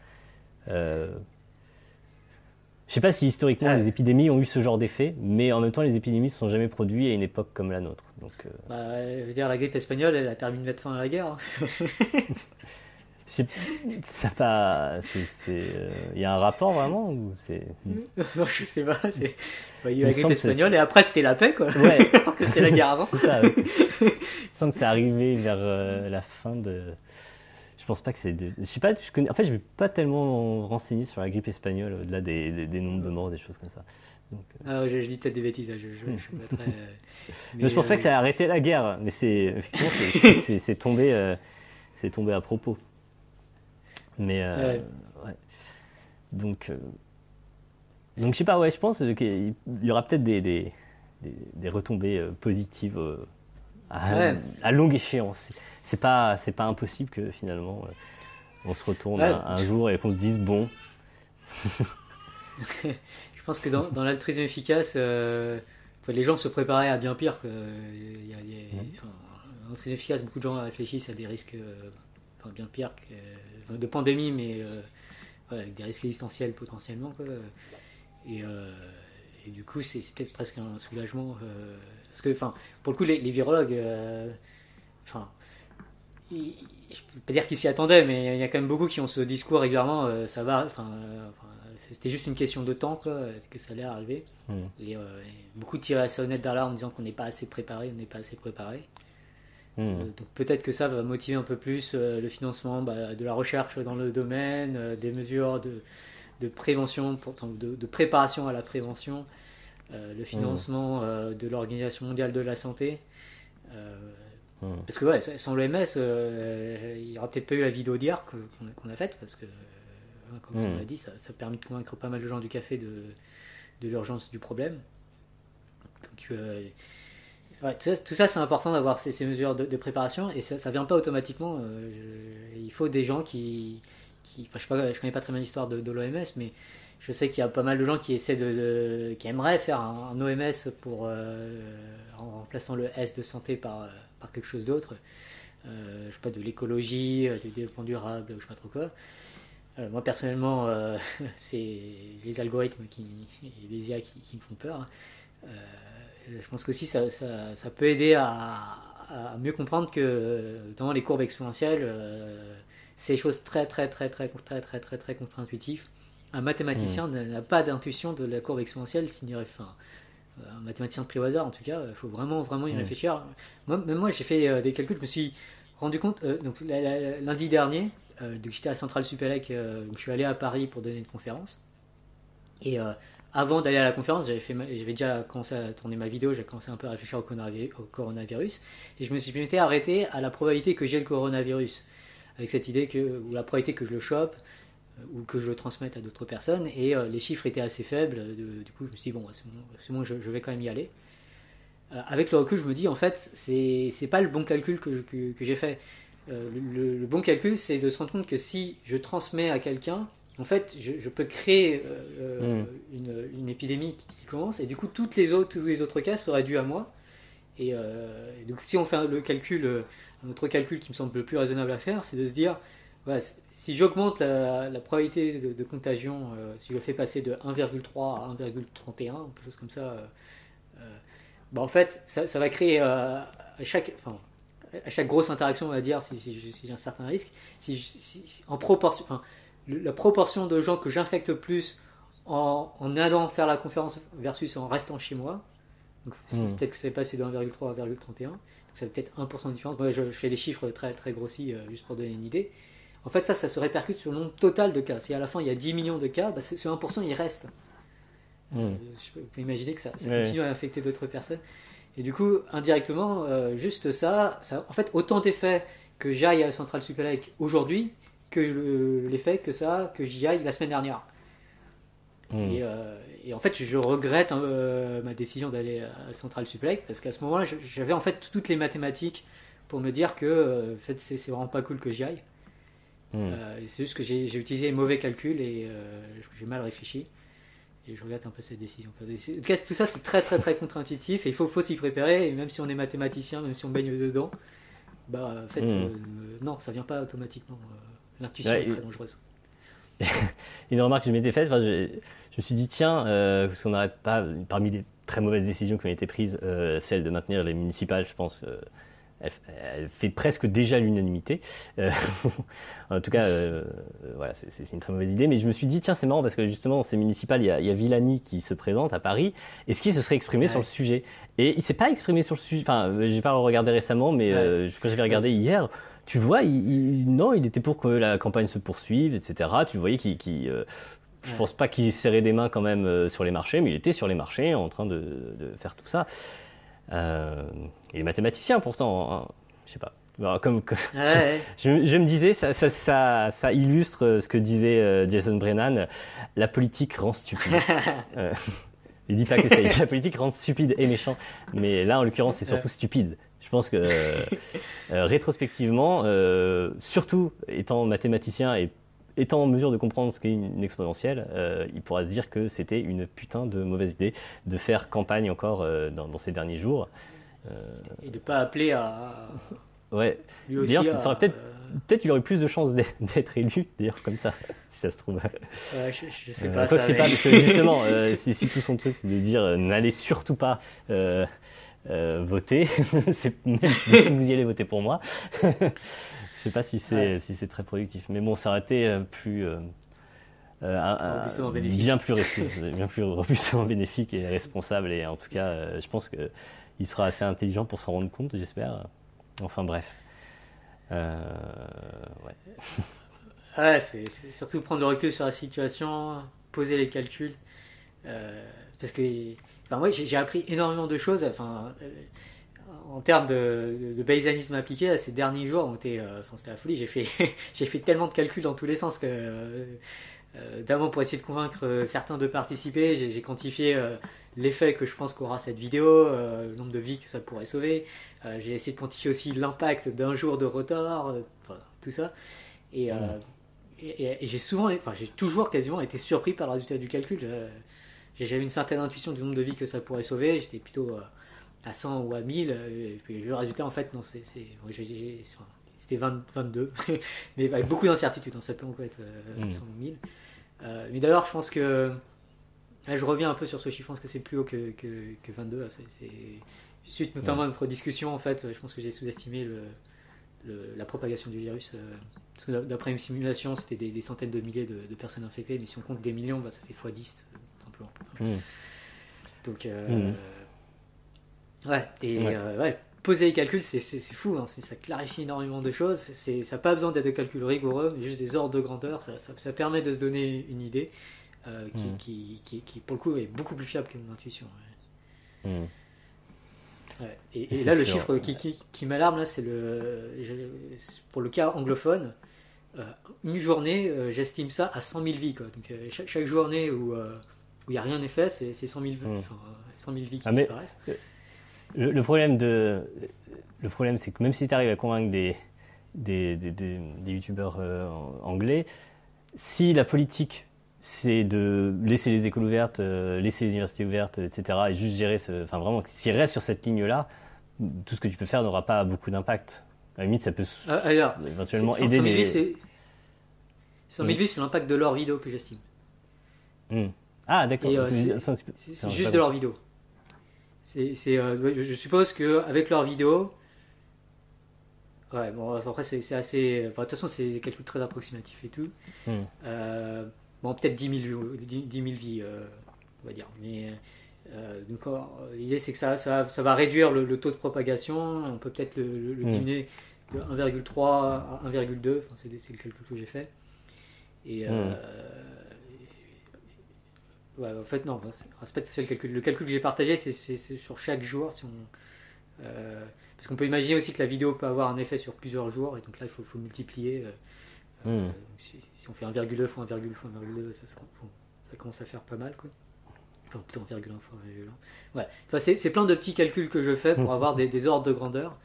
Je sais pas si historiquement les épidémies ont eu ce genre d'effet, mais en même temps les épidémies ne se sont jamais produites à une époque comme la nôtre. Donc, bah, je veux dire, la grippe espagnole, elle a permis de mettre fin à la guerre. Hein. Il y a un rapport vraiment ou c'est Non, je sais pas. C'est. il y a eu la grippe espagnole et après c'était la paix quoi. Ouais. c'était la guerre avant. ça, Il me semble que c'est arrivé vers la fin de. Je pense pas que c'est. Je sais pas. Je connais. En fait, je vais pas tellement renseigner sur la grippe espagnole au-delà des, des, nombres de morts, des choses comme ça. Donc, euh... ah, je, dis peut-être des bêtises. Je, je, je, mais, je pense pas que ça a arrêté la guerre, mais c'est effectivement c'est tombé, euh, c'est tombé à propos. Mais euh, ouais. Donc, euh, donc je sais pas, ouais, je pense qu'il y aura peut-être des, des, des, retombées positives à, à, longue échéance. C'est pas, c'est pas impossible que finalement on se retourne un, jour et qu'on se dise bon. je pense que dans, dans l'altruisme efficace, les gens se préparaient à bien pire. Que, il y a, l'altruisme efficace, beaucoup de gens réfléchissent à des risques bien pire que, de pandémie, mais euh, avec des risques existentiels potentiellement. Et, euh, et, du coup, c'est peut-être presque un soulagement. Euh, parce que, enfin, pour le coup, les, virologues, enfin, je peux pas dire qu'ils s'y attendaient, mais il y a quand même beaucoup qui ont ce discours régulièrement. ça va, enfin, c'était juste une question de temps que ça allait arriver. Mmh. Et, beaucoup tiraient la sonnette d'alarme en disant qu'on n'est pas assez préparé, on n'est pas assez préparé. Hmm. Euh, donc peut-être que ça va motiver un peu plus euh, le financement bah, de la recherche dans le domaine, euh, des mesures de, de prévention, pour, de, de, préparation à la prévention, le financement hmm. de l'Organisation mondiale de la santé. Hmm. Parce que ouais, sans l'OMS, il n'y aura peut-être pas eu la vidéo d'hier qu'on a faite, parce que, comme on l'a dit, ça, ça, a permis de convaincre pas mal de gens du café de, de l'urgence du problème. Donc tout ça, c'est important d'avoir ces, mesures de, préparation et ça, ne vient pas automatiquement. Euh, il faut des gens qui, je, je connais pas très bien l'histoire de, l'OMS, mais je sais qu'il y a pas mal de gens qui essaient de, qui aimeraient faire un, OMS pour euh, en remplaçant le S de santé par, par quelque chose d'autre. Euh, je sais pas de l'écologie, du développement durable, je sais pas trop quoi. moi personnellement, c'est les algorithmes et les IA qui, me font peur. Hein je pense qu'aussi ça, ça, ça, peut aider à, mieux comprendre que dans les courbes exponentielles, euh, c'est des choses très très très très très très très très contre-intuitives. Un mathématicien hmm. n'a pas d'intuition de la courbe exponentielle s'il n'y enfin, un mathématicien de prix au hasard en tout cas, il faut vraiment vraiment y hmm. réfléchir. Moi, même moi j'ai fait euh, des calculs, je me suis rendu compte, euh, donc lundi dernier, j'étais à Centrale Supélec, je suis allé à Paris pour donner une conférence. Et avant d'aller à la conférence, j'avais, j'avais déjà commencé à tourner ma vidéo, j'ai commencé un peu à réfléchir au coronavirus, et je me suis été arrêté à la probabilité que j'ai le coronavirus, avec cette idée que, ou la probabilité que je le chope, euh, ou que je le transmette à d'autres personnes, et euh, les chiffres étaient assez faibles, du coup je me suis dit, bon, c'est bon, je, vais quand même y aller. Euh, avec le recul, je me dis, en fait, c'est, c'est pas le bon calcul que, que, j'ai fait. le bon calcul, c'est de se rendre compte que si je transmets à quelqu'un, en fait, je, peux créer euh, euh, hmm. une, épidémie qui, commence, et du coup, toutes les autres, tous les autres cas seraient dus à moi. Et, euh, donc, si on fait le calcul, un autre calcul qui me semble le plus raisonnable à faire, c'est de se dire, si j'augmente la, probabilité de, contagion, si je le fais passer de 1,3 à 1,31, quelque chose comme ça, bah, en fait, ça, va créer à chaque, enfin, à chaque grosse interaction, on va dire, si, si, j'ai un certain risque, si, en proportion, la proportion de gens que j'infecte plus en, en, allant faire la conférence versus en restant chez moi. Donc, hmm. peut-être que c'est passé de 1,3 à 1,31. Donc, ça peut-être 1% de différence. Moi, je, fais des chiffres très, très grossis euh, juste pour donner une idée. En fait, ça, ça se répercute sur le nombre total de cas. Si à la fin il y a 10 millions de cas, bah, ce 1% il reste. Euh, hmm. je peux imaginer que ça, continue à infecter d'autres personnes. Et du coup, indirectement, euh, juste ça, ça, en fait, autant d'effets que j'aille à la centrale Supélec aujourd'hui, que l'effet que ça que j'y aille la semaine dernière. Hmm. Euh, et, en fait, je regrette euh, ma décision d'aller à Central Supélec parce qu'à ce moment-là, j'avais en fait toutes les mathématiques pour me dire que euh, en fait, c'est vraiment pas cool que j'y aille. Hmm. c'est juste que j'ai utilisé les mauvais calculs et j'ai mal réfléchi. Et je regrette un peu cette décision. tout ça, c'est très très très contre-intuitif et il faut, faut s'y préparer. Et même si on est mathématicien, même si on baigne dedans, bah en fait, hmm. non, ça vient pas automatiquement. L'intuition est très dangereuse. une remarque que je m'étais faite, je, me suis dit, tiens, euh, parce qu'on n'arrête pas, parmi les très mauvaises décisions qui ont été prises, euh, celle de maintenir les municipales, je pense, euh, elle, fait presque déjà l'unanimité. En tout cas, voilà, c'est une très mauvaise idée. Mais je me suis dit, tiens, c'est marrant parce que justement, c'est municipal, il y, a, il y a Villani qui se présente à Paris. Est-ce qu'il se serait exprimé sur le sujet? Et il s'est pas exprimé sur le sujet. Enfin, j'ai pas regardé récemment, mais euh, quand j'avais regardé hier, tu vois, il, non, il était pour que la campagne se poursuive, etc. Tu voyais qu'il, qu je pense pas qu'il serrait des mains quand même sur les marchés, mais il était sur les marchés en train de, de faire tout ça. Euh, il est mathématicien pourtant, hein. je sais pas. comme, je, me disais, ça, ça, ça, illustre ce que disait euh, Jason Brennan, la politique rend stupide. euh, il dit pas que ça, la politique rend stupide et méchant, mais là en l'occurrence c'est surtout stupide. Je pense que euh, rétrospectivement, surtout étant mathématicien et étant en mesure de comprendre ce qu'est une, exponentielle, euh, il pourra se dire que c'était une putain de mauvaise idée de faire campagne encore euh, dans, ces derniers jours. Euh, Et de pas appeler à. Ouais. D'ailleurs, ça serait peut-être. Peut-être il aurait plus de chances d'être élu, d'ailleurs, comme ça, si ça se trouve. Ouais, je, je sais pas. ça, sais pas, parce que justement, si, si, tout son truc, c'est de dire n'allez surtout pas voter, même si vous y allez voter pour moi. Je sais pas si c'est si très productif, mais bon, ça aurait été euh, plus euh, euh, bien plus bien plus robustement bénéfique et responsable. Et en tout cas, je pense que il sera assez intelligent pour s'en rendre compte, j'espère. Enfin bref. ouais. ouais c'est surtout prendre le recul sur la situation, poser les calculs. parce que enfin, moi, j'ai appris énormément de choses. Enfin, en termes de, de, paysanisme appliqué, ces derniers jours, ont été, euh, enfin, c'était la folie. J'ai fait, j'ai fait tellement de calculs dans tous les sens que, euh, euh d'abord pour essayer de convaincre euh, certains de participer, j'ai, quantifié l'effet que je pense qu'aura cette vidéo, le nombre de vies que ça pourrait sauver. j'ai essayé de quantifier aussi l'impact d'un jour de retard, enfin, tout ça. Et, et, j'ai souvent, enfin, j'ai toujours quasiment été surpris par le résultat du calcul. J'avais une certaine intuition du nombre de vies que ça pourrait sauver. J'étais plutôt à 100 ou à 1000. Euh, et puis le résultat, en fait, non, c'était 22, mais avec beaucoup d'incertitudes. Hein, ça peut encore être 100 ou 1000. mais d'ailleurs, je pense que. je reviens un peu sur ce chiffre, je pense que c'est plus haut que, que, que 22. C'est, suite notamment à notre discussion, en fait, je pense que j'ai sous-estimé le, la propagation du virus. Euh, d'après une simulation, c'était des, centaines de milliers de, personnes infectées, mais si on compte des millions, bah, ça fait x10, simplement. Mmh. Donc. Euh, mmh. Ouais, et euh, ouais. poser les calculs, c'est fou, hein. ça clarifie énormément de choses. Ça n'a pas besoin d'être des calculs rigoureux, mais juste des ordres de grandeur. Ça, ça, permet de se donner une idée euh, mm. qui, qui, qui, pour le coup, est beaucoup plus fiable que mon intuition. Ouais. Et, là, le chiffre qui, qui, qui m'alarme, c'est le, pour le cas anglophone, euh, une journée, j'estime ça à 100 000 vies. Quoi. Donc, chaque, chaque, journée où il n'y a rien n'est fait, c'est 100 000, mm. 100 000 vies qui ah, disparaissent. Le, problème de, le problème, c'est que même si tu arrives à convaincre des, des, des, des, youtubeurs euh, anglais, si la politique c'est de laisser les écoles ouvertes, euh, laisser les universités ouvertes, etc., et juste gérer ce, enfin vraiment, s'ils restent sur cette ligne-là, tout ce que tu peux faire n'aura pas beaucoup d'impact. À la limite, ça peut ah, éventuellement aider les. C'est 100 000 vues, c'est l'impact de leur vidéo que j'estime. Hmm. Ah, d'accord. Euh, c'est juste de leur vidéo. C'est, euh, je suppose qu'avec leur vidéo, ouais, bon, après c'est, assez. de toute façon, c'est des calculs très approximatifs et tout. Hmm. Euh, bon, peut-être 10 000, 10 000 vies, euh, on va dire. Mais donc, l'idée, c'est que ça, ça, ça, va réduire le, taux de propagation. On peut peut-être le, le, hmm. diminuer de 1,3 à 1,2. Enfin, c'est, c'est le calcul que j'ai fait. Et. En fait, non, pas le calcul. Le calcul que j'ai partagé, c'est sur chaque jour. Si on, euh, parce qu'on peut imaginer aussi que la vidéo peut avoir un effet sur plusieurs jours, et donc là, il faut, faut multiplier. Euh, hmm. si, on fait 1,2 fois 1,2 fois 1,2, ça, ça, commence à faire pas mal, quoi. Enfin, plutôt 1,1 fois 1,1. Ouais. Enfin, c'est plein de petits calculs que je fais pour avoir des, ordres de grandeur.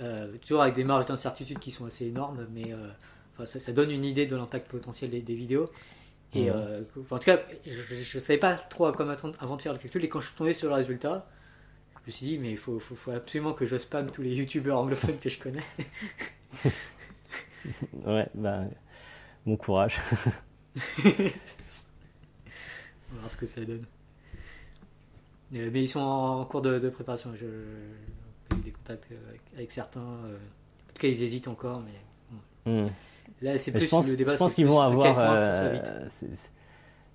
Euh, toujours avec des marges d'incertitude qui sont assez énormes, mais ça, ça, donne une idée de l'impact potentiel des, des vidéos. Et euh, en tout cas, je ne savais pas trop à quoi avant de faire le calcul. Et quand je suis tombé sur le résultat, je me suis dit, mais il faut, faut, faut, absolument que je spam tous les youtubeurs anglophones que je connais. ouais, ben, bon courage. On va voir ce que ça donne. Mais ils sont en cours de, préparation. Je, je contact avec, certains. en tout cas, ils hésitent encore, mais. Hmm. Là, c'est plus le débat. Je pense qu'ils vont avoir.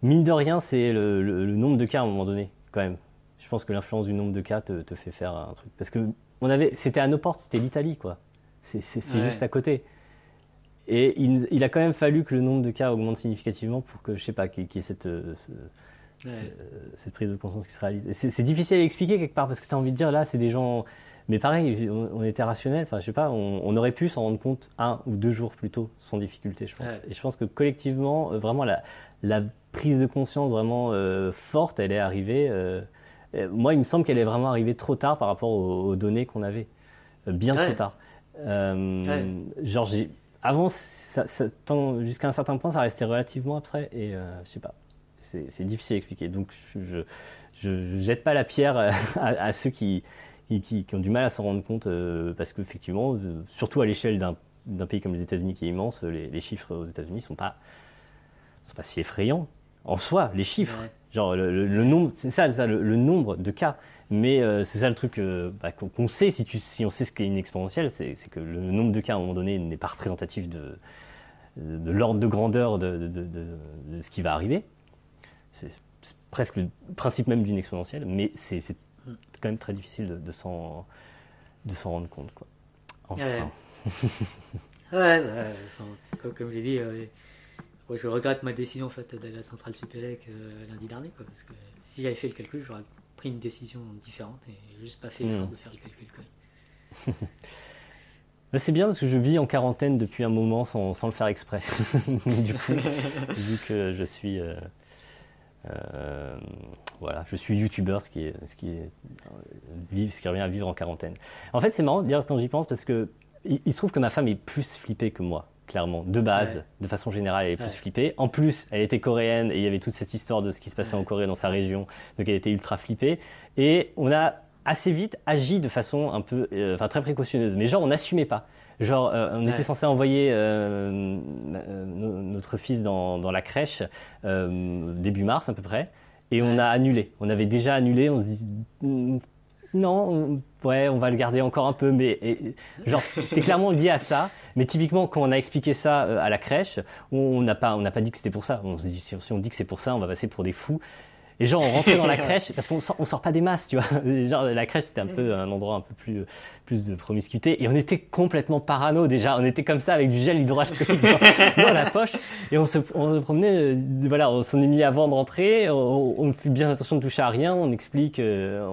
mine de rien, c'est le, le, nombre de cas à un moment donné, quand même. Je pense que l'influence du nombre de cas te, te, fait faire un truc. Parce que on avait, c'était à nos portes, c'était l'Italie, quoi. C'est juste à côté. Et il, a quand même fallu que le nombre de cas augmente significativement pour que, je sais pas, qu'il y ait cette, euh, euh, cette prise de conscience qui se réalise. C'est difficile à expliquer quelque part parce que tu as envie de dire là, c'est des gens. Mais pareil, on, était rationnel. Enfin, je sais pas, on, aurait pu s'en rendre compte un ou deux jours plus tôt sans difficulté, je pense. Et je pense que collectivement, euh, vraiment, la, la prise de conscience vraiment forte, elle est arrivée. moi, il me semble qu'elle est vraiment arrivée trop tard par rapport aux, données qu'on avait. bien trop tard. Genre, j'ai avant, jusqu'à un certain point, ça restait relativement abstrait et euh, je sais pas, c'est difficile à expliquer. Donc je, je, jette pas la pierre à, ceux qui, qui, ont du mal à s'en rendre compte euh, parce qu'effectivement, euh, surtout à l'échelle d'un pays comme les États-Unis qui est immense, les, chiffres aux États-Unis sont pas sont pas si effrayants en soi. Les chiffres, genre le, nombre, c'est ça, ça le, nombre de cas. Mais euh, c'est ça le truc euh, bah, qu'on sait, si, tu, si on sait ce qu'est une exponentielle, c'est que le nombre de cas à un moment donné n'est pas représentatif de, de l'ordre de grandeur de, de, de, ce qui va arriver. C'est presque le principe même d'une exponentielle, mais c'est quand même très difficile de, s'en rendre compte. Quoi. Enfin. Ouais, comme, comme j'ai dit, euh, je regrette ma décision en fait, d'aller à la centrale Supélec lundi dernier, quoi, parce que si j'avais fait le calcul, j'aurais pris une décision différente et juste pas fait l'effort hmm. de faire le calcul. C'est bien parce que je vis en quarantaine depuis un moment sans, sans le faire exprès. du coup, vu que je suis, euh, euh, voilà, je suis youtubeur, ce qui est, ce qui est, euh, ce qui revient à vivre en quarantaine. En fait, c'est marrant de dire quand j'y pense parce que il, se trouve que ma femme est plus flippée que moi clairement, de base, de façon générale, elle est plus flippée. En plus, elle était coréenne et il y avait toute cette histoire de ce qui se passait en Corée dans sa région, donc elle était ultra flippée. Et on a assez vite agi de façon un peu, euh, enfin très précautionneuse, mais genre on n'assumait pas. Genre, euh, on était censé envoyer euh, notre fils dans, dans la crèche début mars à peu près, et on a annulé. On avait déjà annulé. On se dit, hmm, non, ouais, on va le garder encore un peu, mais genre c'était clairement lié à ça. Mais typiquement, quand on a expliqué ça euh, à la crèche, on n'a pas, on n'a pas dit que c'était pour ça. On se dit, si on dit que c'est pour ça, on va passer pour des fous. Et genre, on rentrait dans la crèche, parce qu'on sort, on sort pas des masses, tu vois. Genre, la crèche, c'était un peu un endroit un peu plus, plus de promiscuité. Et on était complètement parano, déjà. On était comme ça, avec du gel hydroalcoolique dans, la poche. Et on se, on promenait, euh, voilà, on s'en est mis avant de rentrer. On, on, fait bien attention de toucher à rien. On explique, euh,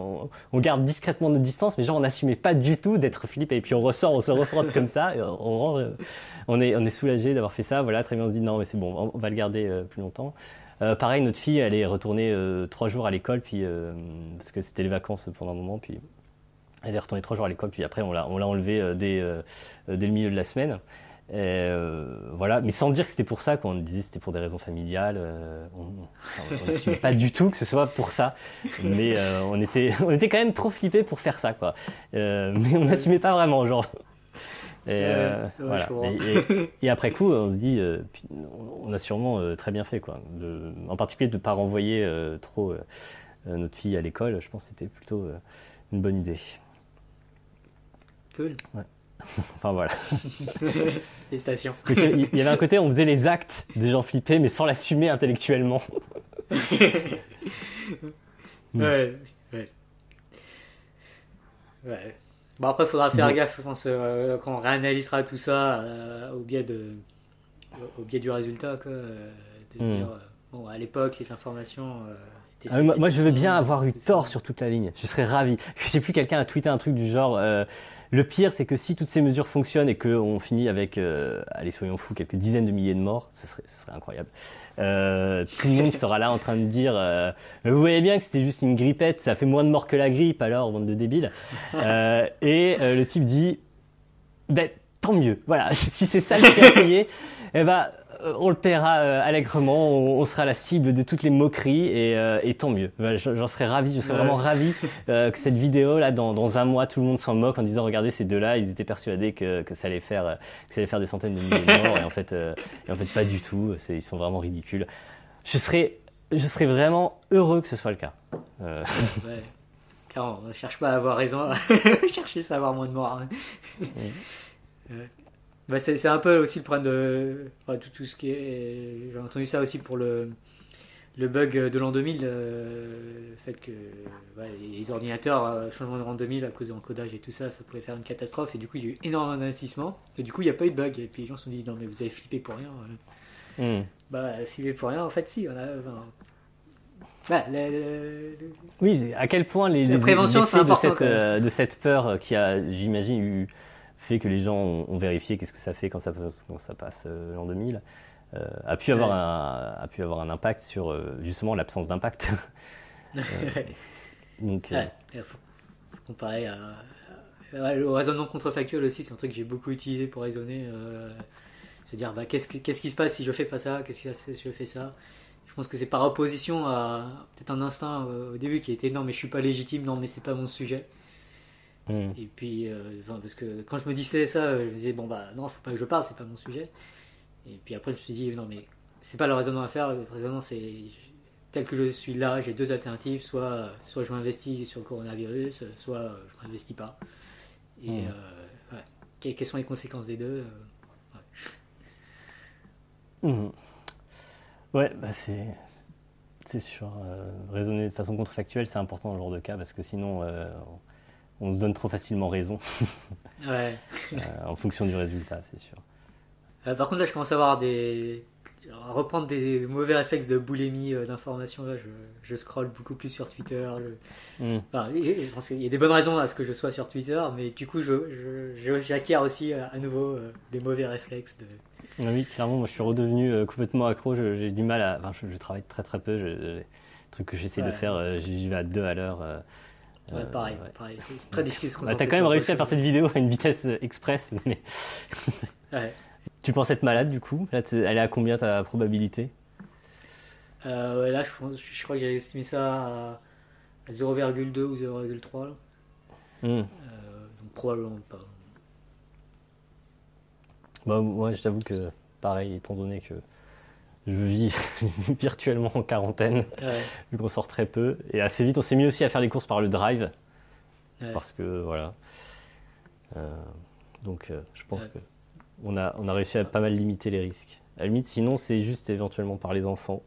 on, garde discrètement notre distance. Mais genre, on n'assumait pas du tout d'être Philippe. Et puis on ressort, on se refrotte comme ça. Et on, on est, on est soulagé d'avoir fait ça. Voilà, très bien. On se dit, non, mais c'est bon, on va le garder euh, plus longtemps. Euh, pareil, notre fille, elle est retournée euh, trois jours à l'école, puis euh, parce que c'était les vacances pendant un moment, puis elle est retournée trois jours à l'école, puis après on l'a, enlevée dès, le milieu de la semaine. voilà, mais sans dire que c'était pour ça, quand on disait que c'était pour des raisons familiales, on n'assumait pas du tout que ce soit pour ça, mais on était, on était quand même trop flippés pour faire ça, quoi. mais on n'assumait pas vraiment, genre. Et, euh, voilà. et, après coup, on se dit, euh, on a sûrement euh, très bien fait, quoi. De, en particulier de ne pas renvoyer trop notre fille à l'école. Je pense que c'était plutôt une bonne idée. Cool. Ouais. enfin voilà. Félicitations. Il y avait un côté, on faisait les actes des gens flippés, mais sans l'assumer intellectuellement. ouais, ouais. Ouais. Bon, après, il faudra faire gaffe quand, euh, quand, on réanalysera tout ça euh, au, biais de, au biais du résultat. Quoi, euh, de hmm. dire, bon, à l'époque, les informations. Ah, moi, je veux bien avoir eu tort sur toute la ligne. Je serais ravi. Je sais plus, quelqu'un a tweeté un truc du genre le pire, c'est que si toutes ces mesures fonctionnent et qu'on finit avec, euh, allez, soyons fous, quelques dizaines de milliers de morts, ce serait, incroyable. Euh, tout le monde sera là en train de dire euh, Vous voyez bien que c'était juste une grippette, ça fait moins de morts que la grippe, alors, bande de débiles. Et le type dit Ben, tant mieux. Voilà, si c'est ça le qui a payé, eh ben, on le paiera euh, allègrement, on, sera la cible de toutes les moqueries et, euh, tant mieux. J'en serais ravi, je serais vraiment ravi que cette vidéo là, dans, un mois, tout le monde s'en moque en disant regardez ces deux-là, ils étaient persuadés que, ça allait faire que ça allait faire des centaines de milliers de morts et en fait, et en fait pas du tout. Ils sont vraiment ridicules. Je serais je serais vraiment heureux que ce soit le cas. clairement, on ne cherche pas à avoir raison, chercher à avoir moins de morts. Bah, c'est un peu aussi le problème de tout, tout, ce qui est. J'ai entendu ça aussi pour le, le bug de l'an 2000, euh, le fait que les ordinateurs, euh, changement de l'an 2000 à cause de l'encodage et tout ça, ça pouvait faire une catastrophe. Et du coup, il y a eu énormément d'investissements. Et du coup, il n'y a pas eu de bug. Et puis les gens se sont dit, non, mais vous avez flippé pour rien. Hmm. Bah, flippé pour rien, en fait, si. On a, bah, Oui, à quel point les, les, prévention, de, cette, euh, de cette peur qui a, j'imagine, eu fait que les gens ont, vérifié qu'est-ce que ça fait quand ça, quand ça passe euh, l'an 2000, euh, a, pu avoir un, a pu avoir un impact sur euh, justement l'absence d'impact. donc, ouais, faut, comparer à, au raisonnement contrefactuel aussi, c'est un truc que j'ai beaucoup utilisé pour raisonner. se dire bah, qu'est-ce, qu'est-ce qui se passe si je fais pas ça, qu'est-ce qui se passe si je fais ça. Je pense que c'est par opposition à peut-être un instinct au début qui était non mais je suis pas légitime, non mais c'est pas mon sujet. Hmm. Et puis, euh, parce que quand je me disais ça, je me disais, bon, bah non, faut pas que je parle, c'est pas mon sujet. Et puis après, je me suis dit, non, mais c'est pas le raisonnement à faire, le raisonnement, c'est tel que je suis là, j'ai deux alternatives, soit, soit je m'investis sur le coronavirus, soit je m'investis pas. Et euh, quelles sont les conséquences des deux euh, hmm. Ouais, bah c'est. C'est sûr. raisonner de façon contrefactuelle, c'est important dans ce genre de cas parce que sinon, on se donne trop facilement raison. ouais. Euh, en fonction du résultat, c'est sûr. Euh, par contre, là, je commence à avoir des. À reprendre des mauvais réflexes de boulimie euh, d'information. Là, je, je scrolle beaucoup plus sur Twitter. Hmm. je pense qu'il y a des bonnes raisons à ce que je sois sur Twitter, mais du coup, j'acquiers aussi à nouveau des mauvais réflexes. De... Ah oui, clairement, moi je suis redevenu complètement accro. J'ai du mal à. Enfin, je, travaille très très peu. Je, les trucs que j'essaie de faire, j'y vais à deux à l'heure. Ouais, pareil, pareil. c'est très difficile de se bah, T'as quand même réussi à faire cette vidéo à une vitesse euh, express. Mais... ouais. Tu penses être malade du coup? Là, Elle est à combien ta probabilité? Euh, ouais, Là, je, pense, je crois que j'ai estimé ça à 0,2 ou 0,3. Hmm. Euh, donc probablement pas. Bah, moi, je t'avoue que pareil, étant donné que je vis virtuellement en quarantaine, vu qu'on sort très peu. Et assez vite, on s'est mis aussi à faire les courses par le drive. Parce que voilà. Euh, donc euh, je pense que on a, on a réussi à pas mal limiter les risques. À la limite, sinon, c'est juste éventuellement par les enfants.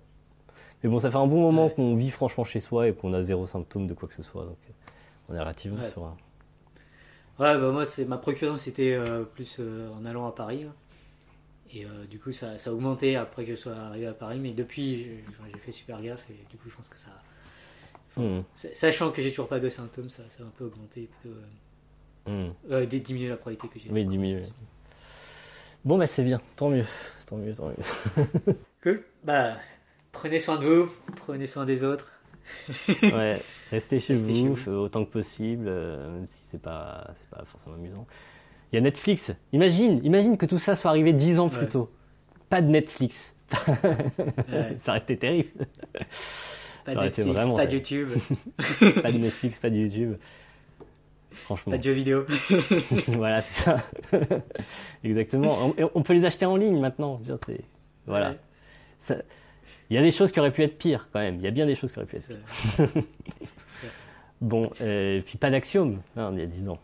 Mais bon, ça fait un bon moment qu'on vit franchement chez soi et qu'on a zéro symptôme de quoi que ce soit. Donc on est relativement serein. Ouais, bah moi, ma préoccupation, c'était euh, plus en allant à Paris. Et euh, du coup, ça, ça, a augmenté après que je sois arrivé à Paris. Mais depuis, j'ai fait super gaffe. Et du coup, je pense que ça. Hmm. Sachant que j'ai toujours pas de symptômes, ça, ça a un peu augmenté. Plutôt, euh, hmm. euh, diminuer la probabilité que j'ai. Oui, diminuer. Bon, bah, c'est bien. Tant mieux. Tant mieux, tant mieux. cool. Bah, prenez soin de vous. Prenez soin des autres. ouais, restez chez, vous, autant que possible, même si c'est pas, pas forcément amusant. Il y a Netflix. Imagine, imagine que tout ça soit arrivé dix ans plus tôt. Pas de Netflix. ça aurait été terrible. Pas de Netflix, pas de YouTube. pas de Netflix, pas de YouTube. Franchement. Pas de jeux vidéo. voilà, c'est ça. Exactement. On, peut les acheter en ligne maintenant. Voilà. Il y a des choses qui auraient pu être pires quand même. Il y a bien des choses qui auraient pu être pires. bon, et puis pas d'axiome, hein, il y a 10 ans.